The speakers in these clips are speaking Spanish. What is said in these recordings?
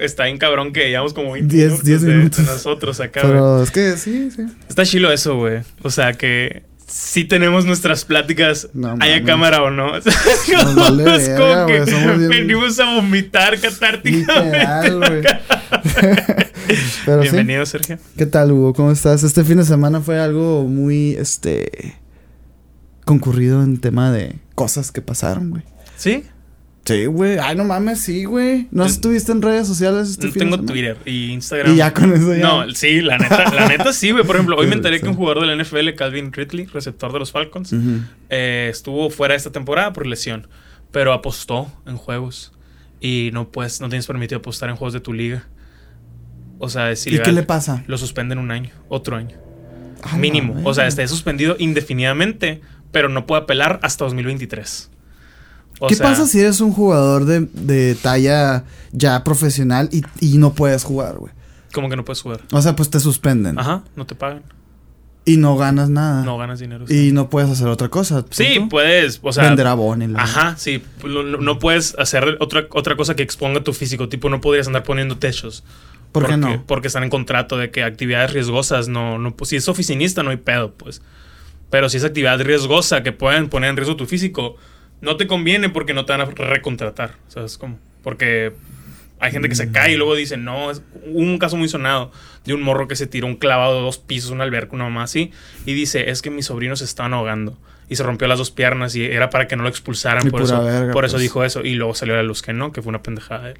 está bien cabrón que llevamos como 20 Diez- minutos, diez de- minutos. de nosotros acá. Pero es que sí, sí. Está chilo eso, güey. O sea, que sí tenemos nuestras pláticas, No haya cámara o no. Nos vale es verga, como que bien- venimos a vomitar catárticamente. Sí. Bienvenido, Sergio. ¿Qué tal, Hugo? ¿Cómo estás? Este fin de semana fue algo muy, este... concurrido en tema de cosas que pasaron, güey. ¿Sí? Sí, güey. Ay, no mames, sí, güey. ¿No estuviste en redes sociales este fin tengo? Twitter y Instagram. Y ya con eso ya. No, sí, la neta, la neta sí, güey. Por ejemplo, hoy me enteré que un jugador del NFL, Calvin Ridley, receptor de los Falcons, eh, estuvo fuera esta temporada por lesión, pero apostó en juegos y no puedes, no tienes permitido apostar en juegos de tu liga. O sea, es ¿Y qué le pasa? Lo suspenden un año, otro año, Ah, mínimo. O sea, está suspendido indefinidamente, pero no puede apelar hasta 2023. O ¿Qué sea, pasa si eres un jugador de, de talla ya profesional y, y no puedes jugar, güey? Como que no puedes jugar. O sea, pues te suspenden. Ajá, no te pagan. Y no ganas nada. No ganas dinero. Y no puedes hacer otra cosa. Sí, puedes, o sea, Vender Ajá, sí. No, puedes hacer otra, otra cosa que exponga tu físico. Tipo, no podrías andar poniendo techos. ¿Por qué porque, no? Porque están en contrato de que actividades riesgosas no, no. Pues si es oficinista, no hay pedo, pues. Pero si es actividad riesgosa que pueden poner en riesgo tu físico, no te conviene porque no te van a recontratar. ¿Sabes cómo? Porque hay gente que se cae y luego dice, no, es un caso muy sonado de un morro que se tiró un clavado de dos pisos, una alberca, una mamá así, y dice, es que mis sobrinos se estaban ahogando. Y se rompió las dos piernas y era para que no lo expulsaran. Y por eso, verga, por eso dijo eso. Y luego salió a la luz que no, que fue una pendejada de él.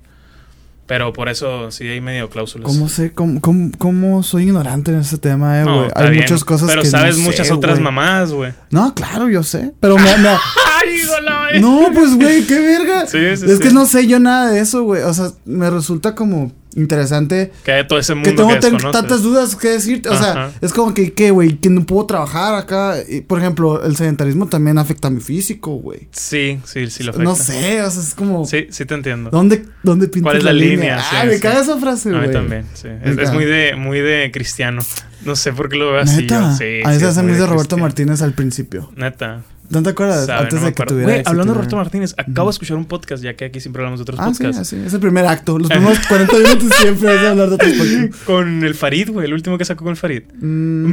Pero por eso sí hay medio cláusulas. ¿Cómo sé? ¿Cómo, cómo, cómo soy ignorante en ese tema, eh, No, güey? está Hay bien, muchas cosas Pero que sabes no muchas sé, otras güey. mamás, güey. No, claro, yo sé. Pero me... me- no, pues, güey, qué verga. Sí, sí, es sí. que no sé yo nada de eso, güey. O sea, me resulta como interesante Que hay todo ese que mundo tengo que, desconoces. tantas dudas que decirte. O sea, Ajá. es como que, ¿qué, güey? Que no puedo trabajar acá. Y, por ejemplo, el sedentarismo también afecta a mi físico, güey. Sí, sí, sí lo afecta. No sé, o sea, es como... Sí, sí te entiendo. ¿Dónde, dónde pintas ¿Cuál es la línea? Ah, me sí. caga esa frase, a güey. mí también, sí. Me Es, muy de, muy de cristiano. No sé por qué lo veo así. Neta. yo. Sí, a mí sí, se muy de Roberto. Martínez al principio. Neta. ¿No te acuerdas? Sabe, Antes no de que tuviera Güey, éxito, hablando de. Roberto Martínez, acabo de escuchar un podcast, ya que aquí siempre hablamos de otros Ah, sí, podcasts. así. Es el primer acto. Los primeros 40 minutos siempre es de hablar de otros podcasts. Con el Farid, güey, el último que sacó con el Farid. Mm,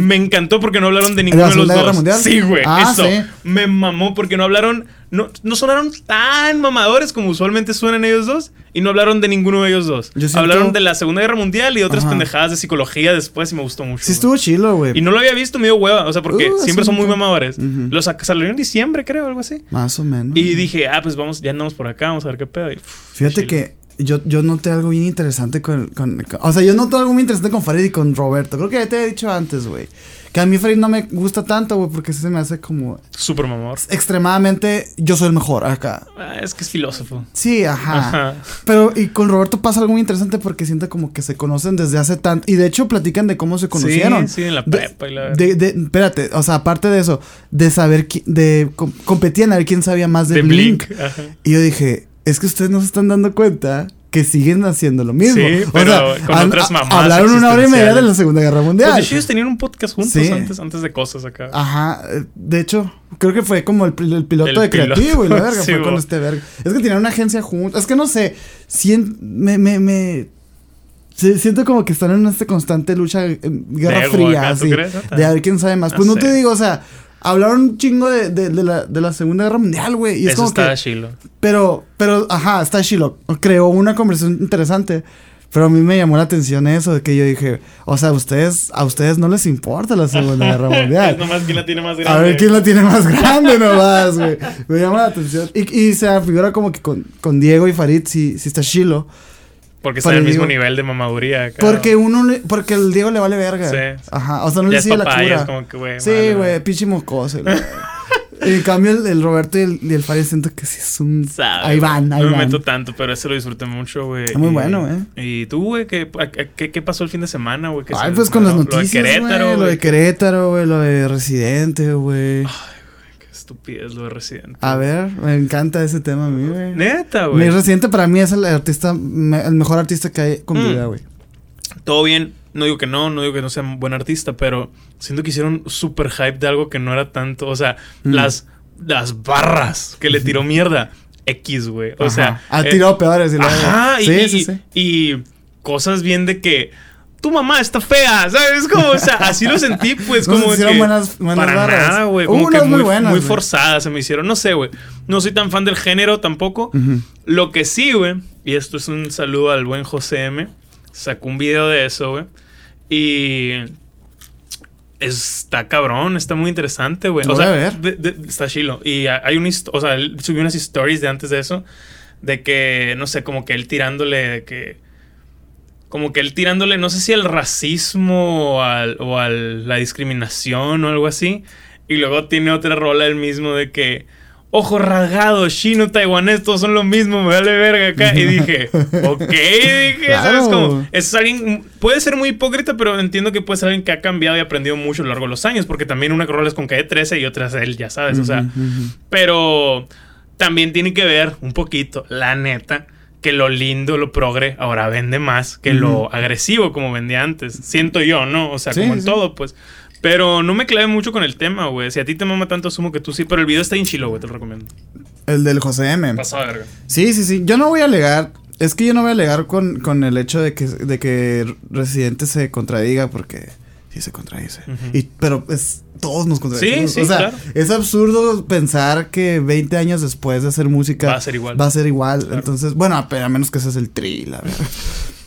Me encantó porque no hablaron de la ninguno de los Segunda Guerra dos. Mundial? Sí, güey. Ah, eso. sí. Me mamó porque no hablaron. No, no sonaron tan mamadores como usualmente suenan ellos dos. Y no hablaron de ninguno de ellos dos. Yo siento- Hablaron de la Segunda Guerra Mundial y otras Ajá. pendejadas de psicología después y me gustó mucho. sí estuvo chilo, güey. Y no lo había visto, me dio hueva. O sea, porque Uh, siempre son muy mamadores. Los salieron en diciembre, creo, algo así. Más o menos. Y dije, ah, pues vamos, ya andamos por acá, vamos a ver qué pedo. Y, pff, Fíjate chilo. que yo, yo noté algo bien interesante con, con- con- O sea, yo noté algo muy interesante con Farid y con Roberto. Creo que ya te he dicho antes, güey. Que a mí Farid no me gusta tanto, güey, porque se me hace como Súper mamor. extremadamente. Yo soy el mejor acá. Ah, es que es filósofo. Sí, ajá. Ajá. Pero y con Roberto pasa algo muy interesante porque siento como que se conocen desde hace tanto. Y de hecho platican de cómo se conocieron. Sí, sí, en la De- prepa y la De, de- espérate, o sea, aparte de eso, de saber, de com- competían a ver quién sabía más de, de Blink. Blink. Ajá. Y yo dije, es que ustedes no se están dando cuenta que siguen haciendo lo mismo. Sí, O pero sea, con otras mamadas Hablaron una hora y media de la Segunda Guerra Pues Mundial. hecho, ellos tenían un podcast juntos Sí. antes, antes de cosas acá. Ajá, eh, de hecho, creo que fue como el, pil- el piloto El de piloto. creativo y la verga Sí, fue con bo. este verga. Es que tenían una agencia juntos. Es que no sé, sien- me, me, siento como que están en esta constante lucha, eh, guerra fría, acá, ¿tú así, de a ver quién sabe más. No Pues no sé. te digo, o sea, hablaron un chingo de, de, de la, de la Segunda Guerra Mundial, güey. Y es Eso como está que, chilo. pero, pero, ajá, está chilo. Creó una conversación interesante. Pero a mí me llamó la atención eso, de que yo dije, o sea, ustedes, a ustedes no les importa la Segunda Guerra Mundial. Es nomás quién la tiene más grande. A ver quién la tiene más grande nomás, güey. Me llama la atención. Y, y se figura como que con, con Diego y Farid sí, sí está chilo. Porque está en el mismo nivel de mamaduría acá. Porque uno le- porque el Diego le vale verga. Sí. Ajá. O sea, no ya le sigue la papá, cura. es como que, güey. Sí, güey, pinche mocoso. güey. en cambio, el, el Roberto y el, y el Farid siento que sí es un. Sabe, Ahí van, ahí no me van. meto tanto, pero ese lo disfruté mucho, güey. Está muy Y- bueno, eh. ¿Y tú, güey? ¿qué, qué, qué pasó el fin de semana, güey? ¿Qué Ay, pues con las noticias, Lo de Querétaro, güey. Lo güey. de Querétaro, güey. Lo de Residente, güey. Estupidez lo de Residente. A ver, me encanta ese tema a mí, güey. Neta, Mi güey. Residente para mí es el artista, me- el mejor artista que hay con Mm. vida, güey. Todo bien. No digo que no, no digo que no sea un buen artista, pero siento que hicieron súper hype de algo que no era tanto. O sea, Mm. las, las barras que le tiró mierda. X, güey. O sea. ha eh, tirado peores y Ajá, y, Sí, sí, sí. y cosas bien de que tu mamá está fea, ¿sabes? Como, o sea, así lo sentí, pues, como hicieron que buenas- buenas para barras. nada, güey, como que muy buenas, muy forzadas se me hicieron, no sé, güey. No soy tan fan del género tampoco. Lo que sí, güey, y esto es un saludo al buen José M, sacó un video de eso, güey. Y está cabrón, está muy interesante, güey. O sea, a ver. de- de- está chilo. Y ha- hay un, o sea, él subió unas stories de antes de eso, de que, no sé, como que él tirándole, de que, como que él tirándole, no sé si al racismo o, al, o a la discriminación o algo así. Y luego tiene otra rola él mismo de que, ojo rasgado, chino, taiwanés, todos son lo mismo, me vale verga acá. Y dije, ok, dije, Claro. ¿sabes cómo? Es alguien, puede ser muy hipócrita, pero entiendo que puede ser alguien que ha cambiado y aprendido mucho a lo largo de los años, porque también una rola es con Calle 13 y otra es él, ya sabes, o sea. Pero también tiene que ver un poquito, la neta, que lo lindo, lo progre, ahora vende más que lo agresivo como vendía antes. Siento yo, ¿no? O sea, Sí, como en sí. todo, pues. Pero no me clave mucho con el tema, güey. Si a ti te mama tanto, asumo que tú sí. Pero el video está en chilo, güey, te lo recomiendo. El del José M. Pasado verga. Sí, sí, sí. Yo no voy a alegar. Es que yo no voy a alegar con, con el hecho de que, de que Residente se contradiga porque se contradice. Y, pero es, todos nos contradicimos. Sí, sí, o sea, claro. es absurdo pensar que 20 años después de hacer música Va a ser igual. Va a ser igual. Claro. Entonces, bueno, a, a menos que seas el tri, la verdad.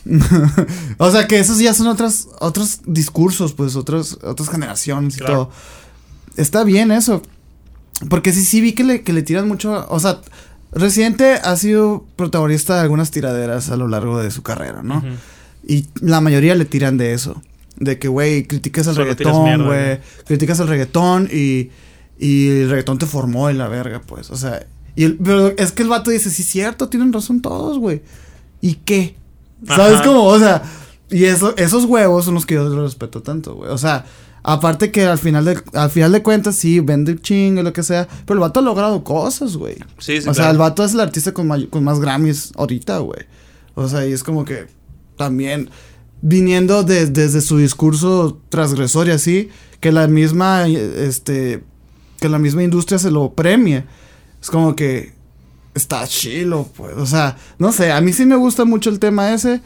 o sea que esos ya son otras, otros discursos, pues, otros, otras generaciones y todo. Está bien eso. Porque sí, sí vi que le, que le tiran mucho. O sea, Residente ha sido protagonista de algunas tiraderas a lo largo de su carrera, ¿no? Y la mayoría le tiran de eso. De que, güey, criticas el reggaetón, güey. Criticas el reggaetón y, y el reggaetón te formó en la verga, pues. O sea, y el- pero es que el vato dice, sí, cierto, tienen razón todos, güey. ¿Y qué? ¿Sabes Ajá. cómo? O sea, y eso, esos huevos son los que yo respeto tanto, güey. O sea, aparte que al final de, al final de cuentas, sí, vende chingo, lo que sea. Pero el vato ha logrado cosas, güey. Sí, sí, O sea, el vato es el artista con, con más Grammys ahorita, güey. O sea, y es como que también viniendo de- desde su discurso transgresor y así, que la misma, este, que la misma industria se lo premie. Es como que está chilo, pues. O sea, no sé, a mí sí me gusta mucho el tema ese.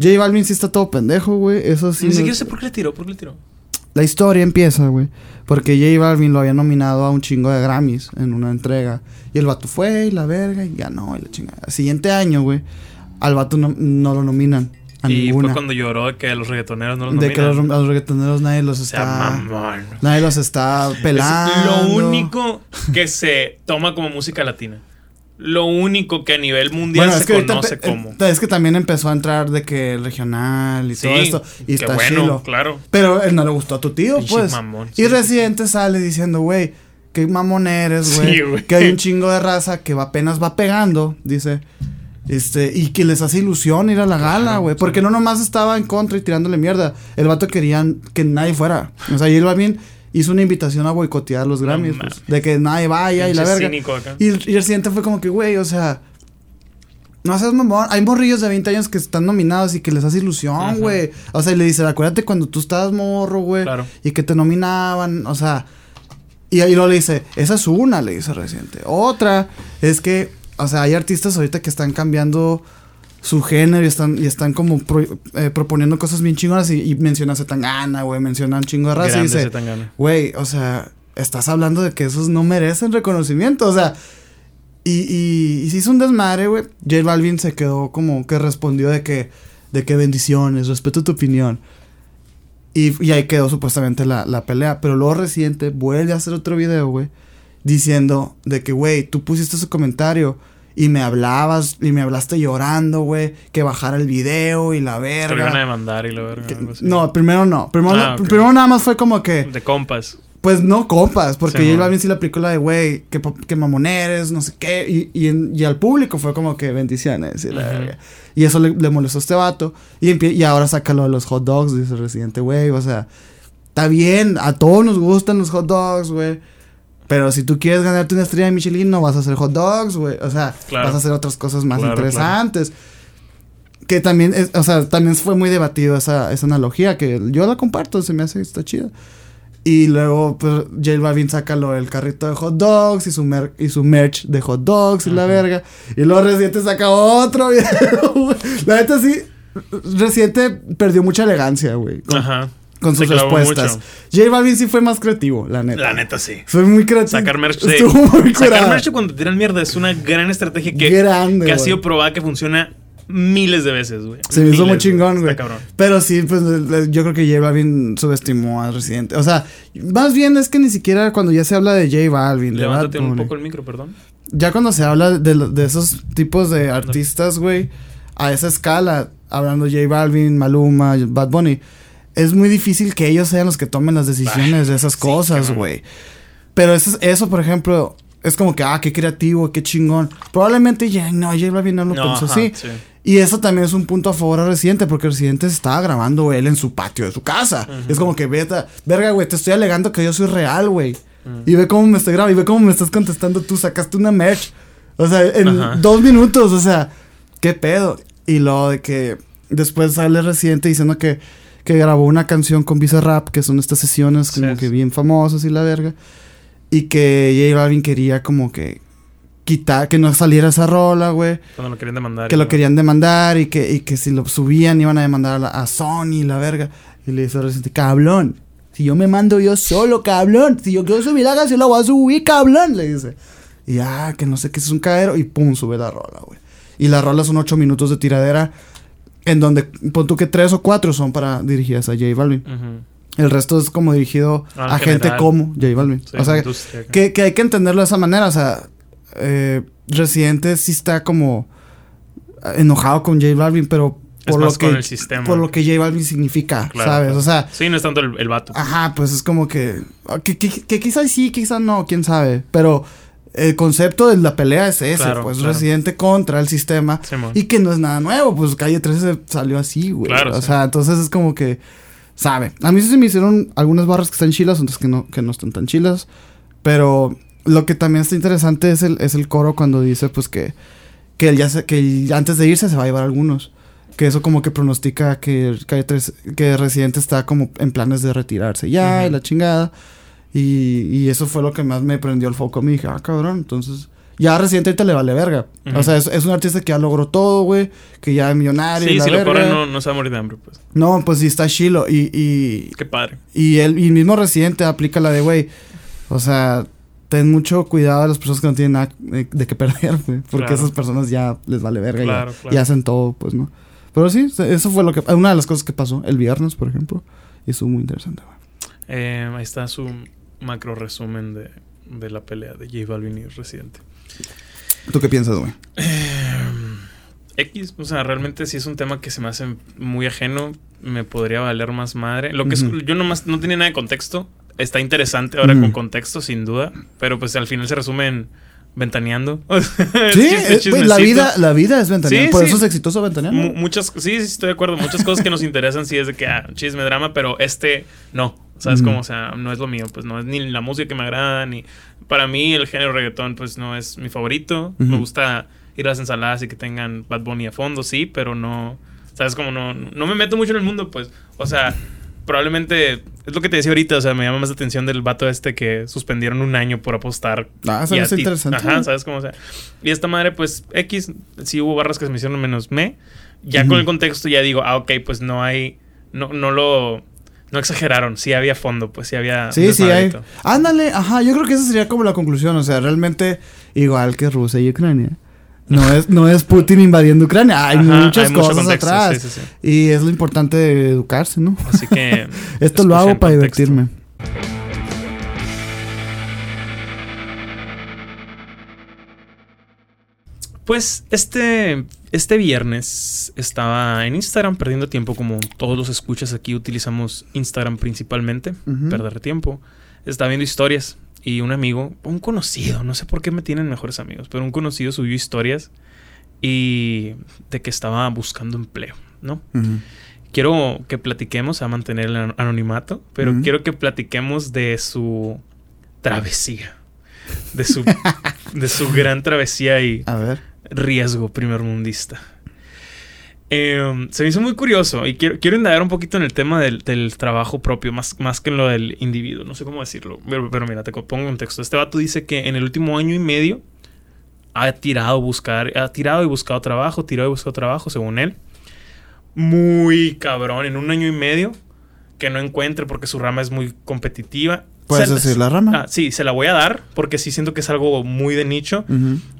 J Balvin sí está todo pendejo, güey. Eso sí. Ni siquiera sé por qué le tiró, por qué le tiró. la historia empieza, güey. Porque J Balvin lo había nominado a un chingo de Grammys en una entrega. Y el vato fue y la verga y ganó y la chingada. El siguiente año, güey, al vato no, no lo nominan y fue cuando lloró de que los reggaetoneros no los de que nominan. los, los reggaetoneros nadie los O sea, está. mamón. Nadie los está Es pelando. lo único que se toma como música latina. Lo único que a nivel mundial Bueno, se es que ahorita conoce como. Es que también empezó a entrar de que el regional y Sí, todo esto. Y está bueno, chilo. claro. Pero él no le gustó a tu tío, Pinche pues. mamón, y sí, Residente sale diciendo, güey, qué mamón eres, güey. Sí, güey. que hay un chingo de raza que va, apenas va pegando, dice. Este, y que les hace ilusión ir a la gala, güey. Porque no nomás estaba en contra y tirándole mierda. El vato quería que nadie fuera. O sea, y él bien hizo una invitación a boicotear los Grammys, pues, de que nadie vaya y la verga. Y el, y el siguiente fue como que, güey, o sea. No seas mamón. Hay morrillos de 20 años que están nominados y que les hace ilusión, güey. O sea, y le dice, acuérdate cuando tú estabas morro, güey. Claro. Y que te nominaban, o sea. Y ahí luego le dice, esa es una, le dice reciente. Otra es que, o sea, hay artistas ahorita que están cambiando su género y están, y están como pro- eh, proponiendo cosas bien chingonas y, y menciona a Zetangana, güey, menciona un chingo de raza y dice. Güey, o sea, estás hablando de que esos no merecen reconocimiento, o sea. Y, y, y se hizo un desmadre, güey. J Balvin se quedó como que respondió de que, de que bendiciones, respeto tu opinión. Y, y ahí quedó supuestamente la, la pelea. Pero luego reciente vuelve a hacer otro video, güey. Diciendo de que, güey, tú pusiste ese comentario y me hablabas y me hablaste llorando, güey. Que bajara el video y la Te lo verga. iban a demandar y la verga. Que- no, primero no. Primero, Ah, primero nada más fue como que. De compas. Pues no compas, porque Sí. Balvin sí le aplicó la de, güey, que, que mamoneres, no sé qué, y, y, en- y al público fue como que bendiciones, y, la Ujú. verga. Y eso le, le molestó a este vato, y, y ahora saca lo de los hot dogs, dice el residente, güey, o sea, está bien, a todos nos gustan los hot dogs, güey, pero si tú quieres ganarte una estrella de Michelin, no vas a hacer hot dogs, güey, o sea, Claro. vas a hacer otras cosas más Claro, interesantes. Que también, es, o sea, también fue muy debatido esa, esa analogía, que yo la comparto, se me hace, está chida. Y luego, pues, J Balvin saca lo del carrito de hot dogs y su, mer- y su merch de hot dogs y la verga. Y luego Residente saca otro video. La neta sí, Residente perdió mucha elegancia, güey. Ajá. Con sus respuestas. mucho. J Balvin sí fue más creativo, la neta. La neta, sí. Fue muy creativo. Sacar merch, sí. Estuvo muy Sacar curada. merch cuando tiran mierda es una gran estrategia que, Grande, que ha sido probada que funciona miles de veces, güey. Se me hizo muy chingón, güey. Pero sí, pues yo creo que J Balvin subestimó a Residente. O sea, más bien es que ni siquiera cuando ya se habla de J Balvin, Levántate un poco el micro, perdón. Ya cuando se habla de esos tipos de artistas, güey, a esa escala, hablando J Balvin, Maluma, Bad Bunny, es muy difícil que ellos sean los que tomen las decisiones de esas cosas, güey. Pero eso, es- eso, por ejemplo, es como que, ah, qué creativo, qué chingón. Probablemente ya, no, J Balvin no lo No, pensó ajá, así. sí. Y eso también es un punto a favor a Residente, porque Residente se estaba grabando él en su patio de su casa. Es como que, vete, verga, güey, te estoy alegando que yo soy real, güey. Y ve cómo me estoy grabando, y ve cómo me estás contestando tú, sacaste una merch. O sea, en Ajá. dos minutos, o sea, qué pedo. Y luego de que después sale Residente diciendo que, que grabó una canción con Rap, que son estas sesiones como Sí, que bien famosas y la verga. Y que J Balvin quería como que quitar, que no saliera esa rola, güey Cuando lo querían demandar. que lo querían demandar y que, y que si lo subían iban a demandar a, la- a Sony, la verga. Y le dice Residente, cablón. Si yo me mando yo solo, cablón. Si yo quiero subir la canción, la voy a subir, cablón. Le dice. Y ya, que no sé qué es un caero. Y pum, sube la rola, güey. Y la rola son ocho minutos de tiradera. En donde, pon tú que tres o cuatro son para dirigidas a J Balvin. Ujú. El resto es como dirigido Ah, a en gente como J Balvin. Sí, o sea, que, que hay que entenderlo de esa manera. O sea, eh, Residente sí está como enojado con J Balvin, pero Es por lo que con el sistema. por lo que J Balvin significa, Claro, ¿sabes? claro. O sea, Sí, no es tanto el, el vato. ajá, pues es como que ah, que, que, que quizás sí, quizás no, quién sabe, pero el concepto de la pelea es ese, Claro, pues claro. Residente contra el sistema Simón. y que no es nada nuevo, pues Calle 13 salió así, güey. Claro, o sí. sea, entonces es como que sabe. A mí sí se me hicieron algunas barras que están chilas, otras que no que no están tan chilas, pero lo que también está interesante es el es el coro cuando dice pues que que él ya se- que él antes de irse se va a llevar algunos. Que eso como que pronostica que Calle 13 que Residente está como en planes de retirarse ya y la chingada. Y, y eso fue lo que más me prendió el foco. Me dije, ah, cabrón, entonces... Ya ahorita le vale verga. O sea, es, es un artista que ya logró todo, güey. Que ya es millonario. y Sí, la si lo corren no, no se va a morir de hambre, pues. No, pues sí, está chilo. Y, y, Qué padre. y el, y mismo Residente aplica la de, güey, o sea, ten mucho cuidado a las personas que no tienen nada de, de qué perder, güey. Porque Claro. esas personas ya les vale verga y ya- Claro, y, claro. hacen todo, pues, ¿no? Pero sí, eso fue lo que... Una de las cosas que pasó el viernes, por ejemplo. Y estuvo muy interesante, güey. Eh, ahí está su macro resumen de, de la pelea de J Balvin y Residente. ¿Tú qué piensas, güey? X, o sea, realmente sí es un tema que se me hace muy ajeno. Me podría valer más madre. Lo que es- yo nomás no tenía nada de contexto. Está interesante ahora con contexto, sin duda. Pero pues al final se resume en ventaneando. Sí, güey, la vida, la vida es ventaneando. Sí, por sí. eso es exitoso ventaneando. Mu- muchas, sí, sí, estoy de acuerdo. Muchas cosas que nos interesan sí es de que, ah, chisme, drama, pero este no. ¿Sabes Ujú. cómo? O sea, no es lo mío. Pues no es ni la música que me agrada, ni... Para mí el género reggaetón, pues no es mi favorito. Me gusta ir a las ensaladas y que tengan Bad Bunny a fondo, sí, pero no... ¿Sabes cómo? No, no me meto mucho en el mundo, pues. O sea, probablemente... Es lo que te decía ahorita, o sea, me llama más la atención del vato este que suspendieron un año por apostar Ah, eso es interesante. Ajá, ¿sabes cómo? O sea, y esta madre, pues, X, sí hubo barras que se me hicieron menos me. Ya con el contexto ya digo, ah, ok, pues no hay, no, no lo, no exageraron, sí había fondo, pues sí había... Sí, sí hay. Ándale, ajá, yo creo que esa sería como la conclusión, o sea, realmente igual que Rusia y Ucrania. No es, no es Putin invadiendo Ucrania, hay Ajá, muchas hay cosas contexto, atrás. sí, sí, sí. Y es lo importante de educarse, ¿no? Así que... Esto lo hago para contexto. divertirme. Pues este, este viernes estaba en Instagram perdiendo tiempo, como todos los escuchas aquí utilizamos Instagram principalmente, perder tiempo. Estaba viendo historias y un amigo, un conocido, no sé por qué me tienen mejores amigos, pero un conocido subió historias y de que estaba buscando empleo, ¿no? Quiero que platiquemos a mantener el an- anonimato, pero quiero que platiquemos de su travesía, de su, de su gran travesía y A ver. riesgo primermundista. Eh, se me hizo muy curioso y quiero, quiero indagar un poquito en el tema del, del trabajo propio, más, más que en lo del individuo. No sé cómo decirlo, pero, pero mira, te pongo en texto. Este vato dice que en el último año y medio ha tirado buscar, ha tirado y buscado trabajo, tirado y buscado trabajo, según él. muy cabrón en un año y medio que no encuentre porque su rama es muy competitiva. ¿Puedes Se- decir la rama? Ah, sí, se la voy a dar porque sí siento que es algo muy de nicho.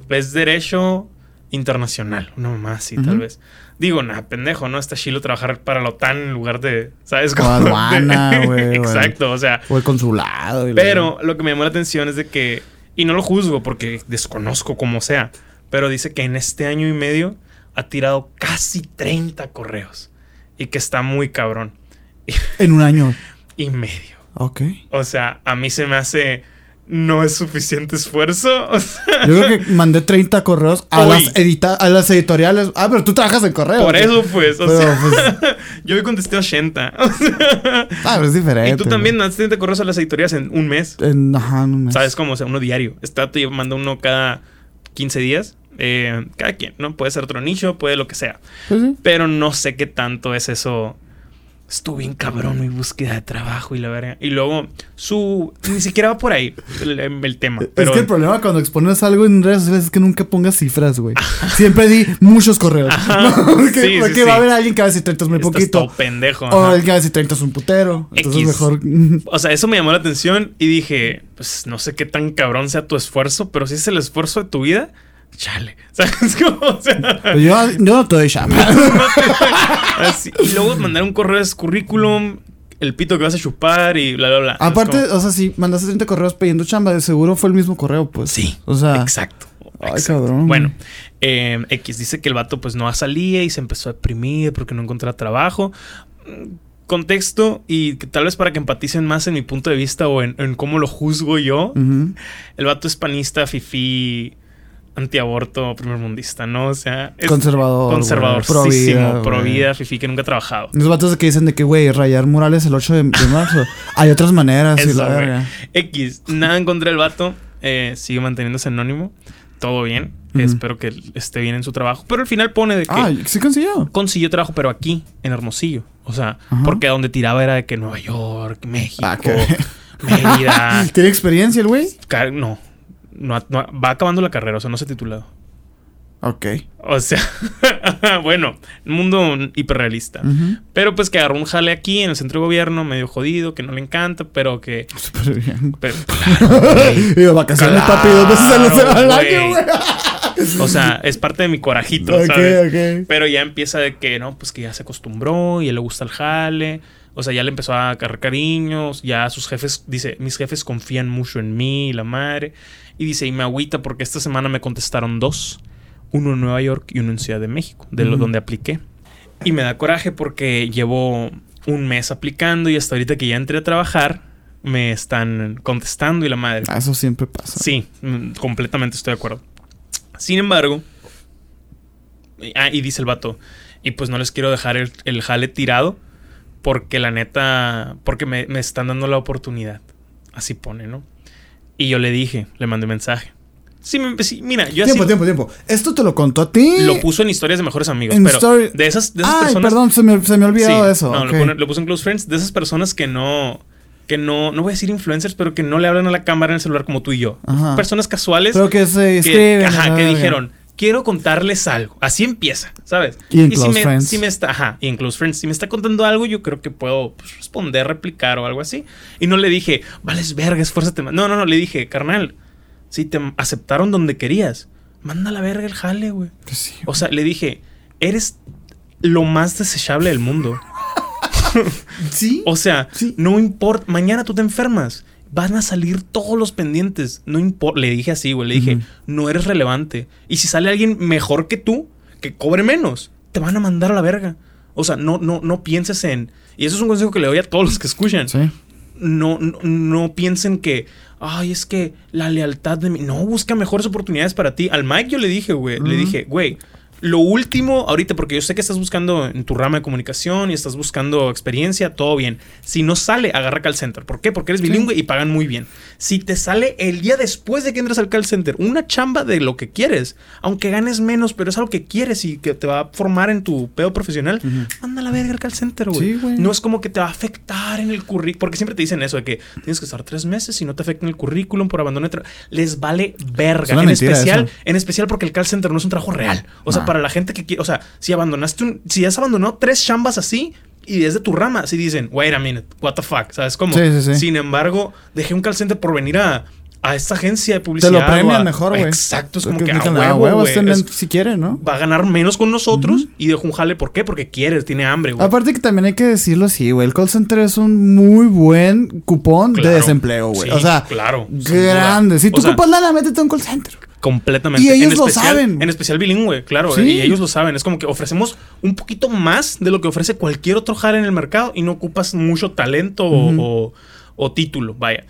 Es derecho internacional, una mamá así, tal vez. Digo, nada, pendejo, ¿no? Está chilo trabajar para la OTAN en lugar de, ¿sabes? Como aduana, güey, Exacto, o sea. O el consulado. y la- Pero lo que me llamó la atención es de que, y no lo juzgo porque desconozco cómo sea, pero dice que en este año y medio ha tirado casi 30 correos y que está muy cabrón. En un año. Y medio. Ok. O sea, a mí se me hace no es suficiente esfuerzo. O sea, Yo creo que mandé 30 correos a, Hoy. las, edita a las editoriales. Ah, pero tú trabajas en correo. por eso pues, o Pero, sea, pues- yo hoy contesté 80. O sea, Ah, pero es diferente. y tú también mandaste 30 correos a las editoriales en un mes. En, ajá, en un mes. ¿Sabes cómo? O sea, uno diario. Está te manda uno cada 15 días. Eh, cada quien, ¿no? Puede ser otro nicho, puede lo que sea. Pues. Pero no sé qué tanto es eso. Estuvo bien cabrón mi búsqueda de trabajo y la verga. Y luego, su. Ni siquiera va por ahí el, el tema. Pero es que el problema cuando expones algo en redes sociales es que nunca pongas cifras, güey. Siempre di muchos correos. Ajá. porque Sí, sí, porque sí. va a haber alguien que va a decir 30 es muy poquito. todo pendejo. O ajá. alguien que va a decir 30 es un putero. Entonces X. mejor. O sea, eso me llamó la atención y dije, pues no sé qué tan cabrón sea tu esfuerzo, pero si es el esfuerzo de tu vida, chale. ¿Sabes cómo? O sea, yo, yo no te doy chamba. así. Y luego mandar un correo de currículum, el pito que vas a chupar y bla, bla, bla. Es Aparte, o sea, si mandaste 30 correos pidiendo chamba, de seguro fue el mismo correo, pues. Sí, O sea. exacto. Ay, exacto. cabrón. Bueno, eh, X dice que el vato pues no salía y se empezó a deprimir porque no encontraba trabajo. Contexto y que tal vez para que empaticen más en mi punto de vista o en, en cómo lo juzgo yo. El vato es panista, fifí, antiaborto, primermundista, ¿no? O sea, es Conservador, conservadorísimo, pro vida, fifí que nunca ha trabajado. Los vatos que dicen de que, güey, rayar murales el 8 de, de marzo. Hay otras maneras y Eso, la güey. verga. X, nada en contra del vato, eh, sigue manteniéndose anónimo, todo bien, espero que esté bien en su trabajo, pero al final pone de que Ah, sí consiguió. consiguió trabajo, pero aquí, en Hermosillo, o sea, Ajá. porque a donde tiraba era de que Nueva York, México, Ah, Mérida, ¿Tiene experiencia el güey? No, no, no, va acabando la carrera, o sea, no se ha titulado. Ok. O sea, bueno, un mundo hiperrealista. Pero pues que agarró un jale aquí en el centro de gobierno, medio jodido, que no le encanta, pero que. Súper bien. pero, claro, güey. Y de vacaciones, Claro, papi, dos veces al año, güey. o sea, es parte de mi corajito, Ok, ¿sabes? ok. Pero ya empieza de que, no, pues que ya se acostumbró y él le gusta el jale. O sea, ya le empezó a agarrar cariños. Ya sus jefes, dice, mis jefes confían mucho en mí, la madre. Y dice, y me agüita porque esta semana me contestaron dos. Uno en Nueva York y uno en Ciudad de México, de lo donde apliqué. Y me da coraje porque llevo un mes aplicando y hasta ahorita que ya entré a trabajar, me están contestando y la madre. Ah, Eso siempre pasa. Sí, mm, completamente estoy de acuerdo. Sin embargo, ah, y dice el vato, y pues no les quiero dejar el, el jale tirado porque la neta, porque me, me están dando la oportunidad. Así pone, ¿no? Y yo le dije, le mandé mensaje. Sí, me- sí, mira, yo Tiempo, así tiempo, tiempo. ¿Esto te lo contó a ti? lo puso en historias de mejores amigos, En pero story- de esas, de esas Ay, personas... perdón, se me, se me Sí, eso. No, lo, pone- lo puse en Close Friends, de esas personas que no... Que no, no voy a decir influencers, pero que no le hablan a la cámara en el celular como tú y yo. Ajá. Personas casuales Pero que se que, escriben. ajá, que dijeron, quiero contarles algo. Así empieza, ¿sabes? Y en si Close me, Friends. si me está, ajá, y en Close Friends, si me está contando algo, yo creo que puedo pues, responder, replicar o algo así. Y no le dije, vales verga, esfuérzate más. No, no, no, le dije, carnal, si te aceptaron donde querías, manda la verga el jale, güey. Pues sí. O sea, le dije, eres lo más desechable del mundo. Sí. O sea, Sí. no importa. Mañana tú te enfermas. Van a salir todos los pendientes. No importa. Le dije así, güey. Le dije, no eres relevante. Y si sale alguien mejor que tú, que cobre menos, te van a mandar a la verga. O sea, no, no, no pienses en. Y eso es un consejo que le doy a todos los que escuchan. Sí. No, no, no piensen que. Ay, es que la lealtad de mí. No, busca mejores oportunidades para ti. Al Mike yo le dije, güey. Le dije, güey. Lo último, ahorita, porque yo sé que estás buscando en tu rama de comunicación y estás buscando experiencia, todo bien. Si no sale, agarra call center. ¿Por qué? Porque eres bilingüe y pagan muy bien. Si te sale el día después de que entres al call center, una chamba de lo que quieres, aunque ganes menos, pero es algo que quieres y que te va a formar en tu pedo profesional, manda a la verga al call center, güey. Sí, güey. no es como que te va a afectar en el currículum, porque siempre te dicen eso de que tienes que estar tres meses y no te afecta en el currículum por abandono de tra- Les vale verga. En especial, eso. en especial porque el call center no es un trabajo real. O sea. Para la gente que quiere, o sea, si abandonaste un, si has abandonado tres chambas así y desde tu rama, si dicen, wait a minute, what the fuck, ¿sabes cómo? Sí, sí, sí. Sin embargo, dejé un call center por venir a, a esta agencia de Te publicidad. lo o premian a- mejor, güey. Exacto, es como que a dicen, huevo, "Ah, huevo, men es- si quiere, ¿no? va a ganar menos con nosotros y dejo un jale, ¿por qué? Porque quiere, tiene hambre, güey. Aparte que también hay que decirlo así, güey. El call center es un muy buen cupón Claro. de desempleo, güey. Sí, o sea, claro, grande. Si tú O sea, ocupas lana, métete a un call center. Completamente. Y ellos En lo especial- saben. En especial bilingüe, claro. Sí. Y ellos lo saben. Es como que ofrecemos un poquito más de lo que ofrece cualquier otro jale en el mercado y no ocupas mucho talento o- Ujú. o, o título, vaya.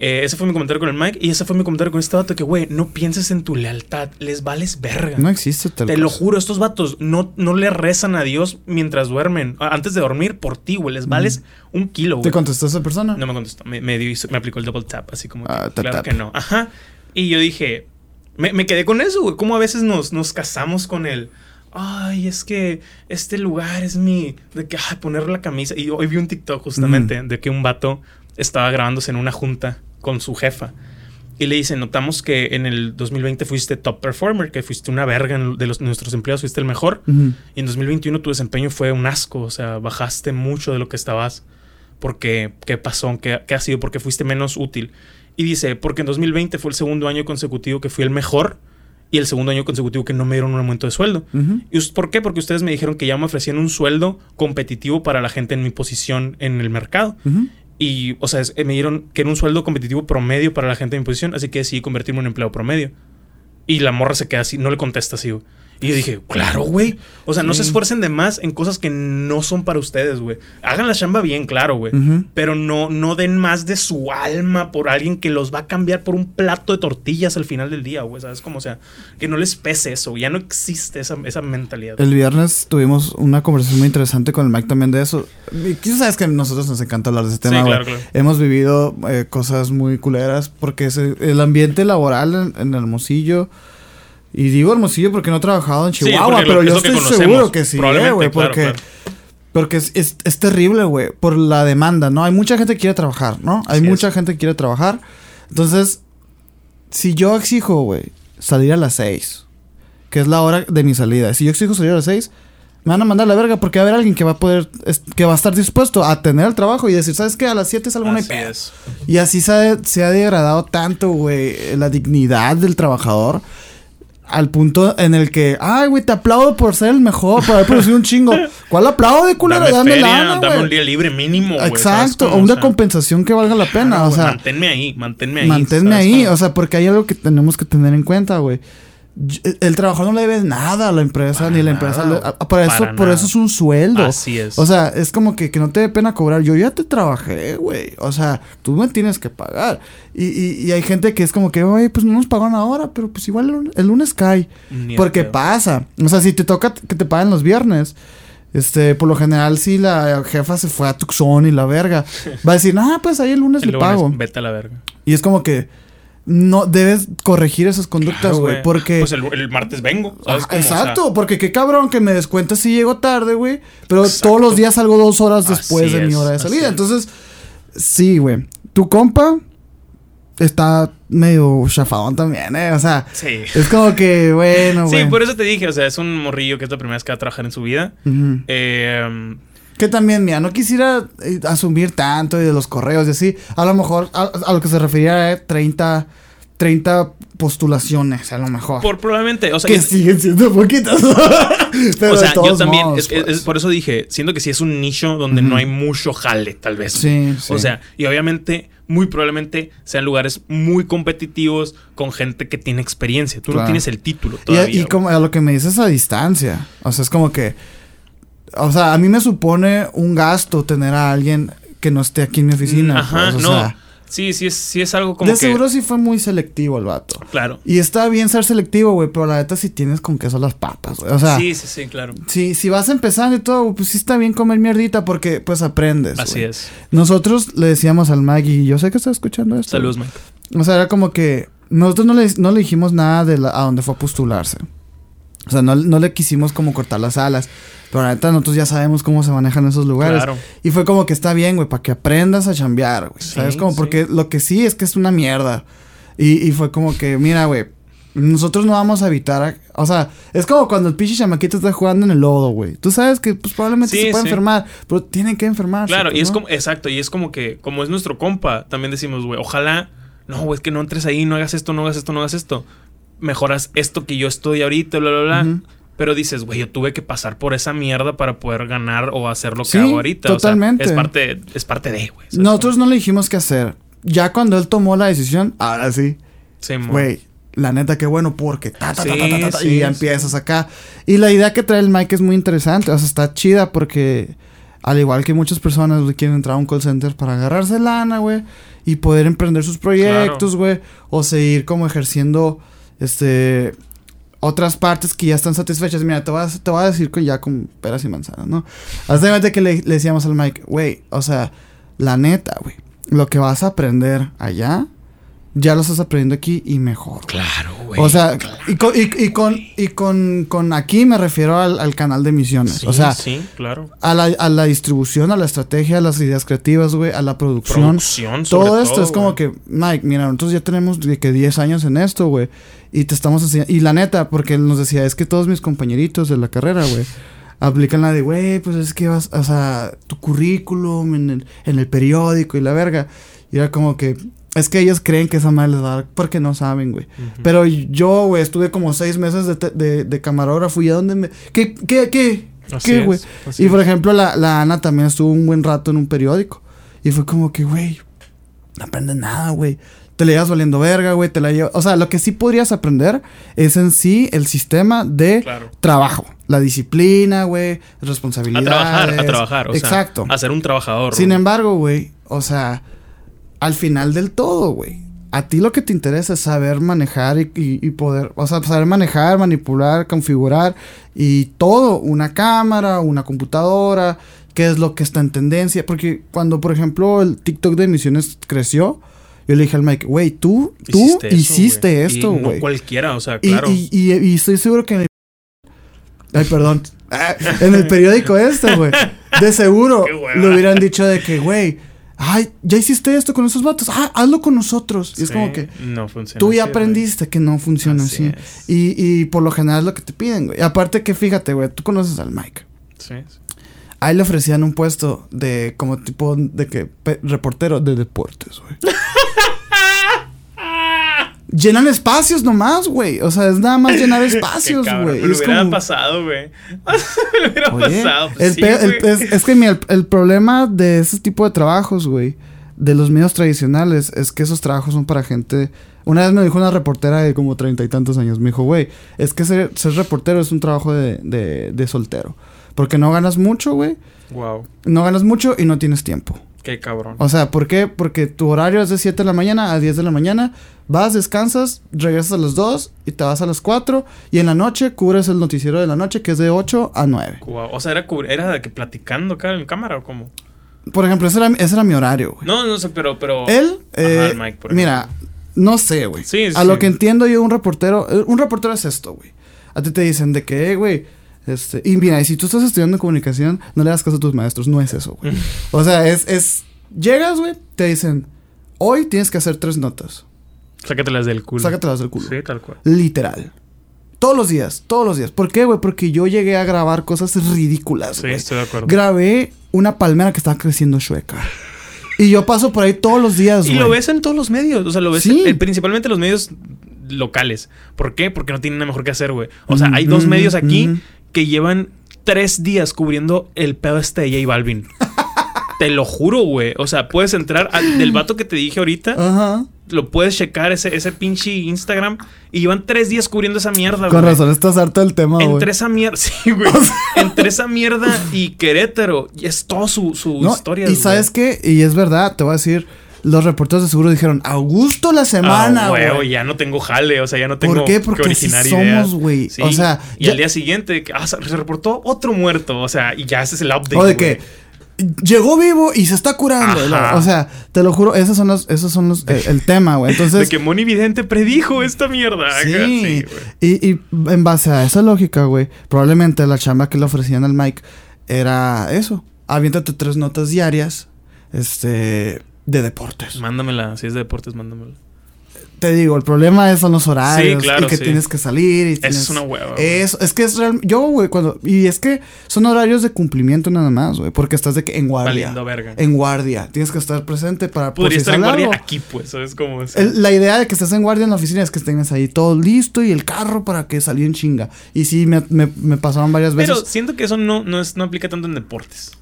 Eh, ese fue mi comentario con el Mike y ese fue mi comentario con este vato que, güey, no pienses en tu lealtad. Les vales verga. No existe tal Te lo juro, estos vatos no, no le rezan a Dios mientras duermen. Antes de dormir por ti, güey. Les vales un kilo, ¿Te güey. contestó esa persona? No me contestó. Me, me, dio- me aplicó el double tap, así como. que, Ah, tap, claro tap. que no. Ajá. Y yo dije. Me, me quedé con eso, güey. Como a veces nos, nos casamos con el. Ay, es que este lugar es mi. De que, ay, poner la camisa. Y hoy vi un TikTok justamente de que un vato estaba grabándose en una junta con su jefa. Y le dice, notamos que en el 2020 fuiste top performer, que fuiste una verga en- de los, nuestros empleados, fuiste el mejor. Ujú. Y en 2021 tu desempeño fue un asco, o sea, bajaste mucho de lo que estabas. Porque, ¿qué pasó? ¿Qué, qué ha sido? Porque fuiste menos útil. Y dice, porque en 2020 fue el segundo año consecutivo que fui el mejor y el segundo año consecutivo que no me dieron un aumento de sueldo. ¿Y por qué? Porque ustedes me dijeron que ya me ofrecían un sueldo competitivo para la gente en mi posición en el mercado. Y, o sea, es- me dieron que era un sueldo competitivo promedio para la gente en mi posición, así que decidí convertirme en un empleado promedio. Y la morra se queda así, no le contesta así, güey. Y yo dije, claro, güey. O sea, no se Sí. esfuercen de más en cosas que no son para ustedes, güey. Hagan la chamba bien, claro, güey. Pero no, no den más de su alma por alguien que los va a cambiar por un plato de tortillas al final del día, güey. ¿Sabes cómo? O sea, que no les pese eso. Ya no existe esa, esa mentalidad. El viernes tuvimos una conversación muy interesante con el Mike también de eso. Tú sabes que a nosotros nos encanta hablar de ese Sí, tema, güey. claro, claro. Hemos vivido eh, cosas muy culeras porque se- el ambiente laboral en, en Hermosillo... Y digo Hermosillo porque no he trabajado en Chihuahua, lo- pero es yo estoy seguro que sí, eh, güey, claro, porque... claro. Porque es, es, es terrible, güey, por la demanda, ¿no? Hay mucha gente que quiere trabajar, ¿no? Hay Así es. mucha gente que quiere trabajar. Entonces, si yo exijo, güey, salir a las 6, que es la hora de mi salida, si yo exijo salir a las 6, me van a mandar a la verga porque va a haber alguien que va a poder, es- que va a estar dispuesto a tener el trabajo y decir, ¿sabes qué? A las 7 salgo no hay Así pedo". es. Y así se ha, se ha degradado tanto, güey, la dignidad del trabajador. Al punto en el que, ay, güey, te aplaudo por ser el mejor, por haber producido un chingo. ¿Cuál aplaude, culero? Dame, Dame, feria, lana, dame un día libre mínimo, güey. ¿sabes Exacto, o una sea, compensación que valga la pena, claro, o sea, manténme ahí, manténme ahí. manténme ¿sabes ahí, cómo? o sea, porque hay algo que tenemos que tener en cuenta, güey. Y- El trabajador no le debe nada a la empresa, Para ni la nada, empresa. le- güey. a- por eso, por nada. eso es un sueldo. Así es. O sea, es como que, que no te dé pena cobrar. Yo ya te trabajé, güey. O sea, tú me tienes que pagar. Y, y, y hay gente que es como que, oye, pues no nos pagaron ahora, pero pues igual el lunes, el lunes cae. Ni Porque pasa. O sea, si te toca que te paguen los viernes, este, por lo general, si la jefa se fue a Tucson y la verga, va a decir, ah, pues ahí el lunes El le lunes, pago. Vete a la verga. Y es como que no debes corregir esas conductas, Claro, güey. porque. Pues el, el martes vengo. ¿sabes Ah, cómo? O sea, exacto, porque qué cabrón que me descuentas si llego tarde, güey. Pero Exacto. todos los días salgo dos horas después Así de mi hora de salida. es. Entonces, sí, güey. Tu compa está medio chafadón también, ¿eh? O sea, sí. es como que, bueno, Sí, güey. por eso te dije, o sea, es un morrillo que es la primera vez que va a trabajar en su vida. Ujú. Eh, Que también, mira, no quisiera eh, asumir tanto y de los correos y así. A lo mejor a, a lo que se refería era 30, 30 postulaciones, a lo mejor. por probablemente, o sea, que es- siguen siendo poquitas. Pero o de sea, yo también, modos, es, es- pues. es por eso dije, siento que sí es un nicho donde no hay mucho jale, tal vez. Sí, sí. O sea, y obviamente, muy probablemente sean lugares muy competitivos con gente que tiene experiencia. Tú Claro. no tienes el título Y, todavía. y güey. como a lo que me dices a distancia. O sea, es como que. O sea, a mí me supone un gasto tener a alguien que no esté aquí en mi oficina. Ajá, pues, o no. sea, sí, sí es, sí es algo como de que. seguro sí fue muy selectivo el vato. Claro. Y está bien ser selectivo, güey, pero la neta sí tienes con queso las papas, güey. O sea, sí, sí, sí, claro. si, si vas empezando y todo, pues sí está bien comer mierdita porque pues aprendes. Así es. Nosotros le decíamos al Maggie, yo sé que está escuchando esto. Saludos, Mike. O sea, era como que nosotros no le, no le dijimos nada de la- a dónde fue a postularse. O sea, no, no le quisimos como cortar las alas. Pero la neta, nosotros ya sabemos cómo se manejan esos lugares. Claro. Y fue como que está bien, güey, para que aprendas a chambear, güey. Sí, ¿Sabes? Como sí. porque lo que sí es que es una mierda. Y, y fue como que, mira, güey, Nosotros no vamos a evitar. a- o sea, es como cuando el pinche chamaquito está jugando en el lodo, güey. Tú sabes que pues, probablemente Sí, se puede enfermar, pero tienen que enfermarse. Claro, y es como, exacto, y es como que, como es nuestro compa, también decimos, güey, ojalá, no, güey, es que no entres ahí, no hagas esto, no hagas esto, no hagas esto. Mejoras esto que yo estoy ahorita, bla, bla, bla. Pero dices, güey, yo tuve que pasar por esa mierda para poder ganar o hacer lo que Sí, hago ahorita. O sea, totalmente. es parte, es parte de, güey. Nosotros no le dijimos qué hacer. Ya cuando él tomó la decisión, ahora sí. Sí. Güey, la neta, qué bueno, porque ta, ta, ta, Sí, ta, ta, ta, ta, sí, y ya empiezas acá. Y la idea que trae el Mike es muy interesante, o sea, está chida porque, al igual que muchas personas güey, quieren entrar a un call center para agarrarse lana, güey, y poder emprender sus proyectos, güey, o seguir como ejerciendo, este, otras partes que ya están satisfechas. Mira, te voy a, te voy a decir con, ya con peras y manzanas, ¿no? Haz de cuenta que le, le decíamos al Mike, güey, o sea, la neta, güey, lo que vas a aprender allá, ya lo estás aprendiendo aquí y mejor. Claro, güey. O sea, y con, y, y con, y con, con aquí me refiero al, al canal de misiones. Sí, o sea, sí, claro. a la, a la distribución, a la estrategia, a las ideas creativas, güey, a la producción. Producción, sobre todo esto es como que, Mike, mira, nosotros ya tenemos de que 10 años en esto, güey. Y te estamos enseñando. Y la neta, porque él nos decía, es que todos mis compañeritos de la carrera, güey, aplican la de, güey, pues es que vas, o sea, tu currículum en el, en el periódico y la verga. Y era como que, es que ellos creen que esa madre les va a dar porque no saben, güey. Pero yo, güey, estuve como seis meses de, de, de camarógrafo y a dónde me... ¿Qué, qué, qué? Así ¿Qué, güey? Y por ejemplo, la, la Ana también estuvo un buen rato en un periódico. Y fue como que, güey, no aprendes nada, güey. Te la llevas valiendo verga, güey. Te la llevas... O sea, lo que sí podrías aprender es en sí el sistema de Claro. trabajo. La disciplina, güey. A Responsabilidades. trabajar, a trabajar. O Exacto. Sea, a ser un trabajador. Sin embargo, güey, o sea, al final del todo, güey, a ti lo que te interesa es saber manejar y, y- y poder, o sea, saber manejar, manipular, configurar y todo, una cámara, una computadora, qué es lo que está en tendencia, porque cuando, por ejemplo, el TikTok de emisiones creció, yo le dije al Mike, güey, tú, tú hiciste, eso, esto, güey. No cualquiera, o sea, claro. y, y- y estoy seguro que en el... Ay, perdón. En el periódico este, güey. De seguro le hubieran dicho de que, güey, ay, ya hiciste esto con esos vatos. Ah, hazlo con nosotros. Y es como que No funciona. tú ya así, güey. aprendiste que no funciona Así. Y, y por lo general es lo que te piden, güey. Aparte que fíjate, güey, tú conoces al Mike. Sí, sí. A él le ofrecían un puesto de como tipo de que reportero de deportes, güey. Llenan espacios nomás, güey. O sea, es nada más llenar espacios, güey. Me lo hubiera como- pasado, güey. me lo hubiera Oye, pasado. pues el sí, pe- el- güey. es, es que mira, el, el problema de ese tipo de trabajos, güey, de los medios tradicionales, es que esos trabajos son para gente. Una vez me dijo una reportera de como treinta y tantos años, me dijo, güey, es que ser, ser reportero es un trabajo de, de, de soltero. Porque no ganas mucho, güey. Wow. No ganas mucho y no tienes tiempo. Qué cabrón. O sea, ¿por qué? Porque tu horario es de 7 de la mañana a 10 de la mañana. Vas, descansas, regresas a las 2 y te vas a las 4. Y en la noche cubres el noticiero de la noche que es de 8 a 9. Guau. O sea, era, era de que platicando acá en cámara o cómo. Por ejemplo, ese era, ese era mi horario, güey. No, no sé, pero. pero Él, Ajá, eh, el Mike, por mira, no sé, güey. Sí, a sí. lo que entiendo yo, un reportero, eh, un reportero es esto, güey. A ti te dicen de que, eh, güey, este, y mira, y si tú estás estudiando comunicación, no le das caso a tus maestros, no es eso, güey. o sea, es, es, llegas, güey, te dicen, hoy tienes que hacer tres notas, Sácatelas del culo. sácatelas del culo. Sí, tal cual. Literal. Todos los días, todos los días. ¿Por qué, güey? Porque yo llegué a grabar cosas ridículas, Sí, estoy de acuerdo. Grabé una palmera que estaba creciendo chueca. Y yo paso por ahí todos los días, Y güey. lo ves en todos los medios. O sea, lo ves Sí. en- principalmente en los medios locales. ¿Por qué? Porque no tienen nada mejor que hacer, güey. O sea, hay Ujú, dos medios aquí ujú. Que llevan tres días cubriendo el pedo este de J Balvin. Te lo juro, güey. O sea, puedes entrar al, del vato que te dije ahorita. Ajá. Lo puedes checar ese, ese pinche Instagram. Y llevan tres días cubriendo esa mierda, Con güey. razón, estás harto del tema, güey. Entre esa mierda, sí, güey. Entre esa mierda y Querétaro. Y es toda su, su No, historia. y sabes qué, y es verdad, te voy a decir, los reporteros de seguro dijeron, Augusto la semana, Ah, güey. ya no tengo jale, o sea, ya no tengo ¿Por qué? Porque que así somos, güey. Sí, O sea, y ya- al día siguiente ah, se reportó otro muerto, o sea, y ya ese es el update. o de que llegó vivo y se está curando. Ajá. O sea, te lo juro, esos son los, esos son los, el, el tema, güey. Entonces, de que Moni Vidente predijo esta mierda. Sí, güey. y, y en base a esa lógica, güey, probablemente la chamba que le ofrecían al Mike era eso. Aviéntate tres notas diarias, este, de deportes. Mándamela, si es de deportes, mándamela. te digo, el problema es son los horarios. Sí, claro, y que sí. tienes que salir. Y tienes- es una hueva. Eso, es que es real. Yo, güey, cuando. Y es que son horarios de cumplimiento nada más, güey. Porque estás de que en guardia. Valiendo verga. En guardia. Tienes que estar presente para. Podría estar en guardia algo. aquí, pues. ¿Sabes cómo es? El- la idea de que estés en guardia en la oficina es que tengas ahí todo listo y el carro para que salga en chinga. Y sí, me, me, me pasaron varias veces. Pero siento que eso no, no, es, no aplica tanto en deportes.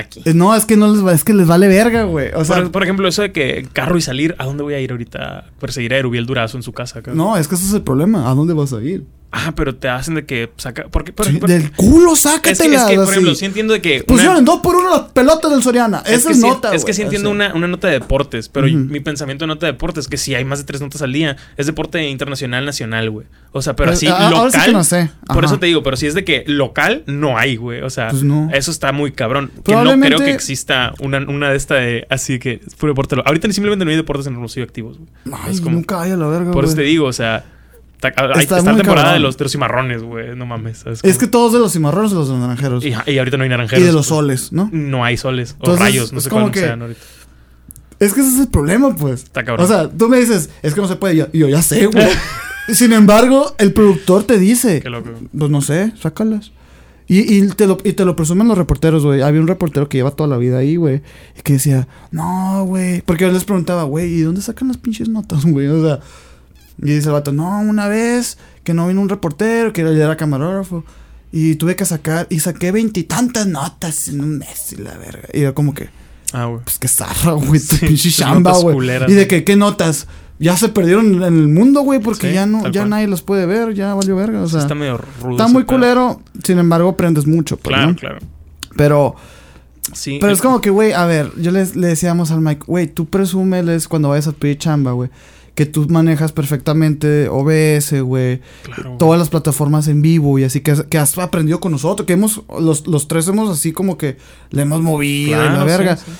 Aquí. Eh, No, es que no les va, es que les vale verga, güey. O sea, por, por ejemplo, eso de que carro y salir, ¿a dónde voy a ir ahorita? Perseguir a Erubiel Durazo en su casa. no, es que ese es el problema. ¿A dónde vas a ir? Ah, pero te hacen de que saca. Porque, por, Sí, por- del culo, es que, es que, por ejemplo, sí entiendo de que. Pusieron una- dos por uno las pelotas del Soriana. es Esa que es sí- nota, Es que sí entiendo una, una nota de deportes, pero mi pensamiento de nota de deportes es que si hay más de tres notas al día, es deporte internacional, nacional, güey. O sea, pero así a- ahora local. sí que no sé. Por eso te digo, pero si es de que local, no hay, güey. O sea, Pues no. eso está muy cabrón. Que no creo que exista una, una de esta de así que es puro deporte. Ahorita simplemente no hay deportes en Hermosillo activos, güey. Ay, Es como- nunca hay a la verga, Por eso te digo, o sea, Está está, la temporada cabrón. de los, de los cimarrones, güey. No mames. ¿sabes Es que cómo? todos de los cimarrones y los de los naranjeros. y, Y, y ahorita no hay naranjeros. de los soles, ¿no? No hay soles. O Entonces, rayos, no sé que- sean ahorita. Es que ese es el problema, pues. Está cabrón. O sea, tú me dices, es que no se puede. Yo, yo ya sé, güey. Sin embargo, el productor te dice, Qué loco. pues no sé, sácalas. Y, y, te lo, y te lo presumen los reporteros, güey. Había un reportero que lleva toda la vida ahí, güey. Y que decía, no, güey. Porque yo les preguntaba, güey, ¿y dónde sacan las pinches notas, güey? O sea, y dice el vato, no, una vez que no vino un reportero, que era camarógrafo. Y tuve que sacar, y saqué veintitantas notas en un mes, y la verga. Y yo como que, Ah, güey. pues qué zarra, güey, tu Sí, pinche chamba, güey. Y de que, ¿qué notas? Ya se perdieron en el mundo, güey, porque Sí, ya no, ya cual. nadie los puede ver, ya valió verga, o Sí sea. está medio rudo. Está muy pedo. culero, sin embargo, aprendes mucho, pues, Claro, ¿no? claro. Pero, Sí. pero eh, es como que, güey, a ver, yo les, le decíamos al Mike, güey, tú presúmeles cuando vayas a pedir chamba, güey, que tú manejas perfectamente OBS, güey, claro, todas las plataformas en vivo y así que, has- que has aprendido con nosotros, que hemos, los, los tres hemos así como que le hemos movido la verga. sí, sí.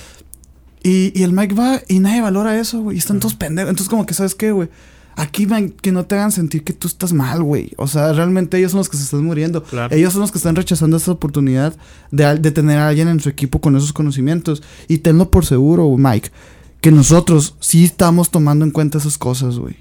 Y, y el Mike va y nadie valora eso, güey. Y están todos pendejos. Entonces, como que, ¿sabes qué, güey? Aquí, man, que no te hagan sentir que tú estás mal, güey. O sea, realmente ellos son los que se están muriendo. Claro. Ellos son los que están rechazando esa oportunidad de, de tener a alguien en su equipo con esos conocimientos. Y tenlo por seguro, Mike, que nosotros sí estamos tomando en cuenta esas cosas, güey.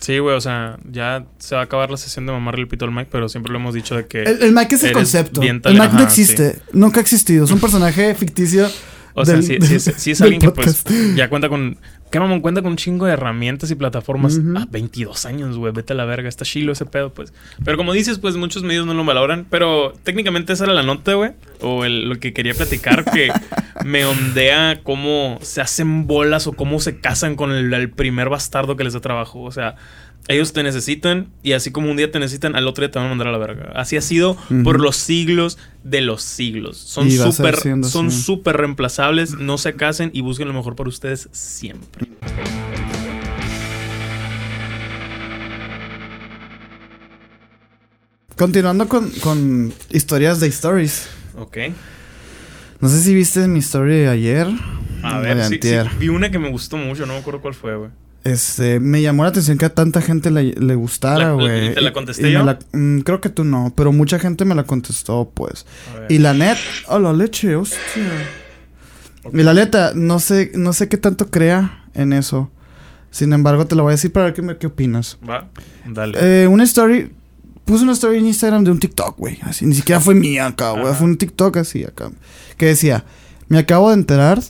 Sí, güey, o sea, ya se va a acabar la sesión de mamarle el pito al Mike, pero siempre lo hemos dicho de que. El, el Mike es el concepto. El Mike no existe. Nunca ha existido. Es un personaje ficticio. o sea, del- sí, es- sí es del alguien que pues ya cuenta con. ¿Qué mamón? Cuenta con un chingo de herramientas y plataformas Ujú. a 22 años, güey. Vete a la verga. Está chilo ese pedo, pues. Pero como dices, pues muchos medios no lo valoran. Pero técnicamente esa era la nota, güey. O el- lo que quería platicar, que me ondea cómo se hacen bolas o cómo se casan con el, el primer bastardo que les da trabajo. O sea, ellos te necesitan y así como un día te necesitan, al otro día te van a mandar a la verga. Así ha sido por los siglos de los siglos. Son súper son súper reemplazables. No se casen y busquen lo mejor para ustedes siempre. Continuando con, con historias de stories. Ok. No sé si viste mi story de ayer. A ver, sí, sí, vi una que me gustó mucho, no me acuerdo cuál fue, güey. Este, me llamó la atención que a tanta gente le, le gustara, güey. ¿te la contesté yo? la- mm, creo que tú no, pero mucha gente me la contestó, pues. Y la net, oh, la leche, hostia. Y la neta, no sé, no sé qué tanto crea en eso. Sin embargo, te lo voy a decir para ver qué, me- qué opinas. Va, dale. Eh, una story. Puse una story en Instagram de un TikTok, güey. Así, ni siquiera fue mía acá, güey. Fue un TikTok así acá. Que decía: Me acabo de enterar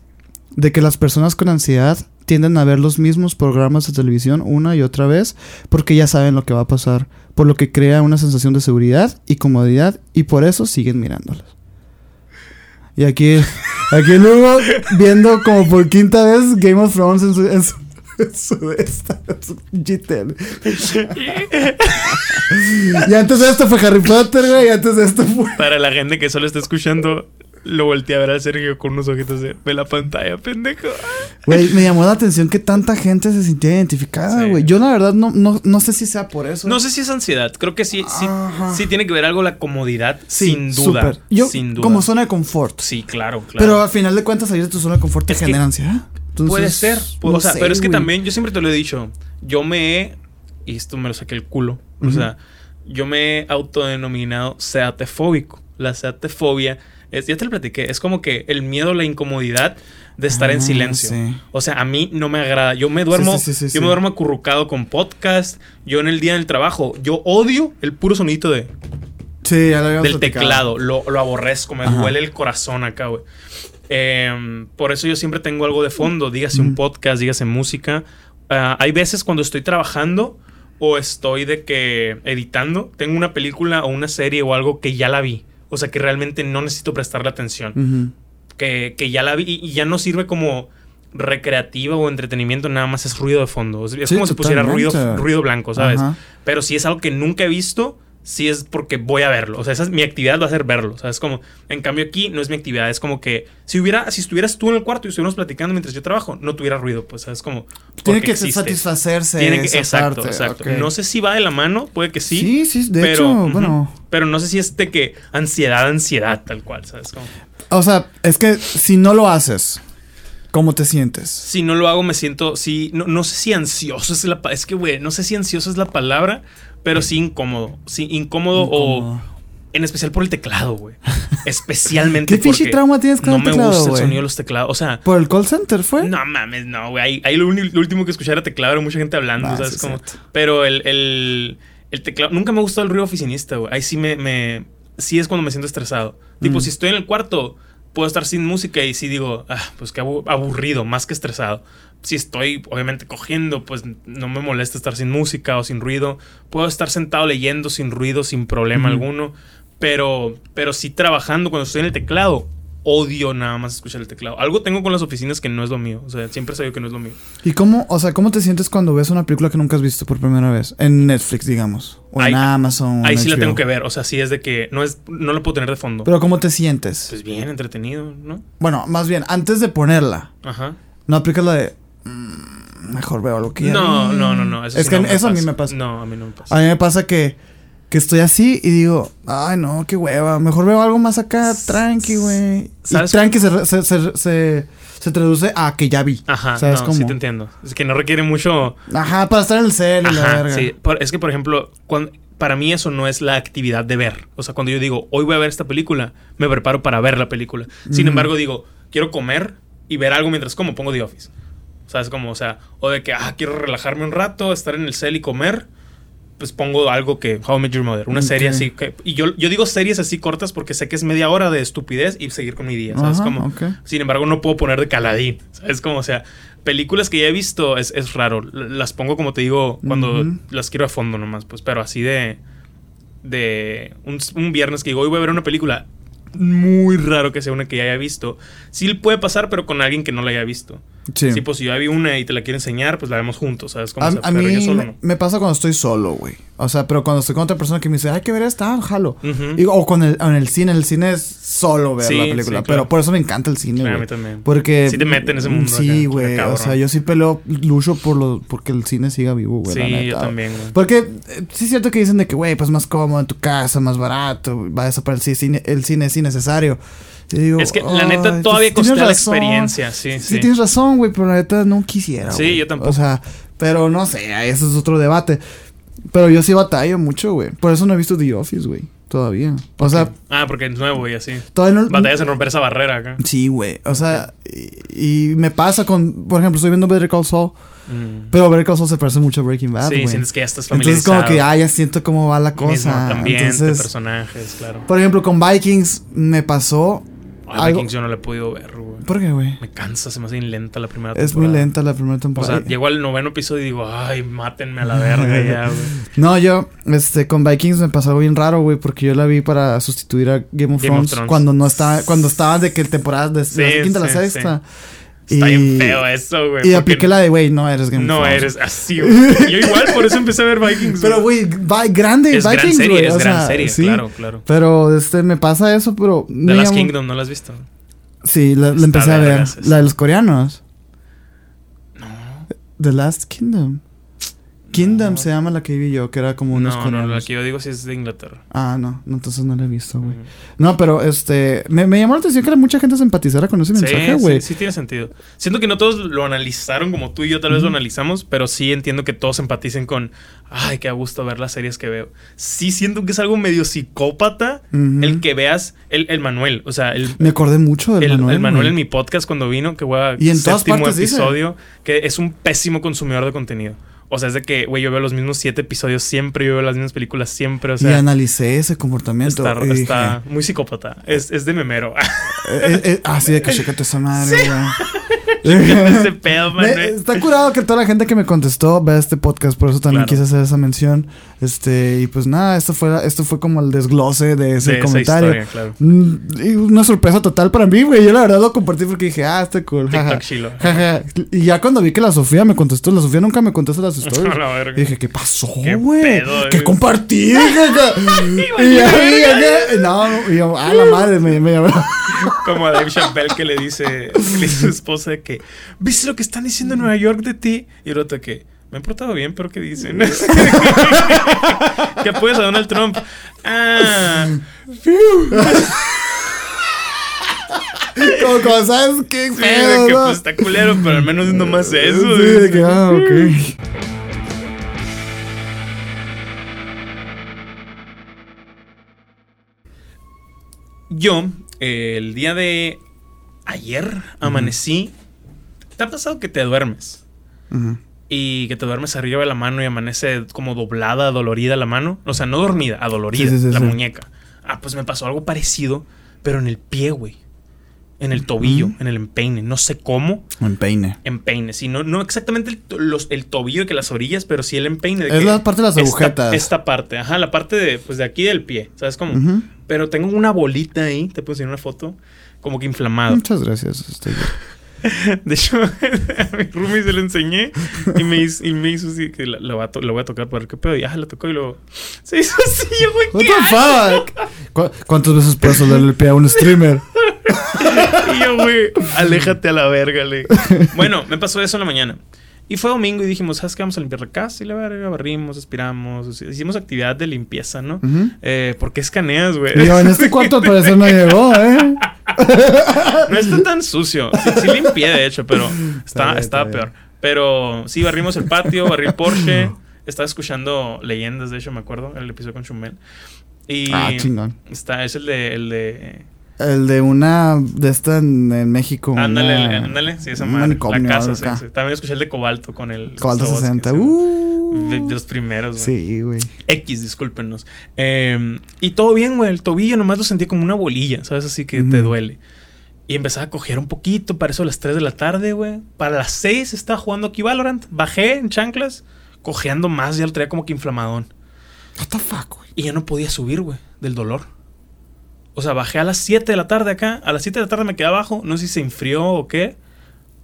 de que las personas con ansiedad tienden a ver los mismos programas de televisión una y otra vez porque ya saben lo que va a pasar. Por lo que crea una sensación de seguridad y comodidad y por eso siguen mirándolas. Y aquí, aquí luego viendo como por quinta vez Game of Thrones en su, en su, en su. Y antes de esto fue Harry Potter, güey. Y antes de esto fue. Para la gente que solo está escuchando, lo volteé a ver a Sergio con unos ojitos de ve la pantalla, pendejo. Güey, me llamó la atención que tanta gente se sintiera identificada, Sí. güey. Yo, la verdad, no, no, no sé si sea por eso. No sé si es ansiedad, creo que sí, sí, sí tiene que ver algo la comodidad, Sí, sin duda. súper. Yo, sin duda. como zona de confort. Sí, claro, claro. Pero al final de cuentas, salir de tu zona de confort te Es genera ansiedad. Entonces, Puede ser. no o sea, sé, pero es que también, yo siempre te lo he dicho. Yo me he. Y esto me lo saqué el culo. O sea, yo me he autodenominado seatefóbico. La seatefobia es. Ya te lo platiqué. Es como que el miedo la incomodidad de estar en Ah, silencio. sí. O sea, a mí no me agrada. Yo me duermo, Sí, sí, yo me duermo acurrucado con podcast. Yo en el día del trabajo, yo odio el puro sonidito de, Sí, ya lo habíamos del platicado. teclado. Lo, lo aborrezco, me Ajá. duele el corazón acá, güey. Em, por eso yo siempre tengo algo de fondo. Dígase un podcast, dígase música. Ah, hay veces cuando estoy trabajando o estoy de que editando, tengo una película o una serie o algo que ya la vi. O sea, que realmente no necesito prestarle atención. Que, que ya la vi y, ya no sirve como recreativa o entretenimiento, nada más es ruido de fondo. Es, Sí, como si pusiera ruido, ruido blanco, ¿sabes? Pero si es algo que nunca he visto, sí es porque voy a verlo. O sea, esa es, mi actividad va a ser verlo. O sea, es como, en cambio aquí no es mi actividad. Es como que si hubiera, si estuvieras tú en el cuarto y estuviéramos platicando mientras yo trabajo, no tuviera ruido. Pues, ¿sabes? Como. Tiene que existe. satisfacerse. Tiene que- esa exacto, parte, exacto. No sé si va de la mano, puede que sí. Sí, sí, de pero, hecho, bueno. Pero no sé si es de que ansiedad, ansiedad, tal cual, ¿sabes? Como, O sea, es que si no lo haces, ¿cómo te sientes? si no lo hago, me siento. Sí, no, no sé si ansioso es la Es que, güey, no sé si ansioso es la palabra, pero sí incómodo. Sí, incómodo, o. En especial por el teclado, güey. Especialmente ¿Qué porque trauma tienes con no el me teclado, gusta el sonido de los teclados. O sea, ¿Por el call center fue? no mames, no, güey. Ahí, ahí lo, lo último que escuché era teclado, era mucha gente hablando, Ah, ¿sabes? Como, pero el, el, el teclado... Nunca me gustó el ruido oficinista, güey. Ahí sí me, me... Sí es cuando me siento estresado. Tipo, Mm. si estoy en el cuarto, puedo estar sin música y sí digo, ah, pues qué abu- aburrido, más que estresado. Si estoy, obviamente, cogiendo, pues no me molesta estar sin música o sin ruido. Puedo estar sentado leyendo sin ruido, sin problema alguno. Pero, pero sí trabajando cuando estoy en el teclado. Odio nada más escuchar el teclado. Algo tengo con las oficinas que no es lo mío. O sea, siempre sabía que no es lo mío. ¿Y cómo, o sea, cómo te sientes cuando ves una película que nunca has visto por primera vez? En Netflix, digamos. O en Amazon. Ahí en sí la tengo que ver. O sea, sí es de que no es, no lo puedo tener de fondo. Pero ¿cómo te sientes? pues bien, entretenido, ¿no? Bueno, más bien, antes de ponerla, Ajá. no aplicas la de... "Mm, mejor veo lo que ya No, vi". no, no, no. Eso es sí que no a mí me pasa. No, a mí no me pasa. A mí me pasa que, que estoy así y digo, ay no, qué hueva, mejor veo algo más acá, tranqui, güey. Y tranqui se, se, se, se, se traduce a que ya vi. Ajá, ¿Sabes no, cómo? sí te entiendo. Es que no requiere mucho... Ajá, para estar en el cel y la verga. sí. Por- es que, por ejemplo, cuando, para mí eso no es la actividad de ver. O sea, cuando yo digo, hoy voy a ver esta película, me preparo para ver la película. Sin embargo, digo, quiero comer y ver algo mientras como, pongo The Office. ¿Sabes? Como, o sea, o de que, ah, quiero relajarme un rato, estar en el cel y comer, pues pongo algo que, How I Met Your Mother, una serie Ok. así. Que, y yo, yo digo series así cortas porque sé que es media hora de estupidez y seguir con mi día. ¿Sabes? Ajá, como, ok. sin embargo, no puedo poner de caladín. ¿Sabes? Como, o sea, películas que ya he visto es, es raro. Las pongo, como te digo, cuando Ujú. las quiero a fondo nomás. Pues, pero así de. De. Un, un viernes que digo, hoy voy a ver una película. Muy raro que sea una que ya haya visto. Sí puede pasar, pero con alguien que no la haya visto. Sí. Sí, pues si yo vi una y te la quiero enseñar, pues la vemos juntos, ¿sabes? Como A, sea, a mí yo solo me, no. me pasa cuando estoy solo, güey. O sea, pero cuando estoy con otra persona que me dice, hay que ver esta, jalo. Y- o con el, en el cine, el cine es solo ver Sí, la película. sí, Pero claro. por eso me encanta el cine, Claro, güey. a mí también. Porque. Sí te mete en ese mundo Sí, güey. O sea, yo sí peleo, lucho por lo, porque el cine siga vivo, güey. la Sí, yo también, güey. Porque eh, sí es cierto que dicen de que, güey, pues más cómodo en tu casa, más barato, va eso para el cine, el cine es innecesario. Digo, Es que la "Ay, neta todavía pues, tienes costea la razón". experiencia, sí, Sí, sí. tienes razón, güey, pero la neta no quisiera. Sí, yo tampoco. O sea, pero no sé, eso es otro debate. Pero yo sí batallo mucho, güey. Por eso no he visto The Office, güey. Todavía. O sea, Ah, porque es nuevo y así. todavía no. Batallas en romper esa barrera acá. Sí, güey. O sea, y, y me pasa con, por ejemplo, estoy viendo Better Call Saul, Mm. pero Better Call Saul se parece mucho a Breaking Bad, sí, güey. sientes que ya estás familiarizado. Entonces como que, ah, ya siento cómo va la Mismo cosa. ambiente, Entonces, personajes, claro. por ejemplo, con Vikings me pasó Ay, algo- Vikings yo no la he podido ver, güey. ¿Por qué, güey? Me cansa, se me hace bien lenta la primera Es muy temporada. lenta la primera O temporada. sea, llego al noveno episodio y digo, ay, mátenme a la verga ya, güey. No, yo, este, con Vikings me pasó algo bien raro, güey, porque yo la vi para sustituir a Game of, Game of Thrones, cuando no estaba, cuando estaba de que temporadas de, Sí, la quinta a la sí, sexta. Está Y- bien feo eso, güey. Y apliqué la de, güey, no eres Game of No eres así, güey. Yo igual, por eso empecé a ver Vikings. Pero, güey, grande es gran Vikings, serie, güey. es o gran sea, serie, sí. claro, claro. Pero, este, me pasa eso, pero... The Last Kingdom, ¿no la has visto? Sí, la, empecé a ver. La de los coreanos. No. The Last Kingdom. Kingdom se llama la que vi yo, que era como unos No, no, la coreanos. que yo digo sí es de Inglaterra. Ah, no, no, entonces no la he visto, güey. No, pero este. Me, me llamó la atención que mucha gente se empatizara con ese mensaje, Sí, güey. sí, sí tiene sentido. Siento que no todos lo analizaron como tú y yo tal vez lo analizamos, pero sí entiendo que todos empaticen con, ay, qué a gusto ver las series que veo. Sí siento que es algo medio psicópata el que veas el, el Manuel, o sea, el, Me acordé mucho del el, Manuel. el Manuel en mi podcast cuando vino, que fue Y en todas partes dice. episodio, que es un pésimo consumidor de contenido. O sea, es de que, güey, yo veo los mismos siete episodios siempre, yo veo las mismas películas siempre, o y sea, analicé ese comportamiento. está, y dije, muy psicópata. Es, es de memero. eh, eh, eh, así de que chécate esa madre, Ese pedo, Me- Manuel. está curado que toda la gente que me contestó vea este podcast, por eso también Claro. quise hacer esa mención. Este, y pues nada, esto fue, esto fue como el desglose de ese de esa comentario. historia, claro. Mm, y una sorpresa total para mí, güey. Yo la verdad lo compartí porque dije, ah, está cool. jaja. Jaja. Y ya cuando vi que la Sofía me contestó, la Sofía nunca me contesta las historias. Y dije, ¿qué pasó, ¿Qué güey? ¿Qué güey? compartí? y ya, no, y yo, ah, la madre, me, me llamó. Como a Dave Chappelle que le dice, que le dice a su esposa de que, ¿viste lo que están diciendo en Nueva York de ti? Y el otro que, me he portado bien, pero ¿qué dicen? que apoyas a Donald Trump. Ah, como, como, ¿sabes qué sí, pedo, de que no? pues está culero, pero al menos no más eso. Sí, de que, ah, ok. Yo, eh, el día de ayer, amanecí. ¿Te ha pasado que te duermes? Ujú. Y que te duermes arriba de la mano y amanece como doblada, dolorida la mano. O sea, no dormida, adolorida Sí, sí, sí, la muñeca. Ah, pues me pasó algo parecido, pero en el pie, güey. En el tobillo, en el empeine. No sé cómo, En peine. empeine. Sí, no, no exactamente el, los- el tobillo que las orillas, pero sí el empeine. de Es que la parte de las agujetas. Esta, parte, ajá, la parte de, pues de aquí del pie. ¿Sabes cómo? Pero tengo una bolita ahí, te puedo enseñar una foto, como que inflamado. Muchas gracias. Estoy bien. De hecho, a mi roomie se lo enseñé y me hizo, y me hizo así que la, la voy a to- la voy a tocar para ver qué pedo. Y ya la tocó y luego se hizo así, yo, güey, ¿qué fuck? ¿Cu- ¿Cuántas veces puedes solerle el pie a un streamer? Y yo, güey, aléjate a la verga, le. Bueno, me pasó eso en la mañana. Y fue domingo y dijimos, ¿sabes qué? Vamos a limpiar la casa y la verga, barrimos, aspiramos. Hicimos actividad de limpieza, ¿no? Ujú. Eh, ¿Por qué escaneas, güey? Yo, en este cuarto al parecer no llegó, ¿eh? No está tan sucio. Sí, sí limpié, de hecho, pero Está estaba bien. peor. Pero sí, barrimos el patio, barrí el Porsche. Estaba escuchando leyendas, de hecho, me acuerdo, el episodio con Chumel. Y Ah, chingón. está, es el de, el de El de una de esta en, en México. Ándale, una- ándale, sí, esa madre. La casa, sí. También escuché el de Cobalto con el. Cobalto Slobodsky, 60. sí, Uh. de, de los primeros, güey. Sí, güey. X, discúlpenos. Eh, y todo bien, güey. El tobillo nomás lo sentí como una bolilla, ¿sabes? Así que te duele. Y empezaba a coger un poquito, para eso a las 3 de la tarde, güey. Para las 6 estaba jugando aquí Valorant. Bajé en chanclas, cojeando más, ya lo traía como que inflamadón. What the fuck, güey. Y ya no podía subir, güey, del dolor. O sea, bajé a las 7 de la tarde acá. A las 7 de la tarde me quedé abajo. No sé si se enfrió o qué.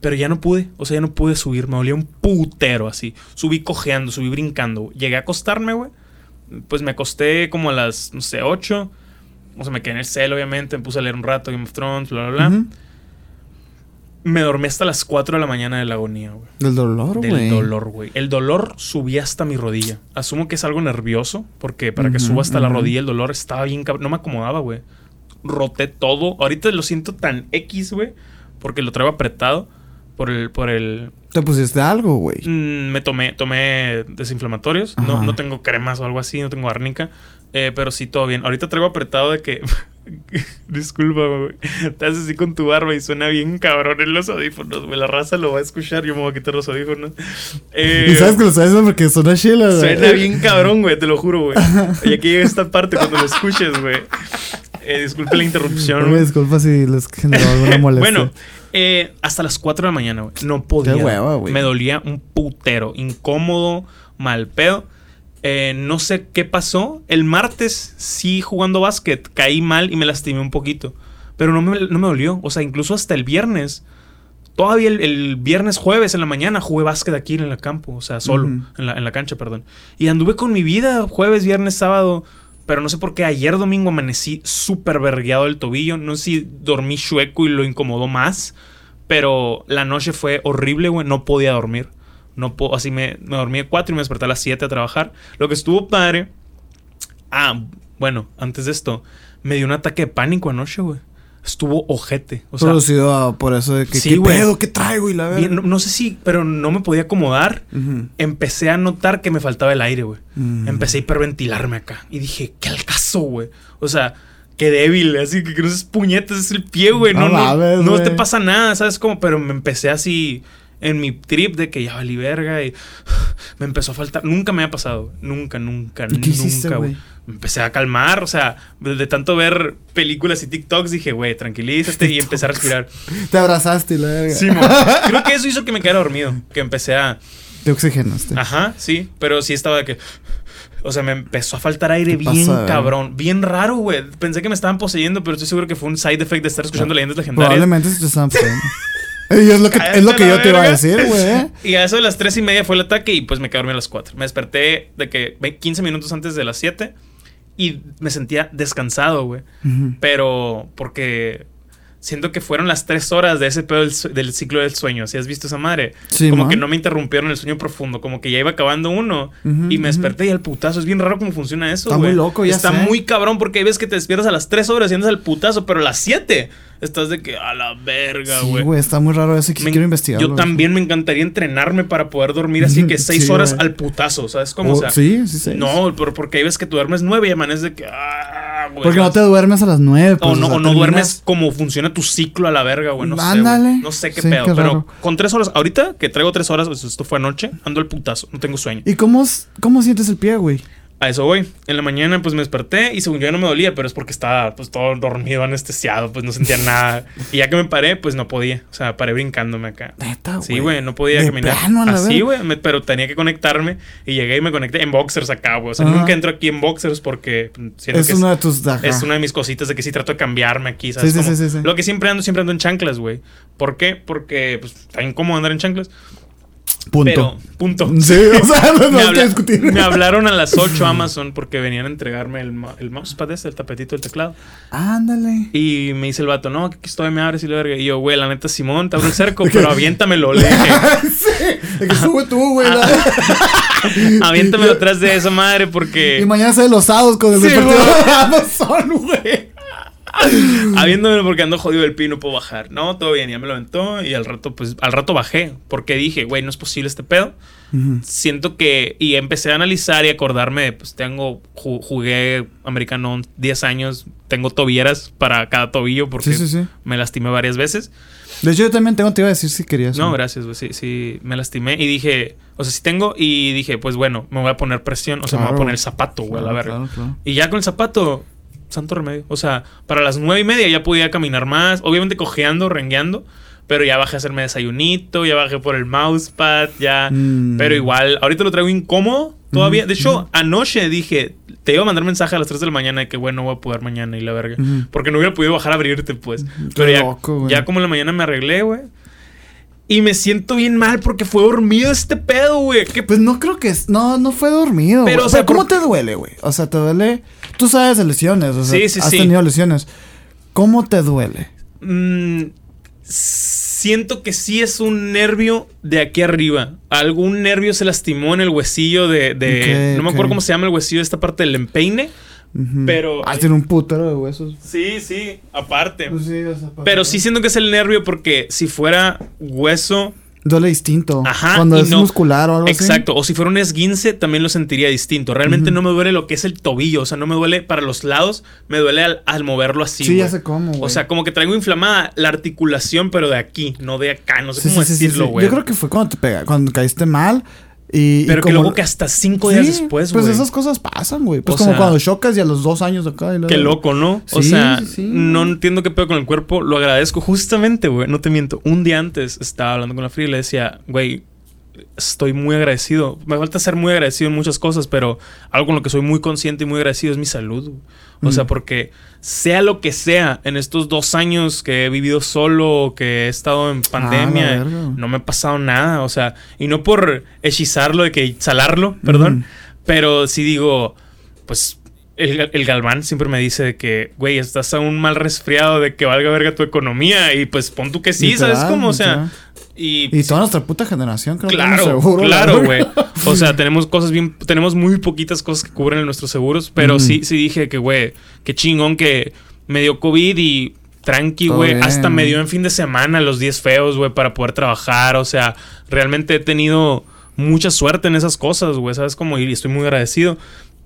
Pero ya no pude. O sea, ya no pude subir. Me dolía un putero así. Subí cojeando, subí brincando. Llegué a acostarme, güey. Pues me acosté como a las, no sé, 8. O sea, me quedé en el cel, obviamente. Me puse a leer un rato Game of Thrones, bla, bla, bla. Me dormí hasta las 4 de la mañana de la agonía, güey. Del dolor, Del güey. dolor, güey. El dolor subía hasta mi rodilla. Asumo que es algo nervioso, porque para que suba hasta la rodilla el dolor estaba bien cabrón. No me acomodaba, güey. Roté todo. Ahorita lo siento tan X, güey, porque lo traigo apretado por el... Por el Te pusiste algo, güey. Mm, me tomé, tomé desinflamatorios. No, no tengo cremas o algo así, no tengo árnica. Eh, pero sí, todo bien. Ahorita traigo apretado de que. Disculpa, güey. Te haces así con tu barba y suena bien cabrón en los audífonos, güey. La raza lo va a escuchar. Yo me voy a quitar los audífonos. Eh, y sabes que lo sabes porque suena chila, güey. Suena bien cabrón, güey, te lo juro, güey. Y aquí llega esta parte cuando lo escuches, güey. Eh, disculpe la interrupción. Me güey. disculpa si les generó alguna molestia. Bueno, eh, hasta las 4 de la mañana, güey. No podía. Qué hueva, güey. Me dolía un putero. Incómodo, mal pedo. Eh, no sé qué pasó. El martes, sí, jugando básquet, caí mal y me lastimé un poquito. Pero no me, no me dolió. O sea, incluso hasta el viernes. Todavía el, el viernes, jueves en la mañana jugué básquet aquí en el campo. O sea, solo. En, la, en la cancha, perdón. Y anduve con mi vida jueves, viernes, sábado. Pero no sé por qué ayer domingo amanecí súper vergueado del tobillo. No sé si dormí chueco y lo incomodó más. Pero la noche fue horrible, güey. No podía dormir. No puedo, así me, me dormí a 4 y me desperté a las 7 a trabajar. Lo que estuvo padre. Ah, bueno, antes de esto, me dio un ataque de pánico anoche, güey. Estuvo ojete. O sea, Producido a- por eso de que, Sí, ¿qué pedo? ¿Qué traigo? Y la verdad. no, no sé si, pero no me podía acomodar. Empecé a notar que me faltaba el aire, güey. Mm. Empecé a hiperventilarme acá. Y dije, ¿qué al caso, güey? O sea, qué débil. Así que no es puñetas, es el pie, güey. No, No no, te pasa nada, ¿sabes cómo? Pero me empecé así en mi trip de que ya valí verga y me empezó a faltar. Nunca me ha pasado. Nunca, nunca, ¿Y qué hiciste, nunca, güey? Me empecé a calmar, o sea, de, tanto ver películas y TikToks dije, güey, tranquilízate y empecé a respirar. Te abrazaste la verga. Sí. Creo que eso hizo que me quedara dormido, que empecé a... Te oxigenaste. Ajá, sí, pero sí estaba de que. O sea, me empezó a faltar aire ¿Qué bien pasa, eh? cabrón. Bien raro, güey. Pensé que me estaban poseyendo, pero estoy seguro que fue un side effect de estar escuchando leyendas legendarias. Probablemente se te estaban poniendo. Y es lo que, Cállate es lo que yo te iba a decir, güey. ¿eh? Y a eso de las tres y media fue el ataque y pues me quedé dormido a las 4. Me desperté de que ve- 15 minutos antes de las 7 y me sentía descansado, güey. Pero porque siento que fueron las 3 horas de ese pedo del, del ciclo del sueño. Si has visto esa madre, Sí, como man. que no me interrumpieron el sueño profundo, como que ya iba acabando uno Ujú, y me desperté y al putazo. Es bien raro cómo funciona eso, Está güey. muy loco, ya Está sé. muy cabrón porque hay veces que te despiertas a las 3 horas y andas al putazo, pero a las 7 estás de que a la verga, Sí, güey. güey, está muy raro eso. Me- quiero investigar. Yo también me encantaría entrenarme para poder dormir así que seis Sí, horas güey. al putazo, ¿sabes? Como, o sea, sí, sí, sí. no, pero porque hay veces que tú duermes nueve y amaneces de que, ah, güey. Porque no te duermes a las nueve. o pues, no, sea, o no duermes como funciona tu ciclo a la verga, güey. No sé. Güey. No sé qué Sí, pedo. qué pero con tres horas, ahorita que traigo tres horas, pues esto fue anoche, ando al putazo, no tengo sueño. ¿Y cómo, cómo sientes el pie, güey? A eso voy. En la mañana, pues me desperté y según yo ya no me dolía, pero es porque estaba pues todo dormido, anestesiado, pues no sentía nada. Y ya que me paré, pues no podía. O sea, paré brincándome acá. Neta, Sí, güey, no podía De caminar. plano, Así, güey, pero tenía que conectarme y llegué y me conecté en boxers acá, güey. O sea, Ajá. nunca entro aquí en boxers porque siento Es que una es, de tus. ajá. es una de mis cositas de que sí trato de cambiarme aquí, ¿sabes? Sí, sí, Como sí, sí, sí. Lo que siempre ando, siempre ando en chanclas, güey. ¿Por qué? Porque pues, está incómodo andar en chanclas. Punto. Pero, punto. Sí, o sea, no, me, habla- discutir. me hablaron a las 8 Amazon porque venían a entregarme el, el mousepad este, el tapetito del teclado. Ándale. Y me dice el vato, no, que aquí estoy, me abres y la verga. Y yo, güey, la neta, Simón, te abro el cerco, pero aviéntamelo. Le dije, sí, de que sube tú, güey. Aviéntamelo atrás de esa madre porque... Y mañana sale los sábados con el Sí, de Amazon, güey. Habiéndome porque ando jodido del pie no puedo bajar. No, todo bien, ya me lo aventó y al rato, pues, al rato bajé. Porque dije, güey, no es posible este pedo. Ujú. Siento que, y empecé a analizar y acordarme, pues tengo, ju- jugué americano 10 años, tengo tobilleras para cada tobillo porque Sí, sí, sí. me lastimé varias veces. De hecho, yo también tengo, te iba a decir si querías. No, gracias, güey, sí, sí, me lastimé y dije, o sea, sí tengo y dije, pues bueno, me voy a poner presión, o sea, me voy Claro. a poner el zapato, güey, a la Claro, verga. claro, claro. Y ya con el zapato, santo remedio. O sea, para las nueve y media ya podía caminar más. Obviamente cojeando, rengueando. Pero ya bajé a hacerme desayunito, ya bajé por el mousepad, ya. Mm. Pero igual, ahorita lo traigo incómodo todavía. De hecho, anoche dije, te iba a mandar mensaje a las 3 de la mañana de que, bueno, no voy a poder mañana y la verga. Porque no hubiera podido bajar a abrirte, pues. Pero ya, loco, ya como en la mañana me arreglé, güey. Y me siento bien mal porque fue dormido este pedo, güey. ¿Qué Pues no creo que es. No, no fue dormido. Pero, Pero, o sea, ¿cómo por- te duele, güey? O sea, te duele. Tú sabes de lesiones. O sea, Sí, sí, has sí. tenido lesiones. ¿Cómo te duele? Mm, siento que sí es un nervio de aquí arriba. Algún nervio se lastimó en el huesillo de. de- no me acuerdo cómo se llama el huesillo de esta parte del empeine. Pero- Ah, tiene un putero de huesos. Sí, sí, aparte. Pues sí, Pero sí siento que es el nervio porque si fuera hueso. Duele distinto. Ajá. Cuando es no- muscular o algo así. Exacto. O si fuera un esguince, también lo sentiría distinto. Realmente no me duele lo que es el tobillo. O sea, no me duele para los lados. Me duele al, al moverlo así. Sí, ya güey. sé cómo, güey. O sea, como que traigo inflamada la articulación, pero de aquí, no de acá. No sé Sí, cómo sí, decirlo, sí. güey. Yo creo que fue cuando te pega, cuando caíste mal. Y, y Pero que luego que hasta cinco días Sí, después, güey. Pues esas cosas pasan, güey. Pues O como sea- cuando chocas y a los dos años acá. y luego- Qué loco, ¿no? o Sí, sea, sí, no entiendo qué pedo con el cuerpo. Lo agradezco. Justamente, güey, no te miento. Un día antes estaba hablando con la Free y le decía, güey, estoy muy agradecido. Me falta ser muy agradecido en muchas cosas, pero algo con lo que soy muy consciente y muy agradecido es mi salud. güey. O Mm. sea, porque sea lo que sea, en estos dos años que he vivido solo, que he estado en pandemia, Ah, verga. no me ha pasado nada. O sea, y no por hechizarlo, de que salarlo, perdón, pero sí digo, pues el, el Galván siempre me dice de que, güey, estás a un mal resfriado de que valga verga tu economía. Y pues pon tú que sí, ¿sabes cómo? O sea. Y, Y toda nuestra puta generación, creo que Claro, tenemos seguro. la claro, güey. O sea, tenemos cosas bien, tenemos muy poquitas cosas que cubren en nuestros seguros, pero Mm. sí, sí dije que, güey, qué chingón que me dio COVID y tranqui, güey. Hasta me dio en fin de semana los 10 feos, güey, para poder trabajar. O sea, realmente he tenido mucha suerte en esas cosas, güey, ¿sabes? Como, y estoy muy agradecido.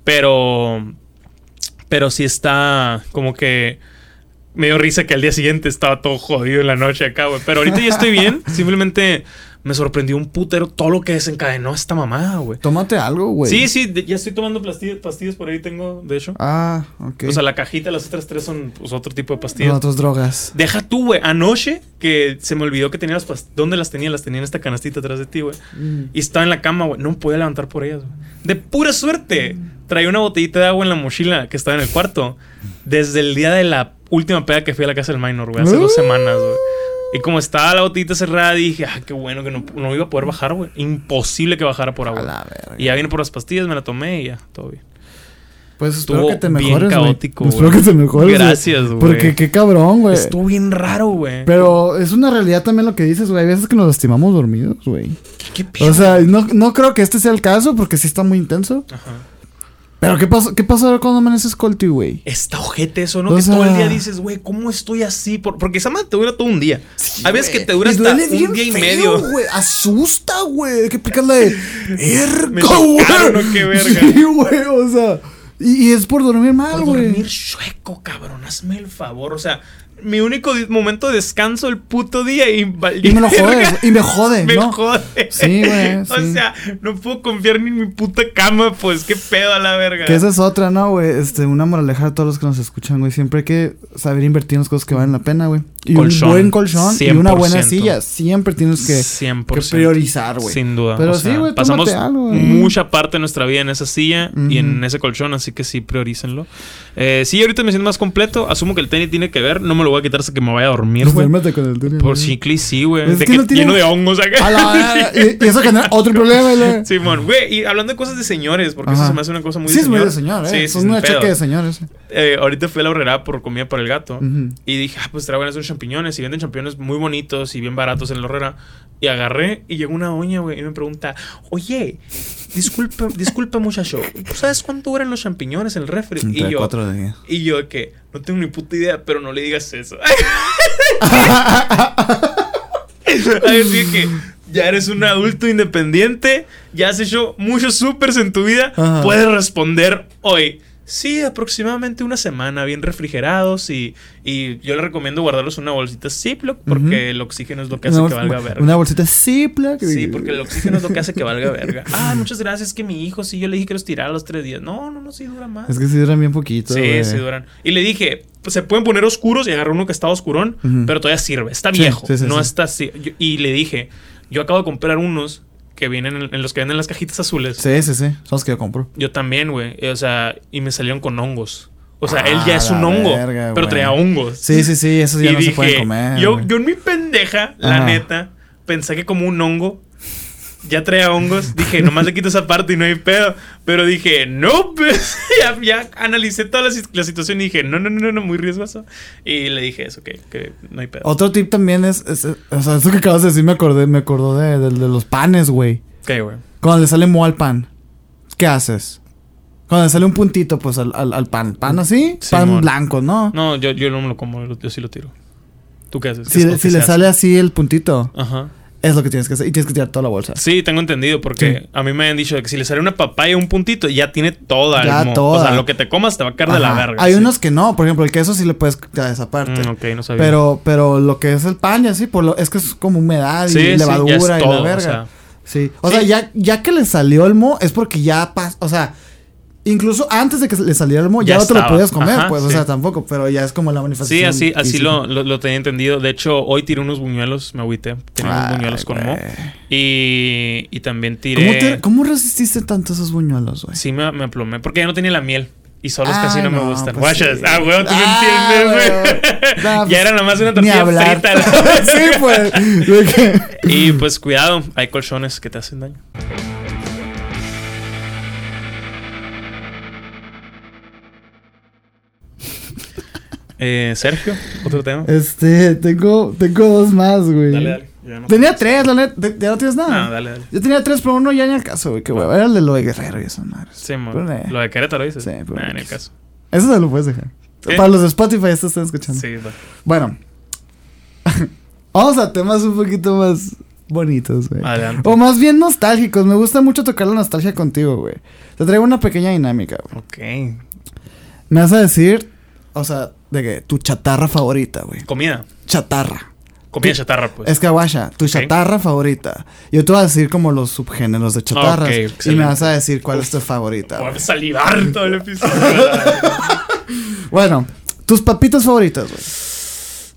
Pero, pero sí está como que me dio risa que al día siguiente estaba todo jodido en la noche acá, güey. Pero ahorita ya estoy bien. Simplemente me sorprendió un putero todo lo que desencadenó esta mamada, güey. Tómate algo, güey. Sí, sí, ya estoy tomando pastillas, pastillas por ahí tengo, de hecho. Ah, ok. O sea, la cajita, las otras tres son pues, otro tipo de pastillas. otras drogas. Deja tú, güey. Anoche, que se me olvidó que tenía las pastillas. ¿Dónde las tenía? Las tenía en esta canastita atrás de ti, güey. Mm. Y estaba en la cama, güey. No me podía levantar por ellas, güey. De pura suerte. Traía una botellita de agua en la mochila que estaba en el cuarto. Desde el día de la última peda que fui a la casa del minor, güey. Hace dos semanas, güey. Y como estaba la botellita cerrada, dije, ah, qué bueno que no, no iba a poder bajar, güey. Imposible que bajara por A agua. la verga. Y ya vine por las pastillas, me la tomé y ya, todo bien. Pues espero Estuvo que te bien mejores, güey. caótico, Espero güey. que te mejores. Gracias, güey. Porque qué cabrón, güey. Estuvo bien raro, güey. Pero es una realidad también lo que dices, güey. Hay veces que nos lastimamos dormidos, güey. ¿Qué, qué pedo? O sea, no, no creo que este sea el caso porque sí está muy intenso. Ajá. Pero ¿qué pasó, qué pasó cuando amaneces colty, güey? Está ojete eso, ¿no? O que todo el día dices, güey, ¿cómo estoy así? Por- porque esa madre te dura todo un día. Hay veces que te dura hasta un día y feo, medio. güey. Asusta, güey. Que pican la de. Me ¡Erga, chocaron, güey! ¿no? Qué verga. Sí, güey. O sea. Y, y es por dormir mal, Por güey. dormir chueco, cabrón. Hazme el favor. O sea, mi único momento de descanso el puto día y... Y me lo jode, y me jode, Me ¿no? jode. Sí, güey, O sea, no puedo confiar ni en mi puta cama, pues. Qué pedo a la verga. Que esa es otra, ¿no, güey? Este, una moraleja a todos los que nos escuchan, güey. Siempre hay que saber invertir en las cosas que valen la pena, güey. Y Colchón, un buen colchón y una buena 100%. silla. Siempre tienes que, 100%. que priorizar, güey. Sin duda. Pero O sí, güey, pasamos algo, mucha parte de nuestra vida en esa silla y en ese colchón, así que sí, priorícenlo. Eh, sí, ahorita me siento más completo. Asumo que el tenis tiene que ver. No me lo voy a quitar hasta que me vaya a dormir, güey. Con el tenis, Por chicle, sí, güey. Es De que que no tiene- Lleno de hongos acá. A la verga. y, eso genera otro problema, güey. Simón, güey, y hablando de cosas de señores, porque Ajá. eso se me hace una cosa muy sí, de es muy de señor, eh. Sí, una pedo. cheque de señores. Eh, ahorita fui a la horrera por comida para el gato. Y dije, ah, pues traigan esos champiñones. Y venden champiñones muy bonitos y bien baratos en la horrera. Y agarré y llegó una doña, güey, y me pregunta, oye, disculpa, disculpa muchacho, ¿tú sabes cuánto duran los champiñones en el refri? y yo, días. y yo de que, no tengo ni puta idea, pero no le digas eso. Así que ya eres un adulto independiente, ya has hecho muchos supers en tu vida, Ajá. puedes responder hoy. Sí, aproximadamente una semana, bien refrigerados y, y yo le recomiendo guardarlos en una bolsita Ziploc porque el oxígeno es lo que hace Una, que valga verga. una bolsita Ziploc. Sí, porque el oxígeno es lo que hace que valga verga. Ah, muchas gracias, que mi hijo, sí, yo le dije que los tirara a los tres días. No, no, no, sí dura más. Es que sí duran bien poquito, Sí, güey. sí duran. Y le dije, pues, se pueden poner oscuros y agarrar uno que está oscurón, pero todavía sirve. Está viejo, sí, sí, no está así. Yo- y le dije, yo acabo de comprar unos que vienen en, en los que venden las cajitas azules. Sí, sí, sí. Son los que yo compro. Yo también, güey. O sea, y me salieron con hongos. O sea, Ah, él ya es un la hongo, verga, pero traía hongos. Sí, sí, sí. Esos ya y no dije, se pueden comer. yo, yo en mi pendeja, la Ajá. neta, pensé que como un hongo ya traía hongos. Dije, nomás le quito esa parte y no hay pedo. Pero dije, no, pues. ya, ya analicé toda la, la situación y dije, no, no, no, no, no, muy riesgoso. Y le dije eso, que, que no hay pedo. Otro tip también es, es- es- O sea, eso que acabas de decir me acordé, me acordó de, de- de los panes, güey. ¿Qué, güey? Cuando le sale moho al pan, ¿qué haces? Cuando le sale un puntito, pues al, al, al pan. ¿Pan así? Sí, pan mon. blanco, ¿no? No, yo, yo no me lo como, yo sí lo tiro. ¿Tú qué haces? si ¿Qué- le- qué si le hace? sale así el puntito, Ajá. Es lo que tienes que hacer. Y tienes que tirar toda la bolsa. Sí, tengo entendido, porque Sí. a mí me han dicho que si le sale una papaya un puntito, ya tiene toda. el Ya mo- toda. O sea, lo que te comas te va a caer de la verga. Hay sí. unos que no. Por ejemplo, el queso sí le puedes quitar esa parte. Mm, ok, no sabía. Pero, pero lo que es el pan y así, por lo, es que es como humedad y Sí, sí, ya levadura y la todo, o verga. sea. sí. O Sí. sea, ya, ya que le salió el mo, es porque ya pasó. O sea, incluso antes de que le saliera el mo, ya, Ya no te lo podías comer, Ajá, pues. O sí. sea, tampoco. Pero ya es como la Sí, manifestación. así, así física. lo, lo, lo tenía entendido. De hecho, hoy tiré unos buñuelos, me agüité. Tenía unos Ay, buñuelos con mo. güey. Y, y también ¿Cómo, tiré. te- ¿Cómo resististe tanto esos buñuelos, güey? Sí, me, me aplomé. Porque ya no tenía la miel. Y solos Ah, casi no, me no, gustan. pues sí. Ah, weón, tú Ah, no entiendes, güey. Nah, pues, ya era nomás una tortilla frita. sí, pues. Y pues cuidado, hay colchones que te hacen daño. Eh, Sergio, otro tema. Este, tengo, tengo dos más, güey. Dale, dale. No Tenía tres, la neta. ¿Ya no tienes nada? Ah, dale, dale. Yo tenía tres, pero uno ya en el caso, güey. Que hueva. Era el de lo de Guerrero y esas madres. Sí. Pero, eh, Lo de Querétaro dices. Sí, pero- Nah, en el caso. Eso se lo puedes dejar. ¿Qué? Para los de Spotify, esto están escuchando. Sí, va. Bueno. Vamos a temas un poquito más bonitos, güey. Adelante. O más bien nostálgicos. Me gusta mucho tocar la nostalgia contigo, güey. Te traigo una pequeña dinámica, güey. Ok. Me vas a decir, o sea, de que tu chatarra favorita, güey. Comida. Chatarra. Comida chatarra, pues. Es que aguasha, tu chatarra favorita. Yo te voy a decir como los subgéneros de chatarras. Ok, y me vas a decir cuál es tu favorita. Voy a salivar todo el episodio. Bueno, tus papitas favoritas, güey.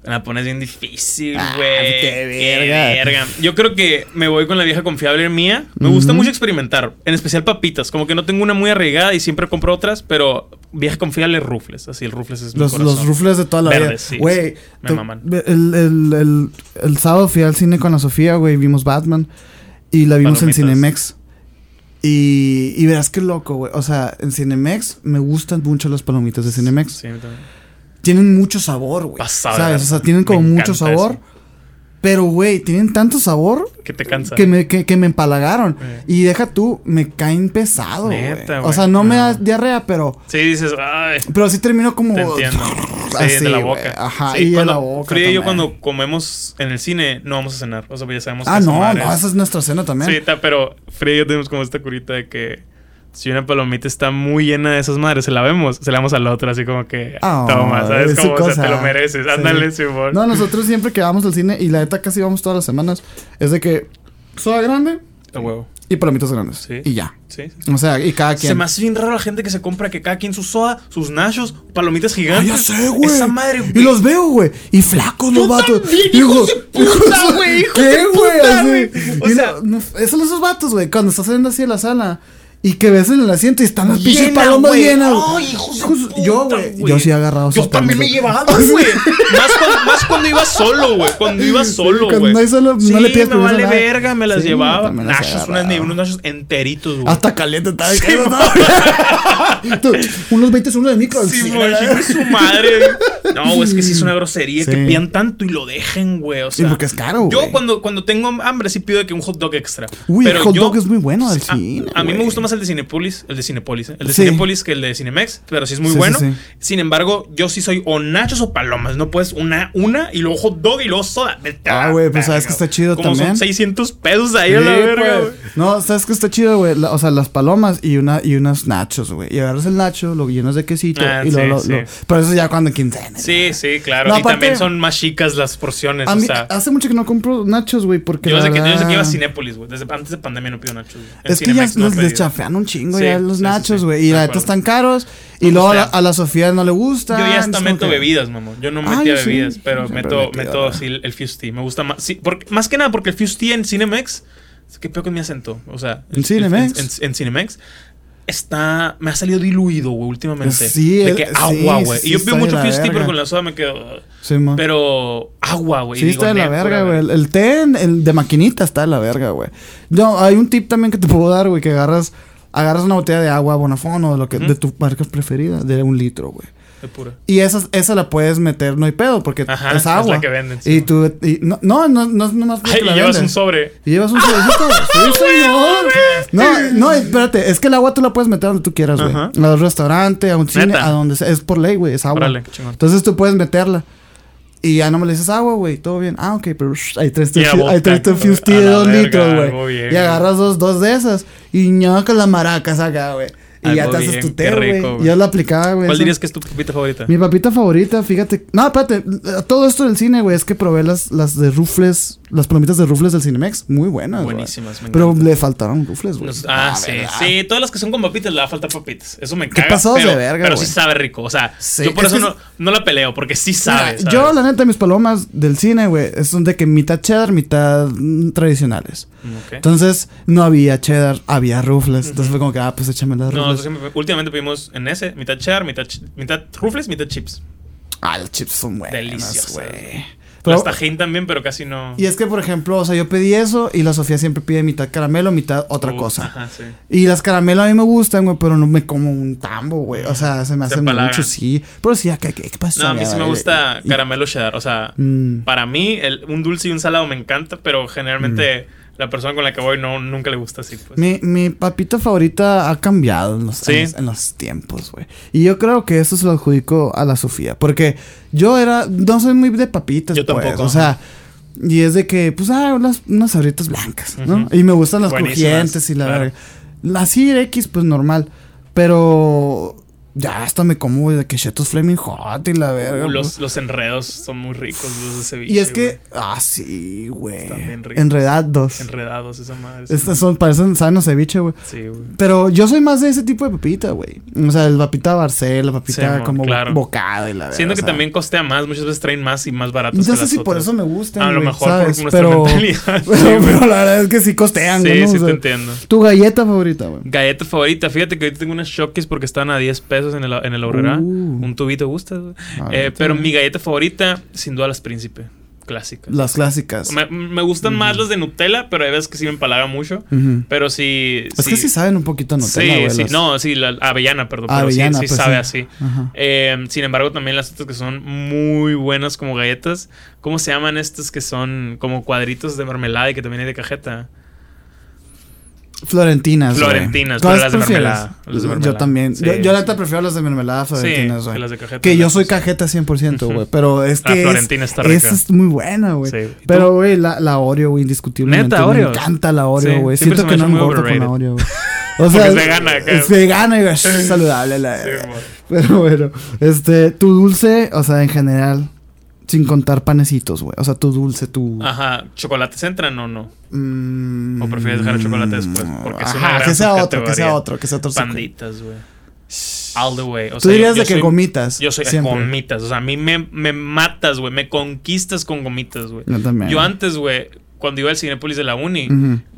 Me la pones bien difícil, Ah, güey. qué verga. verga. Yo creo que me voy con la vieja confiable mía. Me gusta mucho experimentar, en especial papitas. Como que no tengo una muy arraigada y siempre compro otras, pero vieja confiable Rufles. Así el Rufles es mi Los, corazón. los rufles de toda la Verdes, vida. sí, Güey, sí. Me maman. El, el, el, el sábado fui al cine con la Sofía, güey. Vimos Batman. Y la vimos Palomitas. en Cinemex. Y, y verás qué loco, güey. O sea, en Cinemex me gustan mucho las palomitas de Cinemex. Sí, también. Tienen mucho sabor, güey. Pasado, ¿Sabes? O sea, tienen Me como mucho sabor. eso. Pero, güey, tienen tanto sabor Que te cansa. que me, que, que me empalagaron. Eh. Y deja tú, me caen pesado, güey. O sea, no me da diarrea, pero... Sí, dices, ay. Pero sí termino como... Te entiendo. Sí, Así, de la boca. Ajá, Sí, y de cuando- la boca Frida y yo cuando comemos en el cine no vamos a cenar. O sea, pues ya sabemos Ah, que no, no, es- esa es nuestra cena también. Sí, ta- pero Frida y yo tenemos como esta curita de que si una palomita está muy llena de esas madres, se la vemos, se la damos al otro, así como que Ah, toma, ¿sabes? es su Como, o sea, te lo mereces, Sí. ándale, Simón. No, nosotros siempre que vamos al cine, y la neta casi vamos todas las semanas, es de que soda grande A huevo. y palomitas grandes. Sí. Y ya. Sí. sí. O sea, y cada quien. Se me hace bien raro la gente que se compra que cada quien su soda, sus nachos, palomitas Ah, gigantes. ya sé, güey. Esa madre, Y los veo, güey. Y flacos los vatos. de puta, güey, ¿Qué, de güey? puta, Así. güey. O sea- no, no, esos son esos vatos, güey. Cuando estás saliendo así de la sala. Y que ves en el asiento y están las pinches palomas llenas. Ay, hijos de Yo, puta, güey. güey. Yo sí he agarrado Yo también me he llevado, güey. más, cuando, más cuando iba solo, güey. Cuando iba solo, cuando güey. no hay solo- no sí, le pides me vale verga, me las Sí, llevaba. Nachos, unas, unos nachos enteritos, güey. Hasta caliente estaba. Sí, unos 20 segundos de micro. Sí, güey, su madre. No, güey, es que sí es una grosería que pidan tanto y lo dejen, güey. O Sí, sea, porque es caro, Yo güey. cuando, cuando tengo hambre sí pido de que un hot dog extra. Uy, el Pero hot yo- dog es muy bueno del a, cine. a mí me gustó más el de Cinepolis, el de Cinepolis, ¿eh? el de Sí. Cinepolis que el de Cinemex, pero sí es muy Sí, bueno. sí. Sin embargo, yo sí soy o nachos o palomas, no puedes una una y luego hot dog y luego soda. Ah, güey, pues, sabes que está chido Como también. son 600 pesos ahí a la verga, pues. güey. No, sabes que está chido, güey. O sea, las palomas y una y unos nachos, güey. Y agarras el nacho, lo llenas de quesito Ah, y lo, sí, lo- Pero eso ya cuando quincena. Sí, sí, claro. No, y aparte- también son más chicas las porciones, A o sea. hace mucho que no compro nachos, güey, porque. Yo sé, que, yo sé que iba a Cinépolis, güey. Desde antes de pandemia no pido nachos. Es que ya nos les un chingo Sí, ya los sí, nachos, sí. güey. Y la neta están caros. Y luego a la, sea, a la Sofía no le gusta. Yo ya hasta meto que- bebidas, mamón. Yo no metía bebidas, pero meto, metido, meto así el, el Fuse Tea. Me gusta más. Sí, porque, más que nada porque el Fuse Tea en Cinemex. ¿Qué peor con mi acento? O sea, ¿En el- Cinemex? En, en- en Cinemex. Está. Me ha salido diluido, güey, últimamente. Sí, De que agua, güey. sí y yo de mucho Fuse Tea, pero con la soda me quedo. Sí. Pero agua, güey. Sí, está de la "Neta, verga, güey. El, el té el de maquinita está de la verga, güey. No, hay un tip también que te puedo dar, güey, que agarras, agarras una botella de agua Bonafón o de lo que, de tu marca preferida, de un litro, güey. De pura. Y esa, esa la puedes meter, no hay pedo, porque Ajá, es es la agua. que venden, sí, y tú, y- no, no, no, no porque Ay, y llevas venden. un sobre. Y llevas un sobrecito. sí, señor. No, no, espérate. Es que el agua tú la puedes meter donde tú quieras, güey. Ajá. A un restaurante, a un cine, ¿Neta? a donde sea. Es por ley, güey. Es agua. Órale. Entonces tú puedes meterla. Y ya no me le dices agua, güey. Todo bien. Ah, ok, pero shh, ahí traes tu, Y a fu- ahí boca, traes tu güey. Fuse Tea A de la dos litros, güey. Y agarras dos, dos de esas. Y ñaca las maracas acá, güey. Y ya Algo te haces bien, tu qué té, rico, güey. Yo la aplicaba, güey. ¿Cuál dirías que es tu papita favorita? Mi papita favorita, fíjate. No, espérate. Todo esto del cine, güey, es que probé las, las de rufles, las palomitas de rufles del Cinemex. Muy buenas, güey. Buenísimas, me Pero le faltaron rufles, güey. Ah, sí, verdad. sí, todas las que son con papitas le va a faltar papitas. Eso me ¿Qué caga. pasados pero, de verga, Pero sí sabe rico. O sea, Sí, yo por es eso que no, no la peleo, porque sí sabe. Mira, yo, la neta, mis palomas del cine, güey, son de que mitad cheddar, mitad mm, tradicionales. Ok. Entonces, no había cheddar, había rufles. Entonces fue como que, ah, pues échame las No, rufles. Nosotros siempre- últimamente pedimos en ese, mitad cheddar, mitad, chi- mitad rufles, mitad chips. Ah, los chips son buenos, Deliciosos. güey. Pero- Las tajín también, pero casi no. Y es que, por ejemplo, o sea, yo pedí eso y la Sofía siempre pide mitad caramelo, mitad otra Uh, cosa. Ajá, sí. Y las caramelos a mí me gustan, güey, pero no me como un tambo, güey. O sea, se me Se hace empalagan. mucho, sí. Pero sí, acá, ¿qué, qué pasa? No, a mí sí me gusta caramelo cheddar. O sea, Mm. para mí, el- un dulce y un salado me encanta, pero generalmente la persona con la que voy no, nunca le gusta así, pues. Mi, mi papita favorita ha cambiado en los, Sí. en los, en los tiempos, güey. Y yo creo que eso se lo adjudico a la Sofía. Porque yo era, no soy muy de papitas, Yo pues. tampoco. O sea, y es de que, pues, ah, unas, unas sabritas blancas, ¿no? Y me gustan las Buenísimas, crujientes y la claro. verga. Así X, pues normal. Pero ya hasta me como, de que Chetos Flaming Hot y la verga. Uh, los, pues. los enredos son muy ricos, los de ceviche. Y es que, ah, sí, güey. Enredados. Enredados, esa madre. Estas son, parecen sanos ceviche, güey. Sí, güey. Pero yo soy más de ese tipo de papita, güey. O sea, el papita Barcel, la papita Sí, mo, como claro. bocado y la verdad. Siento que también costea más, muchas veces traen más y más baratos. No sé las si por eso me gustan. A lo mejor ¿sabes? por nuestra pero, mentalidad. Pero, Sí, pero la verdad es que sí costean, Sí, güey. ¿no? sí O sea, te entiendo. Tu galleta favorita, güey. Galleta favorita, fíjate que ahorita tengo unas Shokis porque están a 10 pesos en el, en el. Uh. Un tubito gusta. Ah, Eh, pero mi galleta favorita, sin duda, las Príncipe. Clásicas. Las clásicas. Me, me gustan más las de Nutella, pero hay veces que sí me empalaga mucho. Pero sí. Es que sí saben un poquito a Nutella, Sí, sí. No, sí, la avellana, perdón. pero Avellana, sí, sí pues, sabe sí. así. Ajá. Eh, sin embargo, también las otras que son muy buenas como galletas. ¿Cómo se llaman estas que son como cuadritos de mermelada y que también hay de cajeta? Florentinas. güey. Florentinas, ¿Cuáles pero las de mermelada, las de Yo también. Sí, yo, yo la sí. prefiero las de mermelada florentinas, güey. que las de cajeta. Que yo soy cajeta 100%, güey. Pero es La que. Florentina es, está rica. esa es muy buena, güey. Sí. ¿Y Pero, güey, la, la Oreo, güey, indiscutiblemente. Neta, Me Oreo. encanta la Oreo, güey. Siento que me no muy engordo con la. Oreo, güey. O Porque es vegana, acá. Es vegana y güey, es saludable la. Pero bueno, este, tu dulce, o sea, en general, sin contar panecitos, güey. O sea, tu dulce, tu. Ajá, ¿chocolates entran o no? Mm, ¿O prefieres dejar el chocolate después? Porque es una Ajá, gran que sea otro, que sea otro, que sea otro. Panditas, güey. All the way. O Tú sea, dirías de que soy- gomitas. Yo soy siempre. gomitas. O sea, a mí me, me matas, güey. Me conquistas con gomitas, güey. Yo también. Yo antes, güey, cuando iba al Cinepolis de la uni,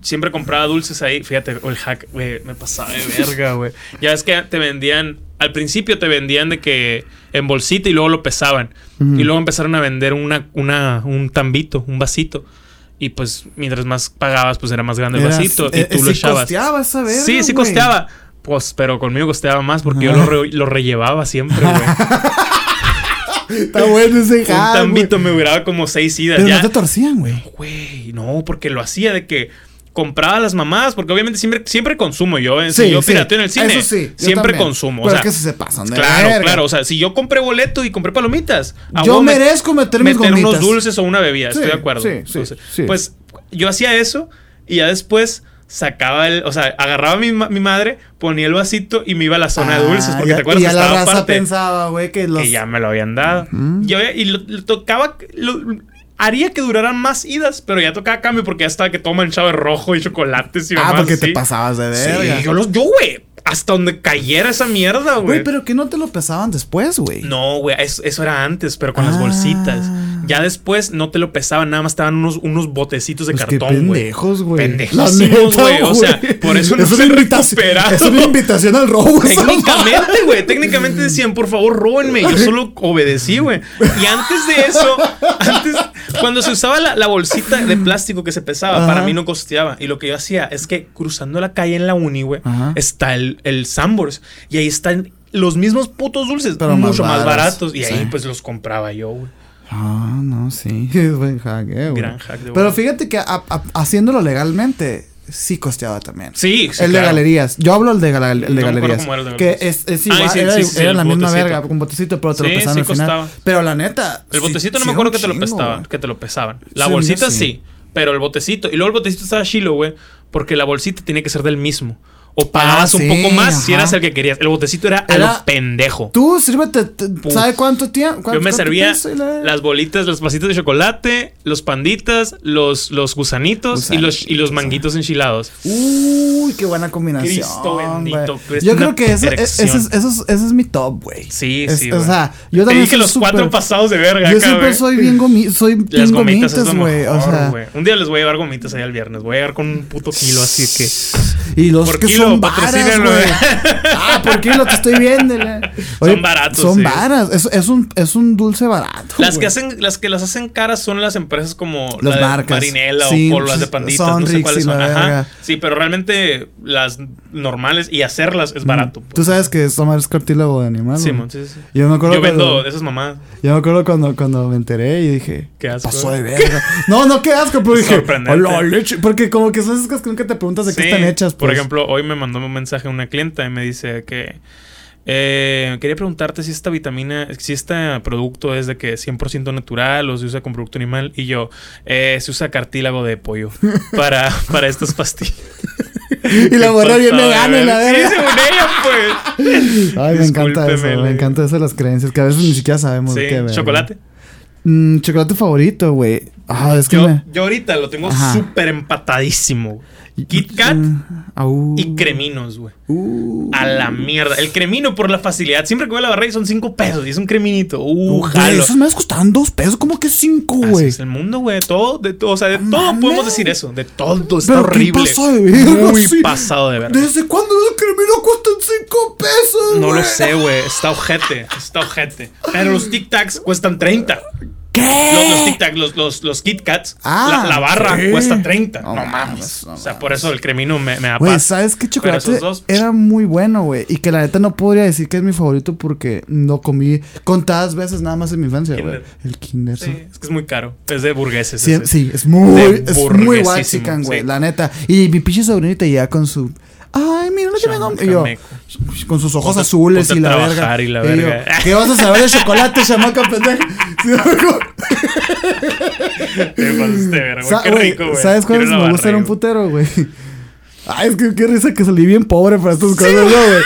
siempre compraba dulces ahí. Fíjate, o el hack, güey, me pasaba de verga, güey. Ya es que te vendían, al principio te vendían de que en bolsita y luego lo pesaban. Y luego empezaron a vender una, una, un tambito, un vasito. Y pues mientras más pagabas, pues era más grande el vasito. eh, y tú eh, lo sí echabas. costeaba esa verga, sí, sí costeaba. Pues, pero conmigo costeaba más porque yo lo, re- lo rellevaba siempre, güey. Está bueno ese un tambito me duraba como seis idas. Pero ya. no te torcían, güey. Güey, no, porque lo hacía de que compraba a las mamás, porque obviamente siempre, siempre consumo yo. ¿eh? Sí, si yo sí. pirateo en el cine, Eso sí, yo siempre también. consumo. Pero o sea, es que si se pasan de claro, verga. claro. O sea, si yo compré boleto y compré palomitas, Yo merezco meter mis meter unos dulces o una bebida, estoy de acuerdo. sí, sí, Entonces. Pues yo hacía eso y ya después sacaba el, o sea, agarraba a mi, ma- mi madre, ponía el vasito y me iba a la zona de dulces, Ah, porque ya- te acuerdas y que a la estaba raza aparte pensaba, güey, que los... que ya me lo habían dado. Ujú. Yo, y lo, lo tocaba, lo- haría que duraran más idas, pero ya tocaba cambio porque ya estaba que todo manchado de rojo y chocolates y Ah, porque te pasabas de verga. Sí, yo, los, yo, güey, hasta donde cayera esa mierda, güey. Güey, pero que no te lo pesaban después, güey. No, güey, eso, eso era antes, pero con las Ah. bolsitas. Ya después no te lo pesaban, nada más estaban unos, unos botecitos de Pues cartón, güey. pendejos, güey. Neta, güey. O sea, por eso no Es se recuperaron. Es una invitación al robo. Técnicamente, güey. Técnicamente decían, por favor, róbenme. Yo solo obedecí, güey. Y antes de eso, antes, cuando se usaba la, la bolsita de plástico que se pesaba, Ajá. para mí no costeaba. Y lo que yo hacía es que cruzando la calle en la uni, güey, está el, el Sambors. Y ahí están los mismos putos dulces, Pero mucho más baratos. baratos. Y ahí, pues, los compraba yo, güey. Ah, no, sí. Es buen hack, eh, güey. Gran hack de Pero fíjate que a- a- haciéndolo legalmente, sí costeaba también. Sí, sí, el de galerías. Yo hablo el de, gal- el de No me acuerdo galerías. era el de que es, Ah, igual, sí, era, sí, la misma botecito. verga, con botecito, pero te lo pesaban al final. costaba. Pero la neta. El botecito no me acuerdo que te lo pesaban, que te lo pesaban. La bolsita sí, pero el botecito. Y luego el botecito estaba chilo, güey. Porque la bolsita tenía que ser del mismo. O pagabas Ah, un poco más si eras el que querías. El botecito era, a Era- lo pendejo. Tú, sírvete, te- ¿sabe cuánto tiempo? Yo me servía las bolitas, los vasitos de chocolate, los panditas, los, los gusanitos y los, y los manguitos enchilados. Uy, qué buena combinación. Cristo bendito, Yo creo que ese, erección. ese, es- eso es- ese es mi top, güey. Sí, Es- sí. O sea, yo Te también dije soy los cuatro pasados de verga. Yo acá, siempre soy bien, gomi soy bien Las gomitas güey. O sea. Un día les voy a llevar gomitas ahí al viernes. Voy a llegar con un puto kilo así que. Y los Por que kilo, son varas, güey. Ah, por kilo te estoy viendo. Son baratos, Son sí. varas. Es, es, un, es un dulce barato. Las que hacen, las que las hacen caras son las empresas como Las la de. Marinela Sí, o, o las de panditas, no sé cuáles son. Ajá. Sí, pero realmente las normales y hacerlas es barato. Tú pues. sabes que tomar es cartílago de animal. Sí, sí, sí. Yo me acuerdo Yo vendo cuando- esas mamadas. Yo me acuerdo cuando, cuando me enteré y dije, Qué asco, pasó de ¿eh? verga. No, no, qué asco, pero dije, Sorprendente. Porque como que son esas cosas que nunca te preguntas de qué están hechas. Por pues. ejemplo, hoy me mandó un mensaje una clienta y me dice que eh, quería preguntarte si esta vitamina, si este producto es de que 100% natural o se usa con producto animal. Y yo, eh, se usa cartílago de pollo para, para estas pastillas. Y la morra bien vegana y la ver- verga. Sí, según ella, pues. Ay, me encanta eso, me encanta eso de las creencias, que a veces ni siquiera sabemos Sí, qué ver. chocolate. Mm, chocolate favorito, güey. Ah, es que Yo, me... yo ahorita lo tengo súper empatadísimo. Kit Kat Mm, au. y creminos, güey. Uh. A la mierda. El cremino por la facilidad. Siempre que voy a la barra y son 5 pesos y es un creminito. Uh, jalo. esos me costaban dos pesos, como que cinco, güey. es el mundo, güey. Todo, de todo, o sea, de No todo podemos decir eso. De todo está Pero ¿qué horrible. pasó de verga? Muy Sí. pasado de verdad. ¿Desde cuándo el cremino cuestan cinco pesos, No lo sé, güey. Está ojete. Está ojete. Pero los Tic Tacs cuestan 30. ¿Qué? Los, los Tic Tacs, los, los, los Kit Kats, Ah, la, la barra cuesta 30. No No, mames, mames. no o sea, por eso el cremino me, me da Güey, paz. ¿sabes qué chocolate dos- era muy bueno, güey? Y que la neta no podría decir que es mi favorito porque lo comí contadas veces nada más en mi infancia, güey. El Kinder. Sí, es que es muy caro. Es de burgueses. Sí, es muy, De es muy waxican, güey, sí. la neta. Y mi pinche sobrinita ya con su. Mira Y yo, meco. con sus ojos azules y la verga. y la yo, verga. ¿Qué vas a saber de chocolate, chamaca Te pasaste verga, Qué rico, güey. ¿Sabes cuáles me barra, un putero, güey? Ay, es que qué risa que salí bien pobre para estas cosas, ¿no, güey?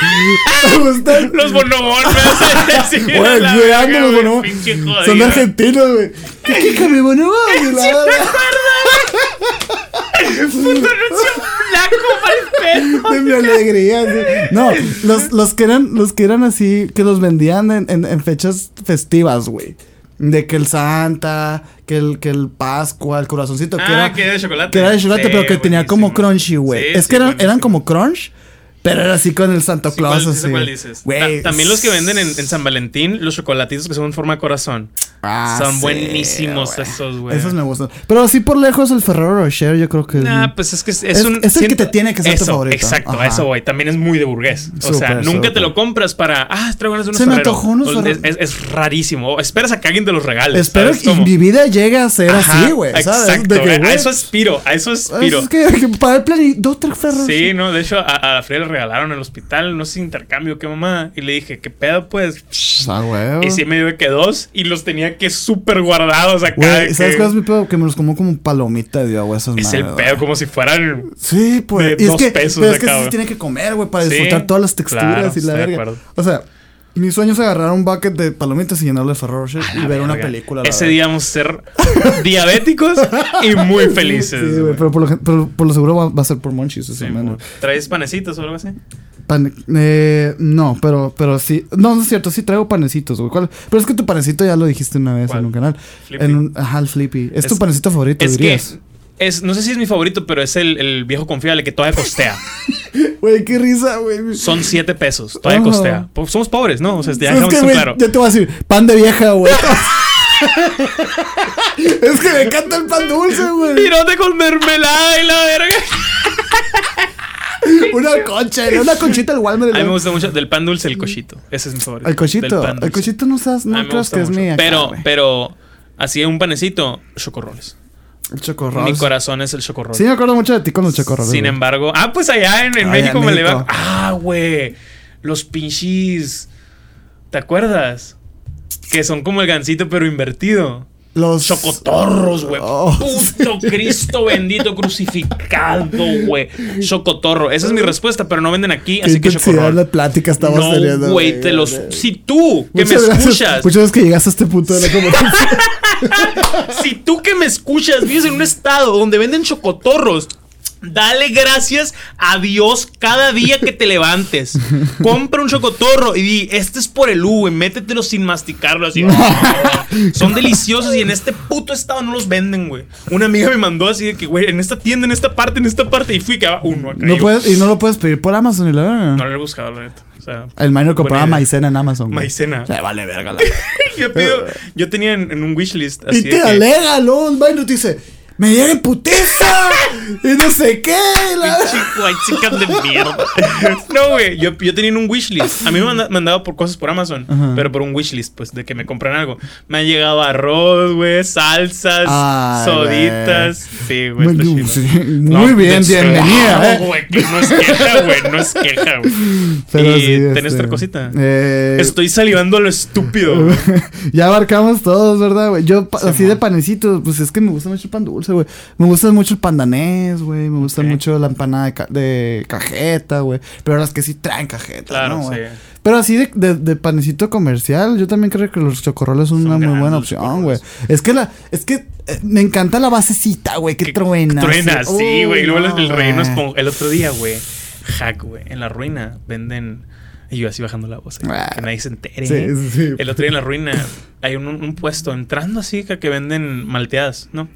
Los bonobón me. Güey, los Son argentinos, güey. ¿Qué qué mi bonobón? flaco mal pedo. de mi alegría. sí. No, los, los que eran, los que eran así, que los vendían en, en- en fechas festivas, güey. De que el Santa, que el, que el Pascua, el corazoncito, que Ah, era. que era de chocolate. Que era de chocolate, Sí, pero que tenía como crunchy, güey. Sí, es que eran, eran como crunch, pero era así con el Santa Sí, Claus, ¿cuál, sí así. dices? Ta- También los que venden en, en San Valentín, los chocolatitos que son en forma de corazón. Ah, son sí, buenísimos güey. esos, güey. Esos me gustan. Pero así por lejos, el Ferrero Rocher, yo creo que. Nah, pues es que es, es un. es el que te tiene que ser tu eso, favorito. Exacto, Ajá. eso, güey. También es muy de burgués. O sea, nunca súper. te lo compras para. Ah, traigo unos Se me Ferrero. antojó unos O- Ferrero. Es, es rarísimo. O esperas a que alguien te los regale. Espero ¿sabes que mi vida llegue a ser Ajá, así, güey. Exacto, De que, güey, A eso aspiro, a eso aspiro. Es que, para el plan y dos, tres ferros. Sí, no, de hecho a, a Frida regalaron en el hospital, no sé, intercambio, qué mamá. Y le dije, ¿qué pedo, pues? Ah, güey. Y sí me dio que dos y los tenía que súper guardados acá. Güey, ¿sabes que- cuál es mi pedo? Que me los como como palomita de agua esas Es el madres, pedo, güey. como si fueran. Sí, pues. de Y es dos que, pesos pero es que acá, sí se tiene que comer, güey, para Sí, disfrutar todas las texturas claro, y la verga. O sea, mi sueño es agarrar un bucket de palomitas y llenarlo de Ferrero Rocher y ver una película. la Ese día vamos a ser diabéticos y muy felices. Sí, güey, pero por lo, gen- pero por lo seguro va, va a ser por Monchis Sí, güey. ¿Traes panecitos o algo así? Pan- eh, no, pero, pero sí. No, no es cierto, sí traigo panecitos. Pero es que tu panecito ya lo dijiste una vez ¿Cuál? en un canal. Flippy. En un, ajá, el Flippy. Es, tu panecito favorito, Es dirías. que. Es, no sé si es mi favorito, pero es el, el viejo confiable que todavía costea. Güey, qué risa, güey. Son siete pesos, todavía Ajá. costea. Po- Somos pobres, ¿no? O sea, ya dejamos que, eso güey, claro. ya te voy a decir, pan de vieja, güey. es que me encanta el pan dulce, güey. Pirote con mermelada y la verga. Una concha, una conchita del Walmart. A mí me gusta mucho del pan dulce el cochito. Ese es mi favorito. El cochito. Del pan El cochito no sabes, A no mí me crees gusta que es mucho. mía. Pero, pero, así un panecito, chocorroles. El chocorrol. Mi corazón es el chocorrol. Sí, me acuerdo mucho de ti con los chocorroles. Sin güey. embargo, ah, pues allá en, en Allá México en me le va. México. Ah, güey. Los pinches. ¿Te acuerdas? Que son como el gancito, pero invertido. Los Chocotorros, güey. Oh. Puto Cristo bendito crucificado, güey. Chocotorro. Esa es mi respuesta, pero no venden aquí, así que chocorrol. de plática estamos No, teniendo. güey, te los. Si tú que me gracias- escuchas, Muchas veces que llegaste a este punto de la conversación. si tú que me escuchas vives en un estado donde venden chocotorros, Dale gracias a Dios cada día que te levantes. Compra un chocotorro y di, este es por el U, güey, métetelo sin masticarlo así. Son deliciosos y en este puto estado no los venden, güey. Una amiga me mandó así de que, güey, en esta tienda, en esta parte, en esta parte, y fui que va uno acá. No yo, puedes, y no lo puedes pedir por Amazon y la verdad. No lo he buscado, la neta. O sea, El minor compraba idea. maicena en Amazon. Maicena. Se vale verga la yo, pido, yo tenía en, en un wishlist así Y te que- alega, ¿no? El minor dice, me en putiza. y no sé qué. la- chicken de mierda. No, güey. Yo, yo tenía en un wishlist. A mí me han manda- mandado por cosas por Amazon. Ajá. Pero por un wishlist, pues, de que me compran algo. Me han llegado arroz, güey, salsas, Ay, soditas. Sí, güey. Muy, está chido. sí, No, muy bien, bienvenida. No, eh. güey, que no es queja, güey. No es queja, güey. Pero y sí, tenés este, otra cosita. eh, Estoy salivando a lo estúpido. ya abarcamos todos, ¿verdad, güey? Yo, Sí, así de panecitos, pues es que me gusta mucho el pan dulce, güey. Me gusta mucho el pan danés, güey. Me gusta mucho la empanada de, ca- de cajeta, güey. Pero las que sí traen cajeta, Claro, ¿no, güey? sí. Pero así de, de, de panecito comercial, yo también creo que los chocorroles son, Son una muy buena opción, güey. Es que la, es que eh, me encanta la basecita, güey, que, Que truena. Truena, sí, güey. Y luego no, el relleno es güey. como. El otro día, güey. Hack, güey. En la ruina venden. Y yo así bajando la voz. ahí, Ah. que nadie se entere. Sí, sí. El otro día en la ruina hay un, un puesto entrando así que, que venden malteadas, ¿no?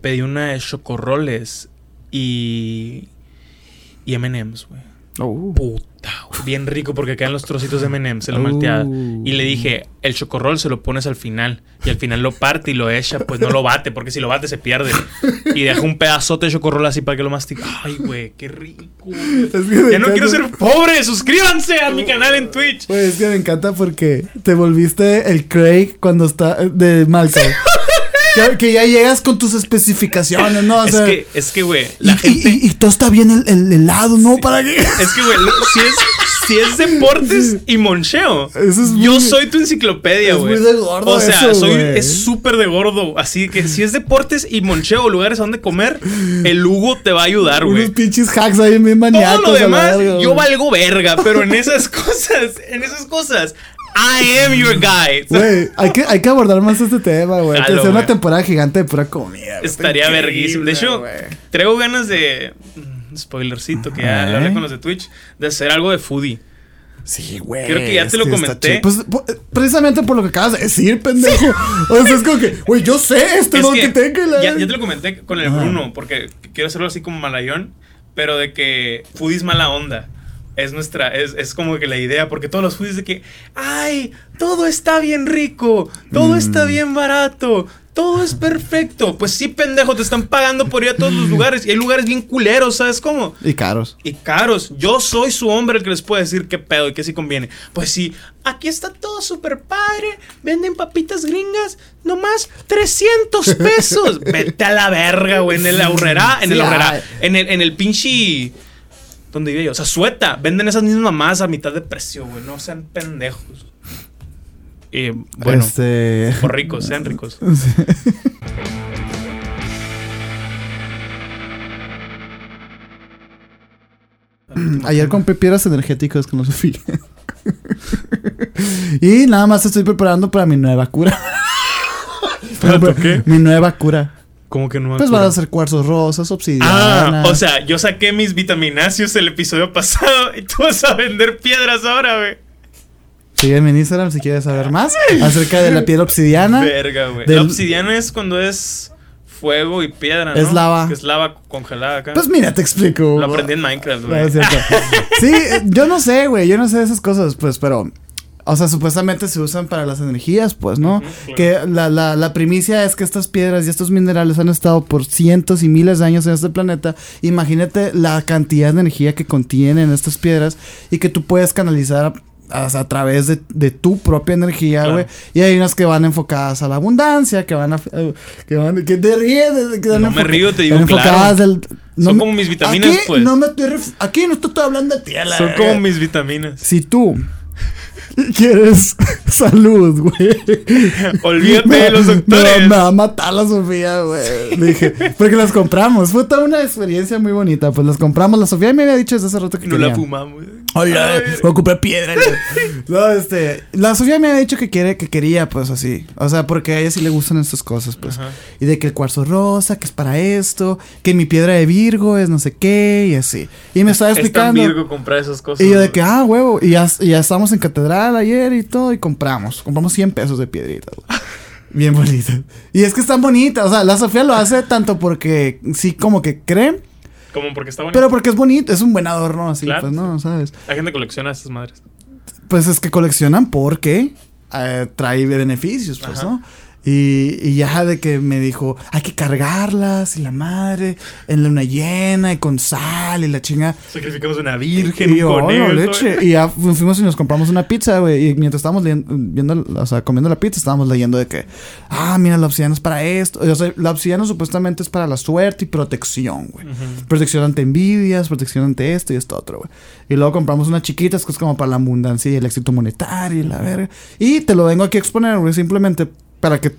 Pedí una de chocorroles y. y MMs, güey. Oh. Puta. Bien rico porque quedan los trocitos de MMs en la Uh. malteada. Y le dije, el chocorrol se lo pones al final. Y al final lo parte y lo echa, pues no lo bate, porque si lo bate se pierde. Y deja un pedazote de chocorrol así para que lo mastique. Ay, güey, qué rico. Es que Ya no encanta- quiero ser pobre. Suscríbanse a mi canal en Twitch. Güey, es que me encanta porque te volviste el Craig cuando está eh, de Malcolm. Que, que ya llegas con tus especificaciones, ¿no? O Es sea, que, es que, güey, y, la y- gente. y- y todo está bien el, el helado, ¿no? ¿Para qué? Es que, güey, si es, si es deportes y moncheo, Eso es yo soy tu enciclopedia, es güey. muy de gordo O sea, eso, soy, es súper de gordo. Así que si es deportes y moncheo, lugares donde comer, el Hugo te va a ayudar, Unos güey. pinches hacks ahí bien maníacos. Todo lo demás, verga, yo valgo verga, pero en esas cosas, en esas cosas, I am your guy. Güey, hay que, hay que abordar más este tema, güey. Hacer una temporada gigante de pura comida. Estaría verguísimo. De hecho, güey. traigo ganas de. mm, Spoilercito, que ya ¿Eh? lo hablé con los de Twitch, de hacer algo de foodie. Sí, güey. Creo que ya te lo comenté. Pues po- precisamente por lo que acabas de decir, pendejo. O sea, es como que, güey, yo sé esto Es lo que que tengo. la- ya, ya te lo comenté con el. Bruno, porque quiero hacerlo así como malayón, pero de que foodie es mala onda. Es nuestra, es, es como que la idea, porque todos los foodies de que, ay, todo está bien rico, todo Mm. está bien barato, todo es perfecto. Pues sí, pendejo, te están pagando por ir a todos los lugares, y hay lugares bien culeros, ¿sabes cómo? Y caros. Y caros, yo soy su hombre el que les puede decir qué pedo y qué sí conviene. Pues sí, aquí está todo súper padre, venden papitas gringas, nomás 300 pesos. Vete a la verga, güey, en el ahorrera, en el ahorrera, ay. en el, en el pinche... ¿Dónde vive yo? O sea, sueta, venden esas mismas mamás a mitad de precio, güey, no sean pendejos. Y bueno, Este. o ricos, sean ricos. Ayer compré piedras energéticas con los Sofía. y nada más estoy preparando para mi nueva cura. ¿Para tu qué? Mi nueva cura. ¿Cómo que no? Pues van a ser cuarzos rosas, obsidiana. Ah, o sea, yo saqué mis vitamináceos el episodio pasado y tú vas a vender piedras ahora, güey. Sígueme en Instagram si quieres saber más acerca de la piedra obsidiana. Verga, güey. Del- La obsidiana es cuando es fuego y piedra, ¿no? Es lava. Que es lava congelada acá. Pues mira, te explico. Lo aprendí en Minecraft, No, güey. es cierto. Sí, yo no sé, güey. Yo no sé de esas cosas, pues, pero. O sea, supuestamente se usan para las energías, pues, ¿no? Claro. Que la, la, la primicia es que estas piedras y estos minerales han estado por cientos y miles de años en este planeta. Imagínate la cantidad de energía que contienen estas piedras y que tú puedes canalizar a, a través de, de tu propia energía, Claro. güey. Y hay unas que van enfocadas a la abundancia, que van a... Que, van, que te ríes. Que van No me río, te digo van claro. enfocadas del- Son me- como mis vitaminas, aquí pues. No me estoy aquí no estoy hablando de ti, Son como mis vitaminas. Si tú ¿Quieres salud, güey? Olvídate Me- de los doctores. Me, va a matar la Sofía, güey. Dije, porque las compramos. Fue toda una experiencia muy bonita. Pues las compramos. La Sofía me había dicho desde hace rato que No quería. la fumamos. Hola, voy a comprar piedra. no, este. La Sofía me había dicho que quiere, que quería, pues así. O sea, porque a ella sí le gustan estas cosas, pues. Ajá. Y de que el cuarzo rosa, que es para esto, que mi piedra de Virgo es no sé qué, y así. Y me estaba Es tan explicando. Virgo comprar esas cosas. Y yo de que, ah, huevo. Y ya, ya estábamos en catedral ayer y todo, y compramos. Compramos 100 pesos de piedrita, güey. Bien bonita. Y es que están bonitas. O sea, la Sofía lo hace tanto porque sí, como que cree, Como porque está bonito. pero porque es bonito, es un buen adorno, así, Claro, pues, ¿no? ¿Sabes? La gente colecciona esas madres. Pues es que coleccionan porque eh, trae beneficios, pues, Ajá. ¿no? Y, y ya de que me dijo, hay que cargarlas y la madre en la luna llena y con sal y la chinga. Sacrificamos una virgen, Y. "Oh, leche. Y ya fu- fuimos y nos compramos una pizza, güey. Y mientras estábamos viendo, o sea, comiendo la pizza, estábamos leyendo de que, ah, mira, la obsidiana es para esto. O sea, la obsidiana supuestamente es para la suerte y protección, güey. Protección ante envidias, protección ante esto y esto otro, güey. Y luego compramos unas chiquitas que es como para la abundancia y el éxito monetario y la verga. Y te lo vengo aquí a exponer, güey, simplemente para que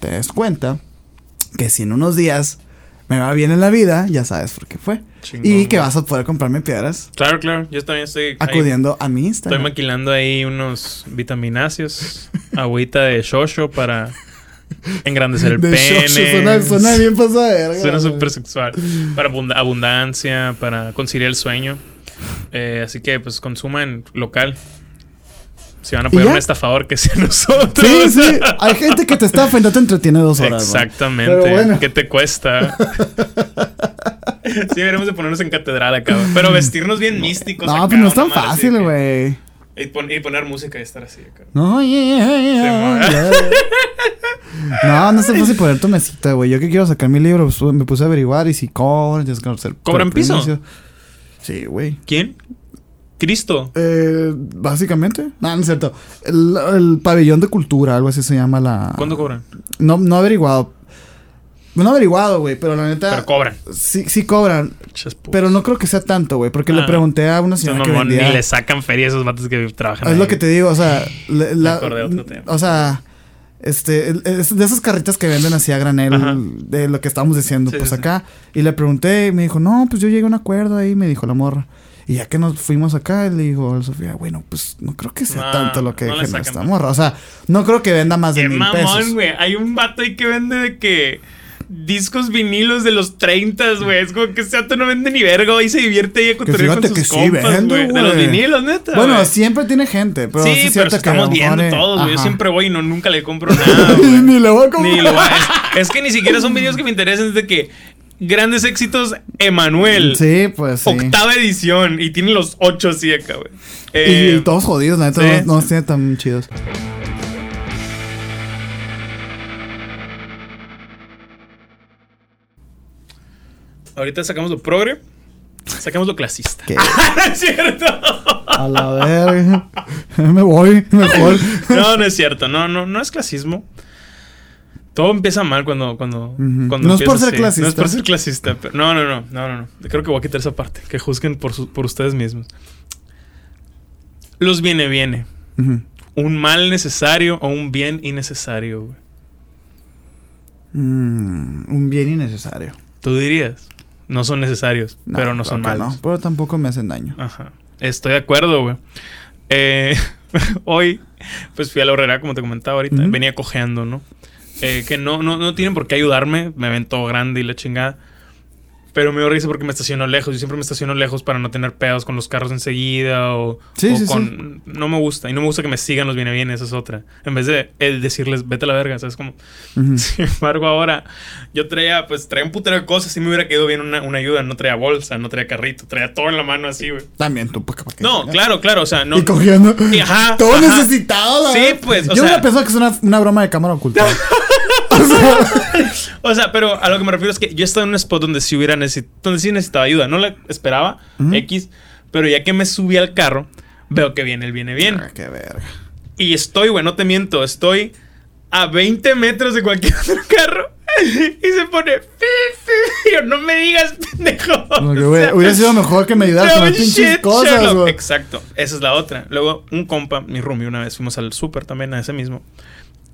te des cuenta que si en unos días me va bien en la vida, ya sabes por qué fue. Chingón, y que vas a poder comprarme piedras Claro, claro. Yo también estoy. ahí- acudiendo a mi Estoy Instagram. maquilando ahí unos vitamináceos, agüita de shosho para engrandecer el De pene. suena, suena bien pasada Suena súper sexual. Para abunda- abundancia, para conciliar el sueño. Eh, así que, pues, consuman local. Si van a ¿Y apoyar ya? un estafador, que sea nosotros. Sí, sí. Hay gente que te estafa y no te entretiene dos horas. güey. Exactamente. Pero bueno. ¿Qué te cuesta? sí, deberíamos de ponernos en catedral acá. Pero vestirnos bien místicos. No, acá, pues no es tan fácil, güey. Y, pon- y poner música y estar así acá. No, yeah, yeah, yeah. No, no es tan fácil poner tu mesita, güey. Yo que quiero sacar mi libro, pues, me puse a averiguar y si cobran, tienes que hacer. ¿Cobran piso? Sí, güey. ¿Quién? Cristo. Eh, básicamente. No, no es cierto. El, el pabellón de cultura, algo así se llama la. ¿Cuándo cobran? No, no averiguado. No averiguado, güey, pero la neta. Pero cobran. Sí, sí cobran. Pero no creo que sea tanto, güey. Porque le Ah. pregunté a una señora que mamón, vendía. Ni le sacan feria a esos vatos que trabajan Es ahí. lo que te digo, o sea, le- la- de otro tema. o sea, este, es de esas carritas que venden así a granel, Ajá. de lo que estábamos diciendo, Sí, pues sí. acá, y le pregunté, y me dijo, no, pues yo llegué a un acuerdo ahí, me dijo la morra. Y ya que nos fuimos acá, le dijo a Sofía, bueno, pues no creo que sea tanto lo que no sacan esta morra. O sea, no creo que venda más de Qué mil mamón, pesos. güey. Hay un vato ahí que vende de que discos vinilos de los 30, güey. Es como que ese vato no vende ni verga y se divierte ahí a cotorrear fíjate con sus que sí compas, güey. De los vinilos, neta. Bueno, güey. siempre tiene gente, pero sí, sí, es cierto a estamos viendo eh, todos, güey. Yo siempre voy y no, nunca le compro nada. Ni le voy a comprar. Ni lo va- es, es que ni siquiera son videos que me interesen. Es de que grandes éxitos, Emanuel. Sí, pues sí. Octava edición. Y tiene los ocho así acá, güey. Y, Eh, y todos jodidos, la neta, sí. no, no tiene tan chidos. ahorita sacamos lo progre. Sacamos lo clasista. ¿Qué? no es cierto. A la verga. Me voy, mejor. No, no es cierto. No, no, no es clasismo. Todo empieza mal cuando, cuando, Ujú. cuando No es por ser así. clasista. No es por ser clasista. pero- no, no, no, no, no, no. Creo que voy a quitar esa parte. Que juzguen por, su- por ustedes mismos. Los viene, viene. Un mal necesario o un bien innecesario, güey. Mm, un bien innecesario. Tú dirías. No son necesarios, No, pero no son claro malos. No, pero tampoco me hacen daño. Ajá. Estoy de acuerdo, güey. Eh, hoy, pues fui a la horrera, como te comentaba ahorita. Venía cojeando, ¿no? Eh, que no, no, no tienen por qué ayudarme. Me ven todo grande y la chingada. Pero me dio risa porque me estaciono lejos. Yo siempre me estaciono lejos para no tener pedos con los carros enseguida o, Sí, o sí, con... No me gusta. Y no me gusta que me sigan los viene bien, esa es otra. En vez de el decirles, vete a la verga, ¿sabes? Como... Ujú. Sin embargo, ahora yo traía, pues traía un putero de cosas y me hubiera quedado bien una, una ayuda. No traía bolsa, no traía carrito, traía todo en la mano así, güey. También tú, pues, ¿para qué? No, claro, claro, o sea, no. Y cogiendo. Y ajá, Todo ajá. necesitado, la Sí, pues, o Yo sea- hubiera pensado que es una, una broma de cámara oculta. O sea, pero a lo que me refiero es que yo estaba en un spot donde sí hubiera necesitado, donde sí necesitaba ayuda. No la esperaba, Ujú. X, pero ya que me subí al carro, veo que viene, él viene bien. Ah, qué verga. Y estoy, güey, no te miento, estoy a 20 metros de cualquier otro carro. y se pone. Yo, no me digas, pendejo. Que, sea, hubiera sido mejor que me ayudaras con las pinches shit, cosas. Exacto, esa es la otra. Luego, un compa, mi roomie, una vez fuimos al súper también, a ese mismo.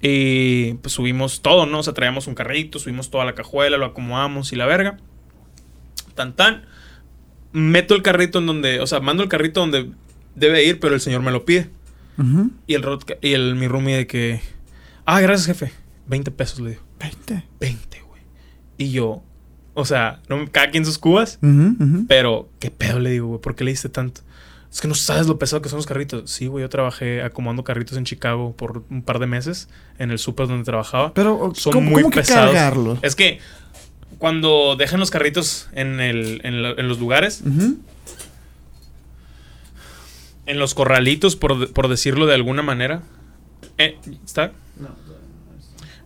Y pues subimos todo, ¿no? O sea, traíamos un carrito, subimos toda la cajuela, lo acomodamos y la verga. Tan tan. Meto el carrito en donde, o sea, mando el carrito donde debe ir, pero el señor me lo pide. Y el, y el mi roomie de que, ah, gracias jefe, 20 pesos le digo. 20. 20, güey. Y yo, o sea, no, cada quien sus cubas, pero qué pedo le digo, güey, ¿por qué le diste tanto? Es que no sabes lo pesado que son los carritos. Sí, güey, yo trabajé acomodando carritos en Chicago por un par de meses en el súper donde trabajaba. Pero, Son ¿cómo, muy cómo que pesados. cargarlo? Es que cuando dejan los carritos en, el, en, la- en los lugares, en los corralitos, por, por decirlo de alguna manera. Eh, ¿Está?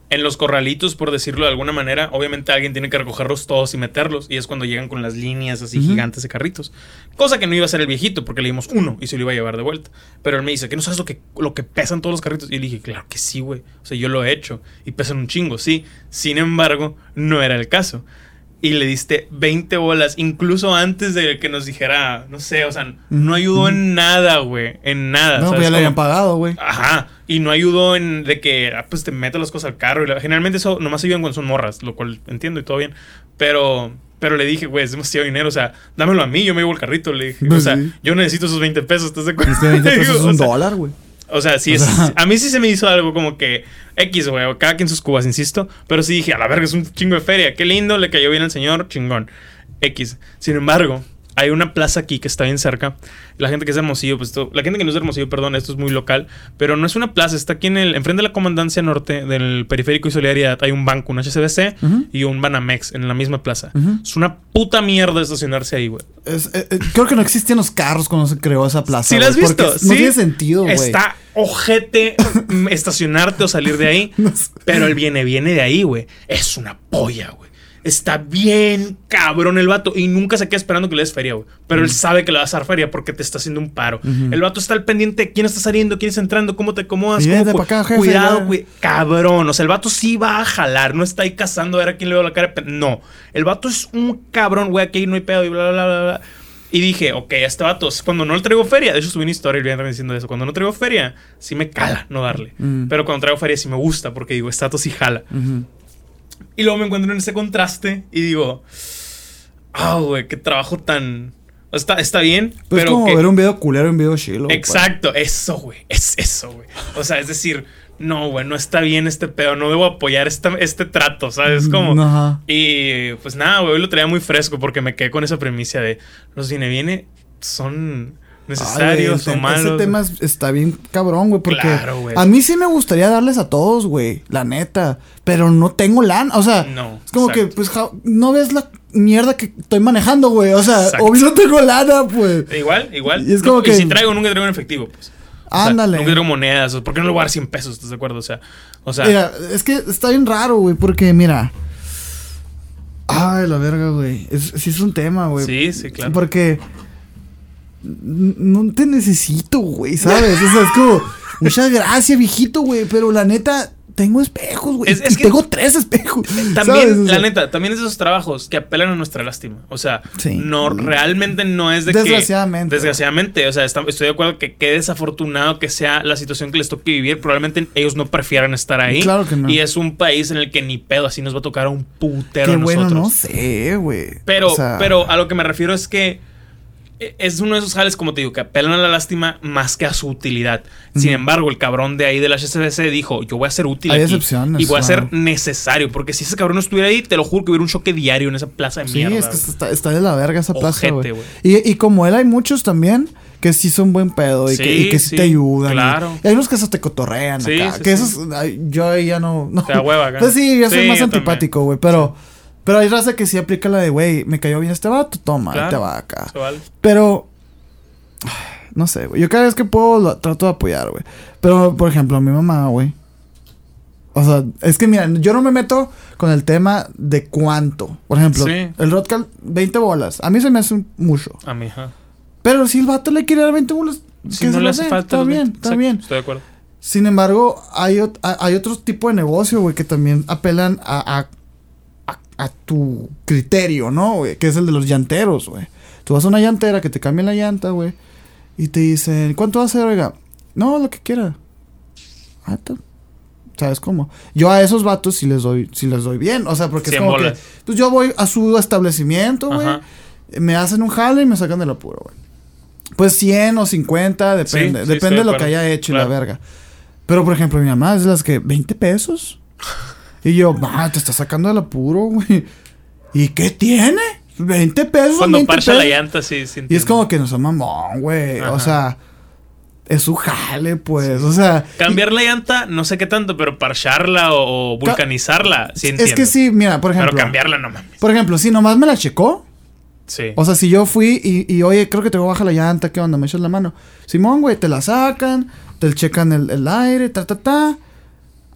En los corralitos, por decirlo de alguna manera, obviamente alguien tiene que recogerlos todos y meterlos. Y es cuando llegan con las líneas así Ujú. gigantes de carritos. Cosa que no iba a ser el viejito, porque le dimos uno y se lo iba a llevar de vuelta. Pero él me dice, ¿que no sabes lo que, lo que pesan todos los carritos? Y le dije, claro que sí, güey. O sea, yo lo he hecho. Y pesan un chingo, sí. Sin embargo, no era el caso. Y le diste 20 bolas, incluso antes de que nos dijera, no sé, o sea, no ayudó en nada, güey. En nada. No, ¿sabes pues ya le habían pagado, güey. Ajá. Y no ayudó en de que, ah, pues te metas las cosas al carro. Y la- generalmente eso nomás ayudan cuando son morras, lo cual entiendo y todo bien. Pero, pero le dije, güey, es demasiado dinero. O sea, dámelo a mí, yo me llevo el carrito. Le dije, Pues o sea, sí. yo necesito esos 20 pesos, ¿estás de acuerdo? Es que 20 pesos es un o sea, dólar, güey. O sea, sí, O es, a mí sí se me hizo algo como que X, güey, cada quien sus cubas, insisto. Pero sí dije, a la verga, es un chingo de feria. Qué lindo, le cayó bien al señor, chingón. X. Sin embargo, hay una plaza aquí que está bien cerca. La gente que es de Hermosillo, pues esto- la gente que no es de Hermosillo, perdón, esto es muy local. Pero no es una plaza, está aquí en el, enfrente de la comandancia norte del periférico y solidaridad. Hay un banco, un HCBC Ujú. y un Banamex en la misma plaza. Es una puta mierda estacionarse ahí, güey. Es- eh, eh, creo que no existían los carros cuando se creó esa plaza. ¿Sí la has visto? No ¿Sí? tiene sentido, güey. Está ojete estacionarte o salir de ahí. No sé. Pero el viene, viene de ahí, güey. Es una polla, güey. Está bien cabrón el vato. Y nunca se queda esperando que le des feria, güey. Pero él sabe que le vas a dar feria porque te está haciendo un paro. El vato está al pendiente de quién está saliendo, quién está entrando, cómo te acomodas. Cómo cu- acá, jefe, cuidado, ya. Cabrón. O sea, el vato sí va a jalar. No está ahí cazando a ver a quién le veo la cara. No. El vato es un cabrón, güey. Aquí no hay pedo y bla, bla, bla, bla. Y dije, ok, a este vato, cuando no le traigo feria, de hecho subí una historia y le iban diciendo eso, cuando no traigo feria, sí me cala no darle. Pero cuando traigo feria sí me gusta, porque digo, este vato sí jala. Y luego me encuentro en ese contraste y digo, ah, güey, qué trabajo tan... Está, está bien, Pues pero... como que- ver un video culero un video chilo. Exacto, eso, güey, es eso, güey. O sea, es decir, no, güey, no está bien este pedo, no debo apoyar esta- este trato, ¿sabes? Como... Mm, Ajá. Y pues nada, güey, hoy lo traía muy fresco porque me quedé con esa premisa de los viene viene son necesarios Ay, o malos. Ese tema es- está bien cabrón, güey, porque Claro, güey. a mí sí me gustaría darles a todos, güey, la neta, pero no tengo lana, o sea, No, es como exacto. que, pues, ja- no ves la mierda que estoy manejando, güey, o sea, Exacto. obvio no tengo lana, pues. Igual, igual. Y es como No, que- si traigo, nunca traigo en efectivo, pues. O sea, Ándale. nunca traigo monedas. ¿Por qué no le voy a dar 100 pesos? ¿Estás de acuerdo? O sea, o sea Mira, es que está bien raro, güey, porque mira. Ay, la verga, güey. Es, sí es un tema, güey. sí, sí, claro. Porque no te necesito, güey, ¿sabes? O sea, es como, muchas gracias, viejito, güey, pero la neta, tengo espejos, güey. Es- es y que- tengo tres espejos. También, la neta, también es de esos trabajos que apelan a nuestra lástima. O sea, Sí. no, realmente no es de que. Desgraciadamente. Desgraciadamente. O sea, está- estoy de acuerdo que qué desafortunado que sea la situación que les toque vivir. Probablemente ellos no prefieran estar ahí. Claro que no. Y es un país en el que ni pedo así nos va a tocar a un putero Qué a bueno, nosotros. no sé, güey. Pero, O sea, pero a lo que me refiero es que es uno de esos jales, como te digo, que apelan a la lástima más que a su utilidad. Sin embargo, el cabrón de ahí del HSBC dijo, yo voy a ser útil Hay aquí excepciones, y voy a ser necesario, porque si ese cabrón no estuviera ahí, te lo juro que hubiera un choque diario en esa plaza de Sí, mierda. es que está, está de la verga esa plaza, Ojete, güey. güey. Y, y como él hay muchos también que sí son buen pedo y, que, Sí, y que sí, sí, te ayudan. claro. Y hay unos que hasta te cotorrean Sí, acá. sí, que sí. esos, yo ahí ya no... no. Te hueva acá. Sí, yo soy Sí, más yo antipático, güey, pero... Pero hay raza que sí aplica la de, güey, me cayó bien este vato, toma, ahí Claro. te va acá. Vale. Pero... No sé, güey. Yo cada vez que puedo lo trato de apoyar, güey. Pero, por ejemplo, mi mamá, güey. O sea, es que mira, yo no me meto con el tema de cuánto. Por ejemplo, Sí. el Rodcal, 20 bolas. A mí se me hace un mucho. A mi hija. Pero si el vato le quiere dar 20 bolas, Si que no se le hace falta. Está bien, está Exacto, bien. Estoy de acuerdo. Sin embargo, hay, hay hay otro tipo de negocio, güey, que también apelan a, a a tu criterio, ¿no, güey? Que es el de los llanteros, güey. Tú vas a una llantera que te cambien la llanta, güey. Y te dicen, ¿cuánto va a ser, oiga? No, lo que quiera. Ah, ¿Sabes cómo? Yo a esos vatos sí les doy, sí les doy bien. O sea, porque es como que. bolas. Pues yo voy a su establecimiento, güey. Me hacen un jale y me sacan del apuro, güey. Pues 100 o 50, depende. Sí, sí, estoy depende de lo que haya hecho y Claro. la verga. Pero, por ejemplo, mi mamá es de las que, ¿20 pesos? Y yo, ma, te está sacando del apuro, güey. ¿Y qué tiene? ¿20 pesos? Cuando 20 parcha la llanta, sí, sí. Y es como que no son mamón, güey. O sea, es su jale, pues. O sea. Cambiar la llanta, no sé qué tanto, pero parcharla o, o vulcanizarla, sí entiendo. es que sí, mira, por ejemplo. Pero cambiarla no mames. Por ejemplo, si nomás me la checó. Sí. O sea, si yo fui y, y oye, creo que te baja la llanta, ¿qué onda? Me echas la mano. Simón, güey, te la sacan, te checan el, el aire, ta, ta, ta.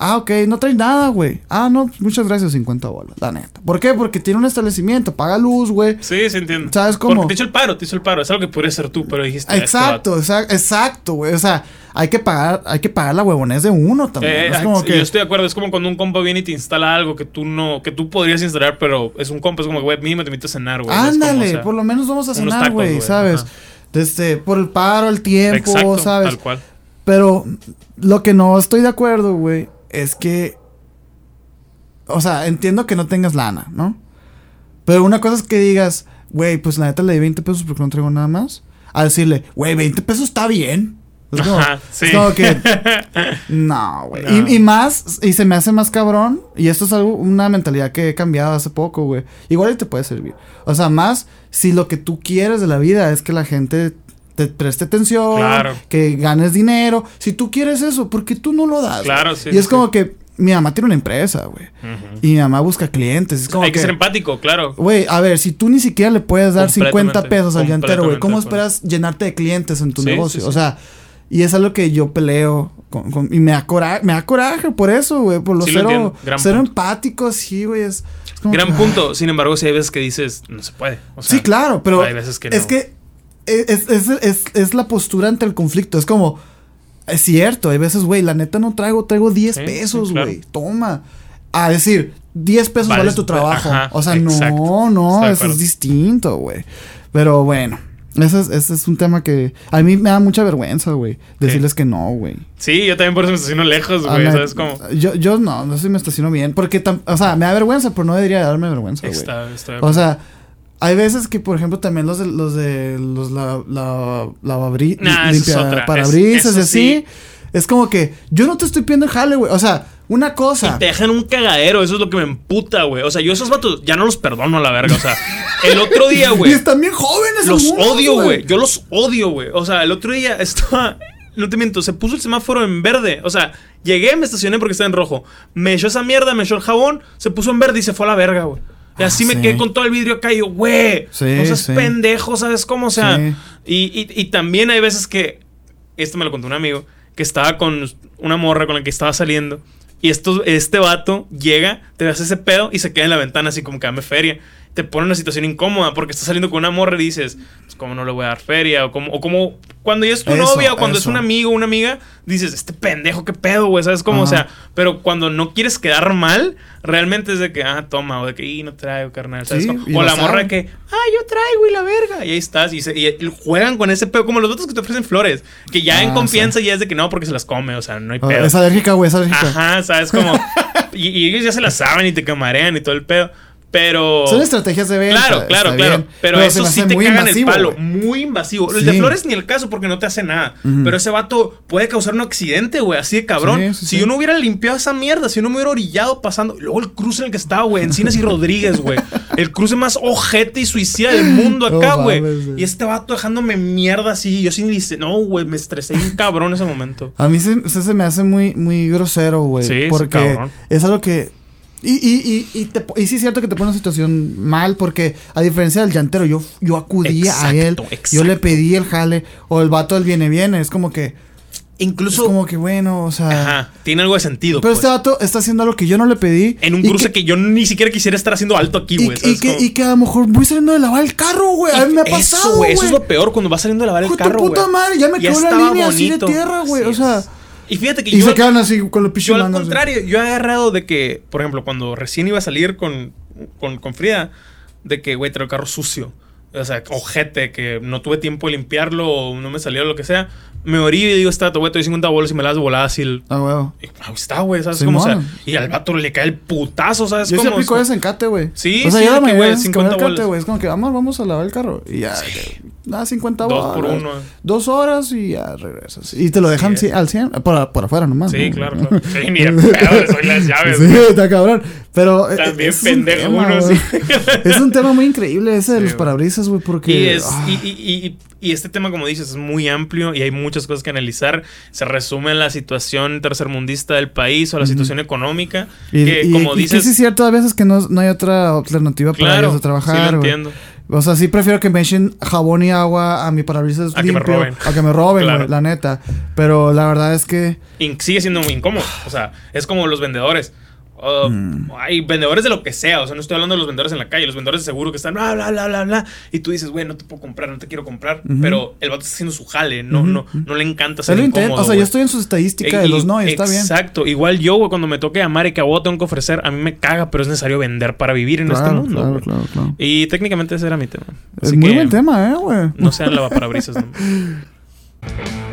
Ah, ok, no traes nada, güey. Ah, no, muchas gracias, 50 bolas, la neta. ¿Por qué? Porque tiene un establecimiento, paga luz, güey. Sí, sí entiendo. ¿Sabes cómo? Porque te hizo el paro, te hizo el paro. Es algo que podría ser tú, pero dijiste. Exacto, exa- exacto, güey. O sea, hay que pagar, hay que pagar la huevonés de uno también. Eh, ¿no? es como sí, que. Yo estoy de acuerdo, es como cuando un compa viene y te instala algo que tú no, que tú podrías instalar, pero es un compa, es como, güey, mínimo te invito a cenar, güey. Como, Ándale, o sea, por lo menos vamos a cenar, güey, güey, ¿sabes? ajá. Desde, por el paro, el tiempo, Exacto, ¿sabes? tal cual. Pero lo que no estoy de acuerdo, güey, es que. O sea, entiendo que no tengas lana, ¿no? Pero una cosa es que digas, güey, pues la neta le di 20 pesos porque no traigo nada más. A decirle, güey, 20 pesos está bien. Es como, Ajá, sí. es como que. No, güey. No. Y, y más, y se me hace más cabrón. Y esto es algo, una mentalidad que he cambiado hace poco, güey. Igual y te puede servir. O sea, más si lo que tú quieres de la vida es que la gente te preste atención, Claro. que ganes dinero. Si tú quieres eso, ¿por qué tú no lo das? Claro, sí, Y es sí, como que mi mamá tiene una empresa, güey. Y mi mamá busca clientes. Es como Hay que, ser empático, claro. Güey, a ver, si tú ni siquiera le puedes dar 50 Completamente, pesos al llantero, güey, ¿cómo esperas llenarte de clientes en tu Sí, negocio? O sea, y es algo que yo peleo con, con- y me da coraje, me da coraje por eso, güey, por lo Sí, lo cero. Gran cero punto. empático, sí, güey, es, es Gran que, punto. Sin embargo, si hay veces que dices, no se puede. O sea, sí, claro, pero hay veces que es no. que es, es, es- es la postura ante el conflicto, es como, es cierto, hay veces, güey, la neta no traigo, traigo 10 Sí, pesos, sí, claro. güey, toma. A decir, 10 pesos Vale, vale tu trabajo. ajá, o sea, exacto. no, no, eso es distinto, güey. Pero bueno, ese es, ese es un tema que a mí me da mucha vergüenza, güey. Decirles que no, güey. Sí, yo también por eso me estaciono lejos, güey. ¿Sabes cómo? Yo, yo no, no sé si me estaciono bien. Porque, o sea, me da vergüenza, pero no debería darme vergüenza, güey. Está, de O sea, hay veces que, por ejemplo, también los de los de los la, la, lavabri- Nah, limpia parabrisas y sí. así. Es como que yo no te estoy pidiendo el jale, güey. O sea, una cosa. Y te dejan un cagadero, eso es lo que me emputa, güey. O sea, yo esos vatos ya no los perdono a la verga. O sea, el otro día, Y güey. están bien jóvenes. Los odio, güey. Yo los odio, güey. O sea, el otro día estaba. No te miento, se puso el semáforo en verde. O sea, llegué, me estacioné porque estaba en rojo. Me echó esa mierda, me echó el jabón, se puso en verde y se fue a la verga, güey. Y Ah, así me sí. quedé con todo el vidrio acá y yo, güey. Sí, no seas sí. pendejo, ¿sabes cómo? O sea, y- y también hay veces que. Esto me lo contó un amigo. Que estaba con una morra con la que estaba saliendo. Y esto, este vato llega, te hace ese pedo y se queda en la ventana así como que dame feria. Te pone en una situación incómoda porque estás saliendo con una morra y dices, pues cómo no le voy a dar feria. O como, o como cuando ya es tu Eso, novia o cuando es eso. un amigo o una amiga, dices, este pendejo, qué pedo, güey. ¿Sabes cómo? O Ajá. sea, pero cuando no quieres quedar mal, realmente es de que, ah, toma, o de que, y no traigo, carnal. ¿sabes Sí, y O la morra que, ah, yo traigo y la verga. Y ahí estás. Y, se- y juegan con ese pedo, como los otros que te ofrecen flores. Que ya en Ah, confianza ya es de que no, porque se las come, o sea, no hay Ah, pedo. Es alérgica, güey, es alérgica. Ajá, ¿sabes? Como. y, y ellos ya se la saben y te camarean y todo el pedo. Pero. Son estrategias de venta. Claro, claro, claro. bien. Pero, eso sí te muy cagan invasivo, el palo. Muy invasivo. El Sí. de flores ni el caso porque no te hace nada. Pero ese vato puede causar un accidente, güey. Así de cabrón. Sí, sí, si yo no hubiera limpiado esa mierda, si yo no me hubiera orillado pasando. Luego el cruce en el que estaba, güey. Encinas y Rodríguez, güey. El cruce más ojete y suicida del mundo acá, güey. y este vato dejándome mierda así. Yo sí ni dice, no, güey. Me estresé un cabrón en ese momento. A mí se, se, se me hace muy, muy grosero, güey. Sí, porque cabrón. es algo que. Y, y, y, y, te- y sí es cierto que te pone una situación mal, porque a diferencia del llantero, yo, yo acudía a él, Exacto, yo le pedí el jale, o el vato del viene viene, es como que, Incluso. es como que bueno, o sea. Ajá. Tiene algo de sentido. Pero pues. este vato está haciendo algo que yo no le pedí. En un cruce que, yo ni siquiera quisiera estar haciendo alto aquí, güey. y ¿sabes que, y que a lo mejor voy saliendo de lavar el carro, güey. A mí me ha pasado, Eso, güey. Eso es lo peor cuando vas saliendo a lavar el de carro, puta güey. madre, ya me quedó la línea así de tierra, güey. O sea. es. Y fíjate que Y yo, se quedan así con los yo pichos al manos, contrario, yo he agarrado de que, por ejemplo, cuando recién iba a salir con con, con Frida de que, güey, traigo el carro sucio. O sea, ojete, que no tuve tiempo de limpiarlo o no me salió lo que sea. Me orí y digo, está, güey, te doy 50 bolas y me las volada así. El... Ah, huevo. Y, Ahí está, güey, ¿sabes cómo? O sea, y al vato le cae el putazo, ¿sabes Yo sí cómo? aplico ese encate, güey. Sí, O sea, sí, yo la mayoría güey, es que 50 el encate, bolas. Es como que vamos, vamos a lavar el carro. Y ya. Da 50 Dos por bolas. uno. Dos horas y ya regresas. Y te lo dejan Sí. al 100, por, por afuera nomás. Sí, ¿no? claro, claro. Sí, ni de pedo, soy las llaves. Sí, está cabrón. Pero. eh, También es un tema, uno, sí. Es un tema muy increíble ese de Sí, los parabrisas, güey, porque. Y, es, ah, y, y- este tema, como dices, es muy amplio y hay muchas cosas que analizar. Se resume en la situación tercermundista del país o la situación económica. y, que, y- como y dices, sí es cierto, a veces que no, no hay otra alternativa para claro, ellos de sí trabajar, lo güey. entiendo. O sea, sí prefiero que me echen jabón y agua a mi parabrisas A que me limpio. roben. A que me roben, Claro. la neta. Pero la verdad es que. Sigue siendo muy incómodo. O sea, es como los vendedores. Uh, Mm. Hay vendedores de lo que sea. O sea, no estoy hablando de los vendedores en la calle. Los vendedores de seguro que están bla, bla, bla, bla, bla. Y tú dices, güey, no te puedo comprar, no te quiero comprar. Pero el vato está haciendo su jale. No, no, no le encanta ser incómodo. o sea, yo güey. estoy en su estadística de los no y está bien. Exacto. Igual yo, güey, cuando me toque amar y que a vos tengo que ofrecer, a mí me caga, pero es necesario vender para vivir en Claro, este mundo. claro, claro, claro. Y técnicamente ese era mi tema. Es Así muy que buen tema, eh, güey. No sean lavaparabrisas. ¿no?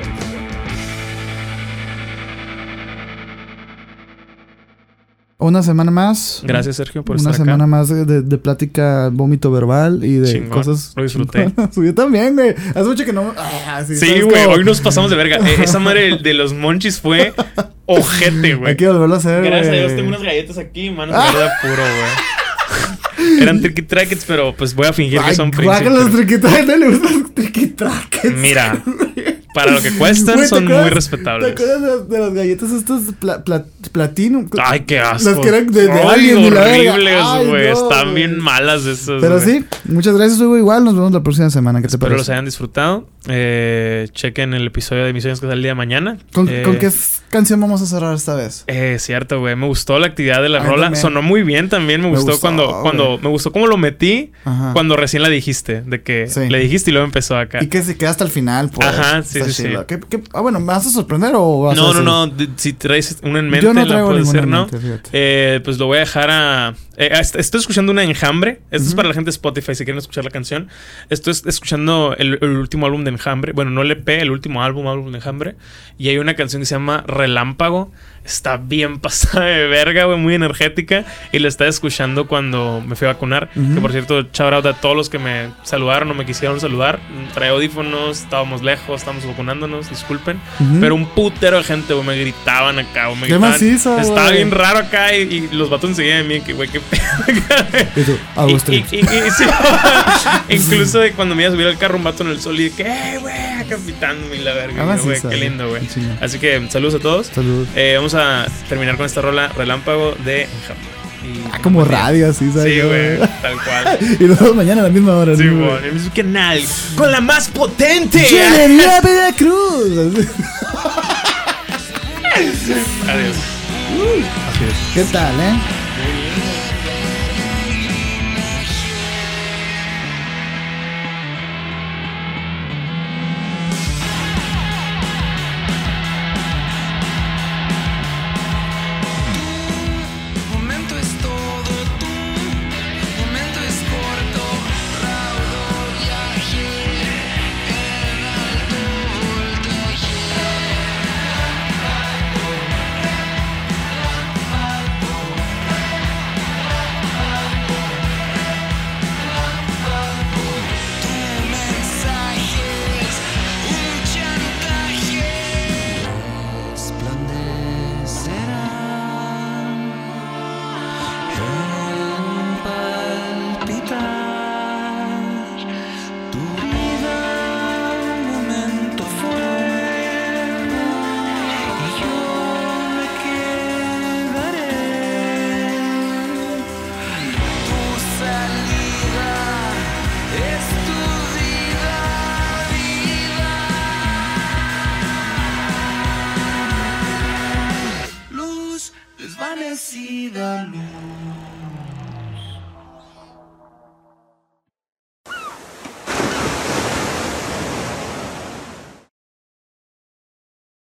Una semana más. Gracias, Sergio, por Una estar semana acá. más de, de- de plática, vómito verbal y de Chingón, cosas. lo disfruté. yo también, güey. Hace mucho que no. Ah, sí, Sí, ¿sabes güey, cómo? hoy nos pasamos de verga. Eh, Esa madre de los monchis fue ojete, güey. Hay que volverlo a hacer. Gracias a. Dios tengo unas galletas aquí, manos de verdad puro, güey. Eran tricky trackets, pero pues voy a fingir que son guácala los príncipes. triquitraques. No le gustan los triquitraques. Mira, para lo que cuestan ¿te son acuerdas- muy ¿Te respetables. acuerdas de, las- de las galletas estas pla, pla- platino? Ay, qué asco. Las que eran de, de Ay, Alien y la Están bien malas esas. Pero güey. sí, muchas gracias, Hugo. Igual nos vemos la próxima semana. ¿Qué te Espero los hayan disfrutado. Eh, chequen el episodio de Misiones que sale el día de mañana. ¿Con, Eh, con qué canción vamos a cerrar esta vez? Eh, cierto, güey. Me gustó la actividad de la A rola. también. Sonó muy bien también. Me, Me gustó, gustó, cuando, güey. cuando me gustó cómo lo metí Ajá. cuando recién la dijiste. De que Sí. le dijiste y luego empezó acá. Y que se queda hasta el final, pues. Ajá, sí, sí, sí. ¿Qué- qué- ah, bueno, ¿me vas a sorprender o vas a No, no, no. Si traes una en mente, Yo no la puedes hacer, ¿no? mente. Eh, pues lo voy a dejar a. eh, est- estoy escuchando una enjambre. Esto es para la gente de Spotify si quieren escuchar la canción. Estoy es- escuchando el, el último álbum de Enjambre. Bueno, no el EP, el último álbum, álbum de Enjambre. Y hay una canción que se llama Relámpago. Está bien pasada de verga, güey, muy energética. Y la estaba escuchando cuando me fui a vacunar. Que por cierto, shout out a todos los que me saludaron o me quisieron saludar. Trae audífonos, estábamos lejos, estábamos vacunándonos, disculpen. Ujú. Pero un putero de gente, güey, me gritaban acá, güey. me Qué gritaban. macizo, Estaba bien raro acá y, y los vatos enseguida de mí, que, güey, qué pedo. Y Y- y- sí. Incluso de cuando me iba a subir al carro un vato en el sol y de que, eh, güey, acá pitándome la verga. Ah, güey, qué lindo, güey. Así que saludos a todos. Saludos. Eh, vamos a terminar con esta rola Relámpago de Ah, como radio, así, ¿sabes? Sí, güey, tal cual. Y nos vemos mañana a la misma hora. Sí, ¿no, güey, en el mismo canal. Con la más potente. Ingeniería Veracruz. Adiós. ¿Qué tal, eh? Momento